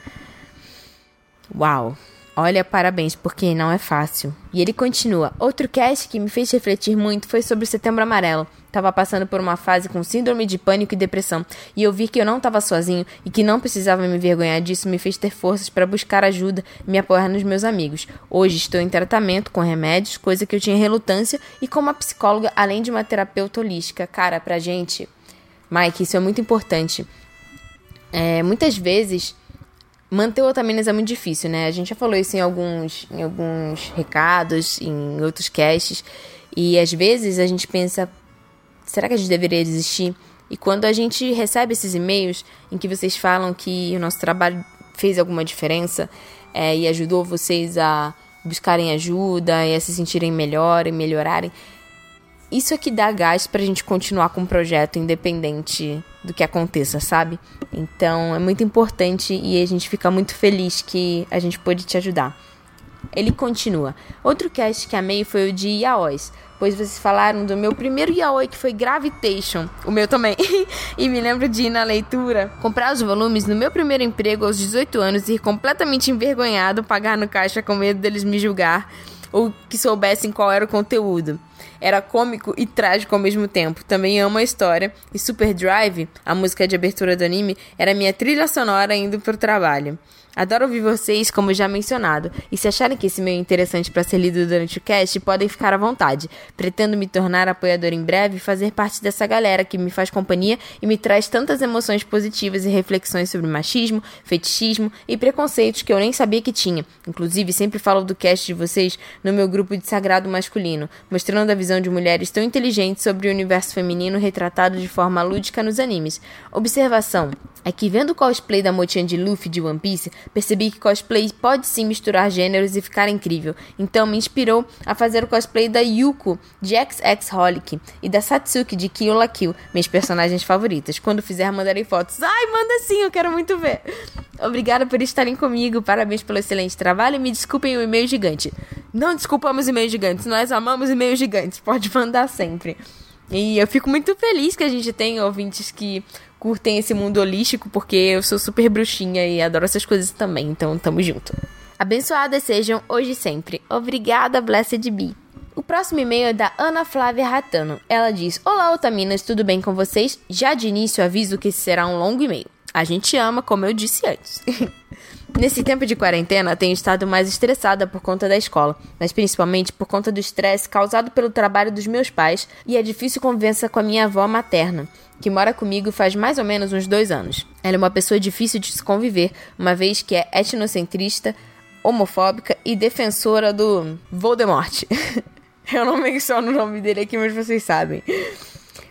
Uau! Olha, parabéns, porque não é fácil. E ele continua: Outro cast que me fez refletir muito foi sobre o Setembro Amarelo. Tava passando por uma fase com síndrome de pânico e depressão, e eu vi que eu não estava sozinho e que não precisava me envergonhar disso me fez ter forças para buscar ajuda e me apoiar nos meus amigos. Hoje estou em tratamento com remédios, coisa que eu tinha relutância, e com uma psicóloga, além de uma terapeuta holística. Cara, pra gente, Mike, isso é muito importante. É, muitas vezes manter otaminas é muito difícil, né? A gente já falou isso em alguns, em alguns recados, em outros casts. E às vezes a gente pensa, será que a gente deveria desistir? E quando a gente recebe esses e-mails em que vocês falam que o nosso trabalho fez alguma diferença é, e ajudou vocês a buscarem ajuda e a se sentirem melhor e melhorarem, isso é que dá gás pra gente continuar com o projeto, independente do que aconteça, sabe? Então é muito importante e a gente fica muito feliz que a gente pôde te ajudar. Ele continua. Outro cast que amei foi o de Yaois, pois vocês falaram do meu primeiro yaoi que foi Gravitation, o meu também. e me lembro de ir na leitura, comprar os volumes no meu primeiro emprego aos 18 anos e ir completamente envergonhado pagar no caixa com medo deles me julgar ou que soubessem qual era o conteúdo. Era cômico e trágico ao mesmo tempo. Também amo a história. E Super Drive, a música de abertura do anime, era minha trilha sonora indo pro trabalho. Adoro ouvir vocês, como já mencionado, e se acharem que esse meio é interessante para ser lido durante o cast, podem ficar à vontade. Pretendo me tornar apoiador em breve e fazer parte dessa galera que me faz companhia e me traz tantas emoções positivas e reflexões sobre machismo, fetichismo e preconceitos que eu nem sabia que tinha. Inclusive, sempre falo do cast de vocês no meu grupo de sagrado masculino, mostrando a visão de mulheres tão inteligentes sobre o universo feminino retratado de forma lúdica nos animes. Observação: é que vendo o cosplay da Mochan de Luffy de One Piece, percebi que cosplay pode sim misturar gêneros e ficar incrível. Então me inspirou a fazer o cosplay da Yuko de XX Holic e da Satsuki de Kill la Kill, minhas personagens favoritas. Quando fizer, mandarei fotos. Ai, manda sim, eu quero muito ver. Obrigada por estarem comigo, parabéns pelo excelente trabalho e me desculpem o e-mail gigante. Não desculpamos e-mails gigantes, nós amamos e-mails gigantes, pode mandar sempre. E eu fico muito feliz que a gente tenha ouvintes que curtem esse mundo holístico, porque eu sou super bruxinha e adoro essas coisas também, então tamo junto. Abençoadas sejam hoje e sempre. Obrigada, Blessed Bee. O próximo e-mail é da Ana Flávia Ratano. Ela diz: Olá, Otaminas, tudo bem com vocês? Já de início aviso que será um longo e-mail. A gente ama, como eu disse antes. Nesse tempo de quarentena, tenho estado mais estressada por conta da escola, mas principalmente por conta do estresse causado pelo trabalho dos meus pais e a difícil convivência com a minha avó materna, que mora comigo faz mais ou menos uns dois anos. Ela é uma pessoa difícil de se conviver, uma vez que é etnocentrista, homofóbica e defensora do Voldemort. Eu não menciono o nome dele aqui, mas vocês sabem.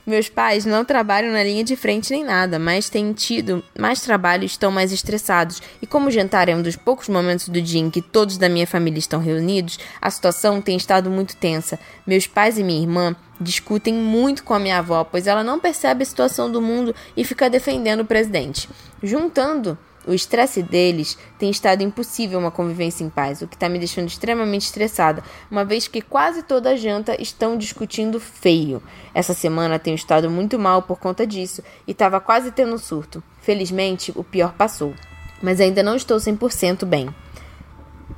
Meus pais não trabalham na linha de frente nem nada, mas têm tido mais trabalho e estão mais estressados. E como o jantar é um dos poucos momentos do dia em que todos da minha família estão reunidos, a situação tem estado muito tensa. Meus pais e minha irmã discutem muito com a minha avó, pois ela não percebe a situação do mundo e fica defendendo o presidente. Juntando o estresse deles tem estado impossível uma convivência em paz, o que está me deixando extremamente estressada, uma vez que quase toda a janta estão discutindo feio. Essa semana tenho estado muito mal por conta disso e estava quase tendo um surto. Felizmente, o pior passou, mas ainda não estou 100% bem.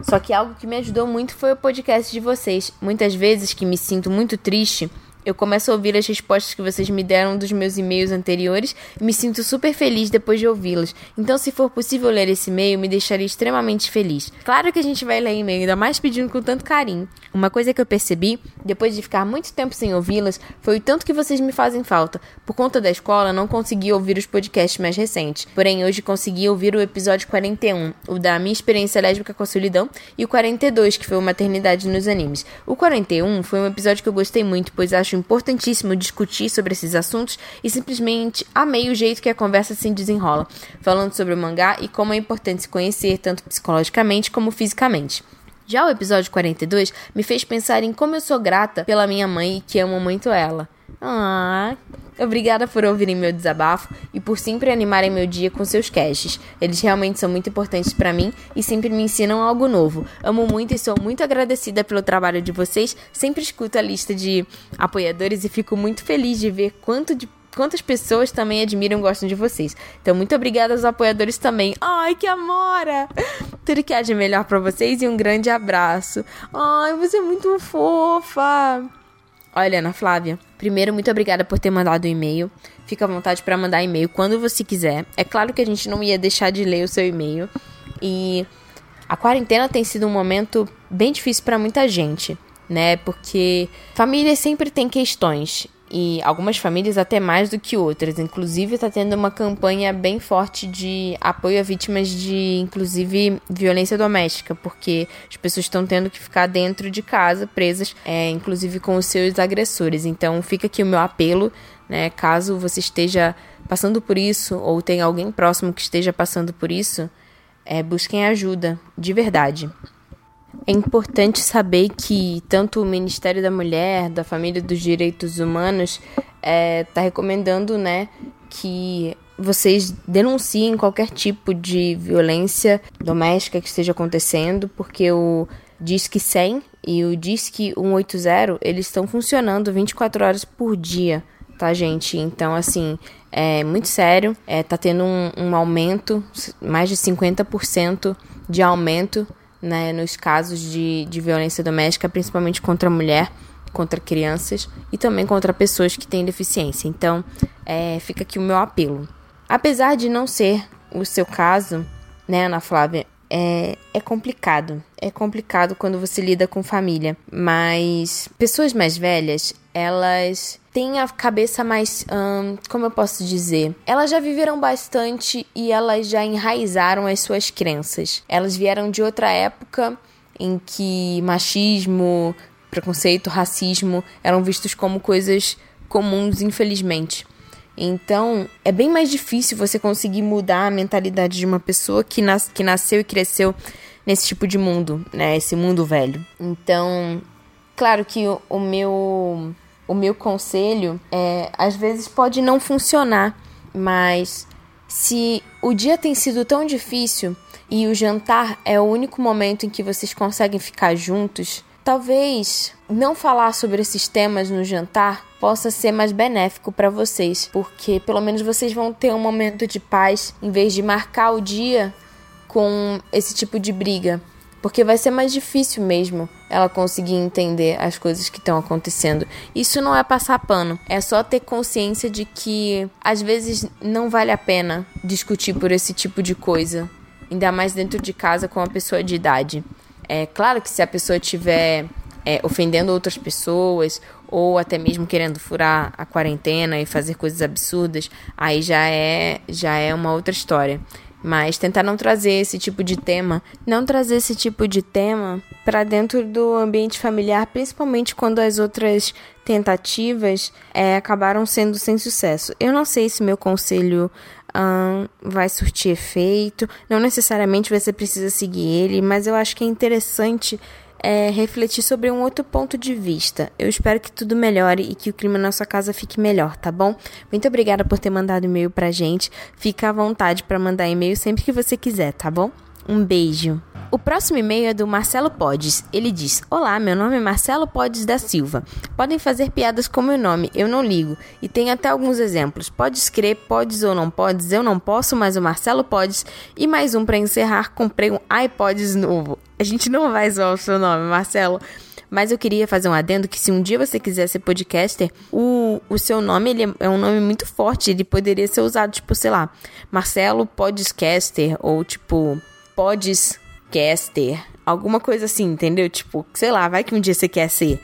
Só que algo que me ajudou muito foi o podcast de vocês. Muitas vezes que me sinto muito triste, eu começo a ouvir as respostas que vocês me deram dos meus e-mails anteriores e me sinto super feliz depois de ouvi-las. Então, se for possível ler esse e-mail, me deixaria extremamente feliz. Claro que a gente vai ler e-mail, ainda mais pedindo com tanto carinho. Uma coisa que eu percebi, depois de ficar muito tempo sem ouvi-las, foi o tanto que vocês me fazem falta. Por conta da escola, não consegui ouvir os podcasts mais recentes. Porém, hoje consegui ouvir o episódio 41, o da minha experiência lésbica com a solidão, e o 42, que foi o maternidade nos animes. O 41 foi um episódio que eu gostei muito, pois acho importantíssimo discutir sobre esses assuntos e simplesmente amei o jeito que a conversa se desenrola, falando sobre o mangá e como é importante se conhecer tanto psicologicamente como fisicamente. Já o episódio 42 me fez pensar em como eu sou grata pela minha mãe e que amo muito ela. Ah, obrigada por ouvirem meu desabafo e por sempre animarem meu dia com seus casts. Eles realmente são muito importantes para mim e sempre me ensinam algo novo. Amo muito e sou muito agradecida pelo trabalho de vocês. Sempre escuto a lista de apoiadores e fico muito feliz de ver quanto de quantas pessoas também admiram e gostam de vocês. Então, muito obrigada aos apoiadores também. Ai, que amora! Tudo que há de melhor para vocês e um grande abraço. Ai, você é muito fofa! Olha, Ana Flávia, primeiro, muito obrigada por ter mandado o um e-mail. Fica à vontade para mandar e-mail quando você quiser. É claro que a gente não ia deixar de ler o seu e-mail. E a quarentena tem sido um momento bem difícil para muita gente, né? Porque família sempre tem questões e algumas famílias até mais do que outras. Inclusive, está tendo uma campanha bem forte de apoio a vítimas de, inclusive, violência doméstica, porque as pessoas estão tendo que ficar dentro de casa, presas, é, inclusive com os seus agressores. Então, fica aqui o meu apelo, né? Caso você esteja passando por isso ou tem alguém próximo que esteja passando por isso, é, busquem ajuda, de verdade. É importante saber que tanto o Ministério da Mulher, da Família e dos Direitos Humanos está é, tá recomendando, né, que vocês denunciem qualquer tipo de violência doméstica que esteja acontecendo, porque o Disque 100 e o Disque 180, eles estão funcionando 24 horas por dia, tá, gente? Então, assim, é muito sério, é, tá tendo um, um aumento, mais de 50% de aumento né, nos casos de, de violência doméstica, principalmente contra a mulher, contra crianças e também contra pessoas que têm deficiência. Então, é, fica aqui o meu apelo. Apesar de não ser o seu caso, né, Ana Flávia, é, é complicado. É complicado quando você lida com família. Mas pessoas mais velhas, elas têm a cabeça mais. Hum, como eu posso dizer? Elas já viveram bastante e elas já enraizaram as suas crenças. Elas vieram de outra época em que machismo, preconceito, racismo eram vistos como coisas comuns, infelizmente. Então, é bem mais difícil você conseguir mudar a mentalidade de uma pessoa que, nas, que nasceu e cresceu nesse tipo de mundo, né? Esse mundo velho. Então, claro que o, o meu o meu conselho é, às vezes pode não funcionar, mas se o dia tem sido tão difícil e o jantar é o único momento em que vocês conseguem ficar juntos, talvez não falar sobre esses temas no jantar possa ser mais benéfico para vocês, porque pelo menos vocês vão ter um momento de paz em vez de marcar o dia com esse tipo de briga porque vai ser mais difícil mesmo ela conseguir entender as coisas que estão acontecendo. Isso não é passar pano, é só ter consciência de que às vezes não vale a pena discutir por esse tipo de coisa. ainda mais dentro de casa com uma pessoa de idade. É claro que se a pessoa estiver é, ofendendo outras pessoas ou até mesmo querendo furar a quarentena e fazer coisas absurdas, aí já é já é uma outra história. Mas tentar não trazer esse tipo de tema, não trazer esse tipo de tema para dentro do ambiente familiar, principalmente quando as outras tentativas é, acabaram sendo sem sucesso. Eu não sei se meu conselho vai surtir efeito, não necessariamente você precisa seguir ele, mas eu acho que é interessante é, refletir sobre um outro ponto de vista. Eu espero que tudo melhore e que o clima na sua casa fique melhor, tá bom? Muito obrigada por ter mandado e-mail pra gente. Fica à vontade para mandar e-mail sempre que você quiser, tá bom? Um beijo. O próximo e-mail é do Marcelo Podes. Ele diz: Olá, meu nome é Marcelo Podes da Silva. Podem fazer piadas com meu nome, eu não ligo. E tem até alguns exemplos. Pode escrever, podes ou não podes, eu não posso, mas o Marcelo Podes. E mais um para encerrar: comprei um iPods novo. A gente não vai zoar o seu nome, Marcelo. Mas eu queria fazer um adendo que se um dia você quiser ser podcaster, o, o seu nome ele é, um nome muito forte. Ele poderia ser usado, tipo, sei lá, Marcelo Podcaster ou tipo Pods caster, alguma coisa assim, entendeu? Tipo, sei lá, vai que um dia você quer ser.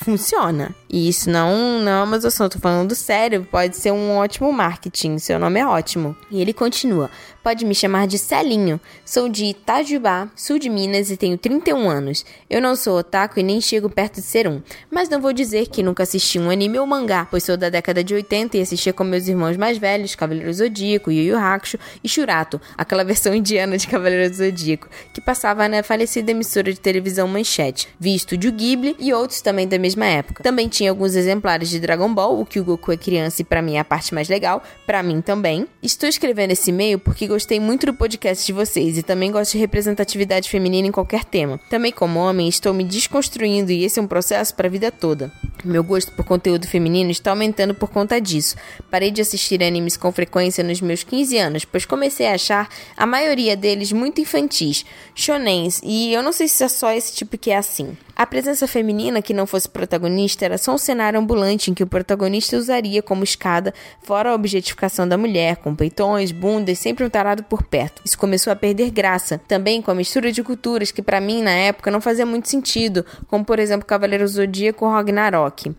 Funciona. E isso não, não é uma zoação, tô falando sério, pode ser um ótimo marketing, seu nome é ótimo. E ele continua: pode me chamar de Celinho, sou de Itajubá, sul de Minas e tenho 31 anos. Eu não sou otaku e nem chego perto de ser um, mas não vou dizer que nunca assisti um anime ou mangá, pois sou da década de 80 e assistia com meus irmãos mais velhos, Cavaleiro Zodíaco, Yu Yu Hakusho e Shurato, aquela versão indiana de Cavaleiro Zodíaco, que passava na falecida emissora de televisão Manchete, vi Estúdio Ghibli e outros também da mesma época. Também tinha tinha alguns exemplares de Dragon Ball, o que o Goku é criança e para mim é a parte mais legal, para mim também. Estou escrevendo esse e-mail porque gostei muito do podcast de vocês e também gosto de representatividade feminina em qualquer tema. Também como homem, estou me desconstruindo e esse é um processo para a vida toda. Meu gosto por conteúdo feminino está aumentando por conta disso. Parei de assistir animes com frequência nos meus 15 anos, pois comecei a achar a maioria deles muito infantis, shonens, e eu não sei se é só esse tipo que é assim. A presença feminina que não fosse protagonista era só um cenário ambulante em que o protagonista usaria como escada, fora a objetificação da mulher, com peitões, bundas, sempre um tarado por perto. Isso começou a perder graça, também com a mistura de culturas que para mim na época não fazia muito sentido, como por exemplo Cavaleiro Zodíaco ou Ragnarok.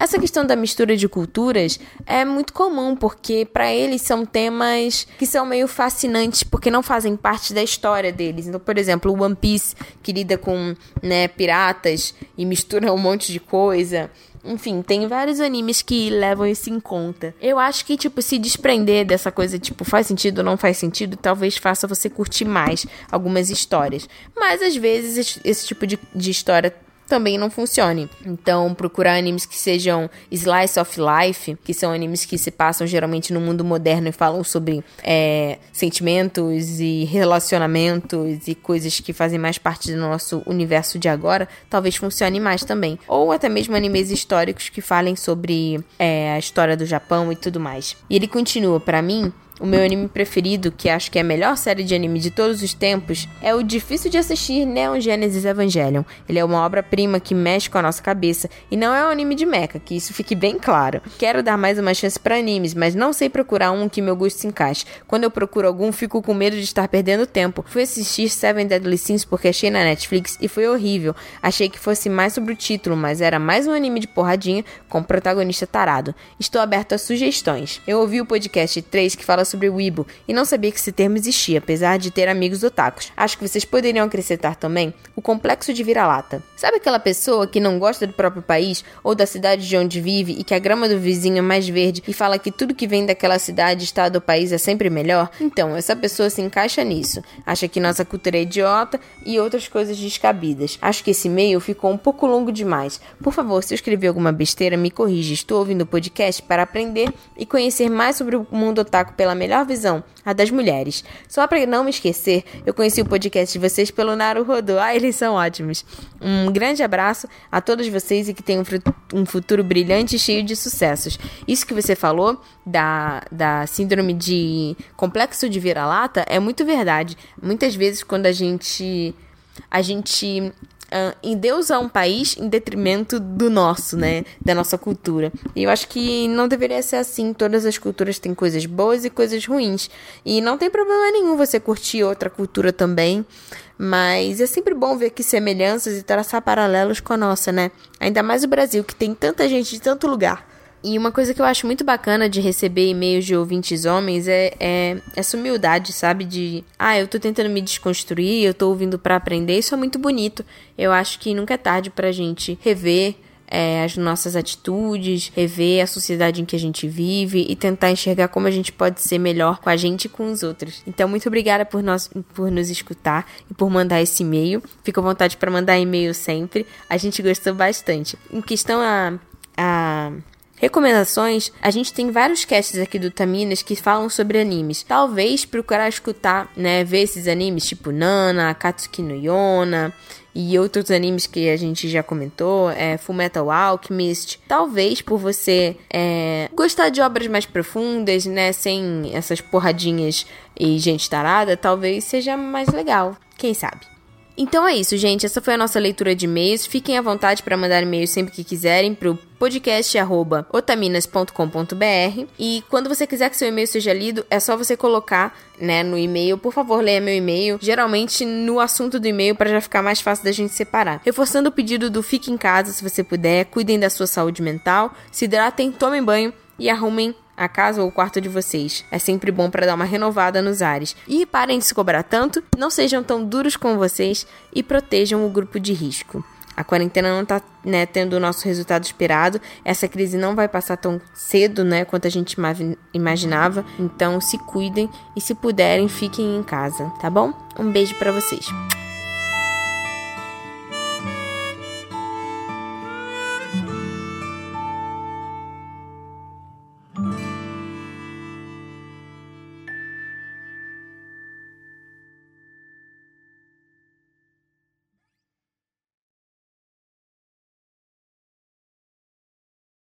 Essa questão da mistura de culturas é muito comum, porque para eles são temas que são meio fascinantes, porque não fazem parte da história deles. Então, por exemplo, One Piece, que lida com né, piratas e mistura um monte de coisa. Enfim, tem vários animes que levam isso em conta. Eu acho que, tipo, se desprender dessa coisa, tipo, faz sentido ou não faz sentido, talvez faça você curtir mais algumas histórias. Mas às vezes esse tipo de, de história também não funcione. Então, procurar animes que sejam slice of life, que são animes que se passam geralmente no mundo moderno e falam sobre é, sentimentos e relacionamentos e coisas que fazem mais parte do nosso universo de agora, talvez funcione mais também. Ou até mesmo animes históricos que falem sobre é, a história do Japão e tudo mais. E ele continua, para mim, o meu anime preferido, que acho que é a melhor série de anime de todos os tempos, é o difícil de assistir Neon Genesis Evangelion. Ele é uma obra-prima que mexe com a nossa cabeça e não é um anime de mecha, que isso fique bem claro. Quero dar mais uma chance para animes, mas não sei procurar um que meu gosto se encaixe. Quando eu procuro algum, fico com medo de estar perdendo tempo. Fui assistir Seven Deadly Sins porque achei na Netflix e foi horrível. Achei que fosse mais sobre o título, mas era mais um anime de porradinha com protagonista tarado. Estou aberto a sugestões. Eu ouvi o podcast 3 que fala sobre Weibo e não sabia que esse termo existia, apesar de ter amigos otakus. Acho que vocês poderiam acrescentar também o complexo de vira-lata. Sabe aquela pessoa que não gosta do próprio país ou da cidade de onde vive e que a grama do vizinho é mais verde e fala que tudo que vem daquela cidade, estado ou país é sempre melhor? Então, essa pessoa se encaixa nisso. Acha que nossa cultura é idiota e outras coisas descabidas. Acho que esse e-mail ficou um pouco longo demais. Por favor, se eu escrever alguma besteira, me corrija. Estou ouvindo o podcast para aprender e conhecer mais sobre o mundo otaku pela melhor visão, a das mulheres. Só para não me esquecer, eu conheci o podcast de vocês pelo Naruhodo. Ah, eles são ótimos. Um grande abraço a todos vocês e que tenham um futuro brilhante e cheio de sucessos. Isso que você falou da, da síndrome de complexo de vira-lata é muito verdade. Muitas vezes quando a gente a gente uh, endeusar um país em detrimento do nosso, né? Da nossa cultura. E eu acho que não deveria ser assim. Todas as culturas têm coisas boas e coisas ruins. E não tem problema nenhum você curtir outra cultura também. Mas é sempre bom ver aqui semelhanças e traçar paralelos com a nossa, né? Ainda mais o Brasil, que tem tanta gente de tanto lugar. E uma coisa que eu acho muito bacana de receber e-mails de ouvintes homens é, é, essa humildade, sabe? De, ah, eu tô tentando me desconstruir, eu tô ouvindo para aprender. Isso é muito bonito. Eu acho que nunca é tarde pra gente rever é, as nossas atitudes, rever a sociedade em que a gente vive e tentar enxergar como a gente pode ser melhor com a gente e com os outros. Então, muito obrigada por, nós, por nos escutar e por mandar esse e-mail. Fica à vontade para mandar e-mail sempre. A gente gostou bastante. Em questão a, a Recomendações, a gente tem vários casts aqui do Taminas que falam sobre animes. Talvez procurar escutar, né, ver esses animes tipo Nana, Katsuki no Yona e outros animes que a gente já comentou, é Fullmetal Alchemist. Talvez por você é, gostar de obras mais profundas, né, sem essas porradinhas e gente tarada, talvez seja mais legal. Quem sabe? Então é isso, gente. Essa foi a nossa leitura de e-mails. Fiquem à vontade para mandar e-mails sempre que quiserem para o podcast@otaminas.com.br e quando você quiser que seu e-mail seja lido, é só você colocar, né, no e-mail. Por favor, leia meu e-mail, geralmente no assunto do e-mail para já ficar mais fácil da gente separar. Reforçando o pedido do fique em casa se você puder, cuidem da sua saúde mental, se hidratem, tomem banho e arrumem a casa ou o quarto de vocês. É sempre bom para dar uma renovada nos ares. E parem de se cobrar tanto, não sejam tão duros com vocês e protejam o grupo de risco. A quarentena não está né, tendo o nosso resultado esperado. Essa crise não vai passar tão cedo, né, quanto a gente imaginava. Então, se cuidem e se puderem, fiquem em casa, tá bom? Um beijo para vocês.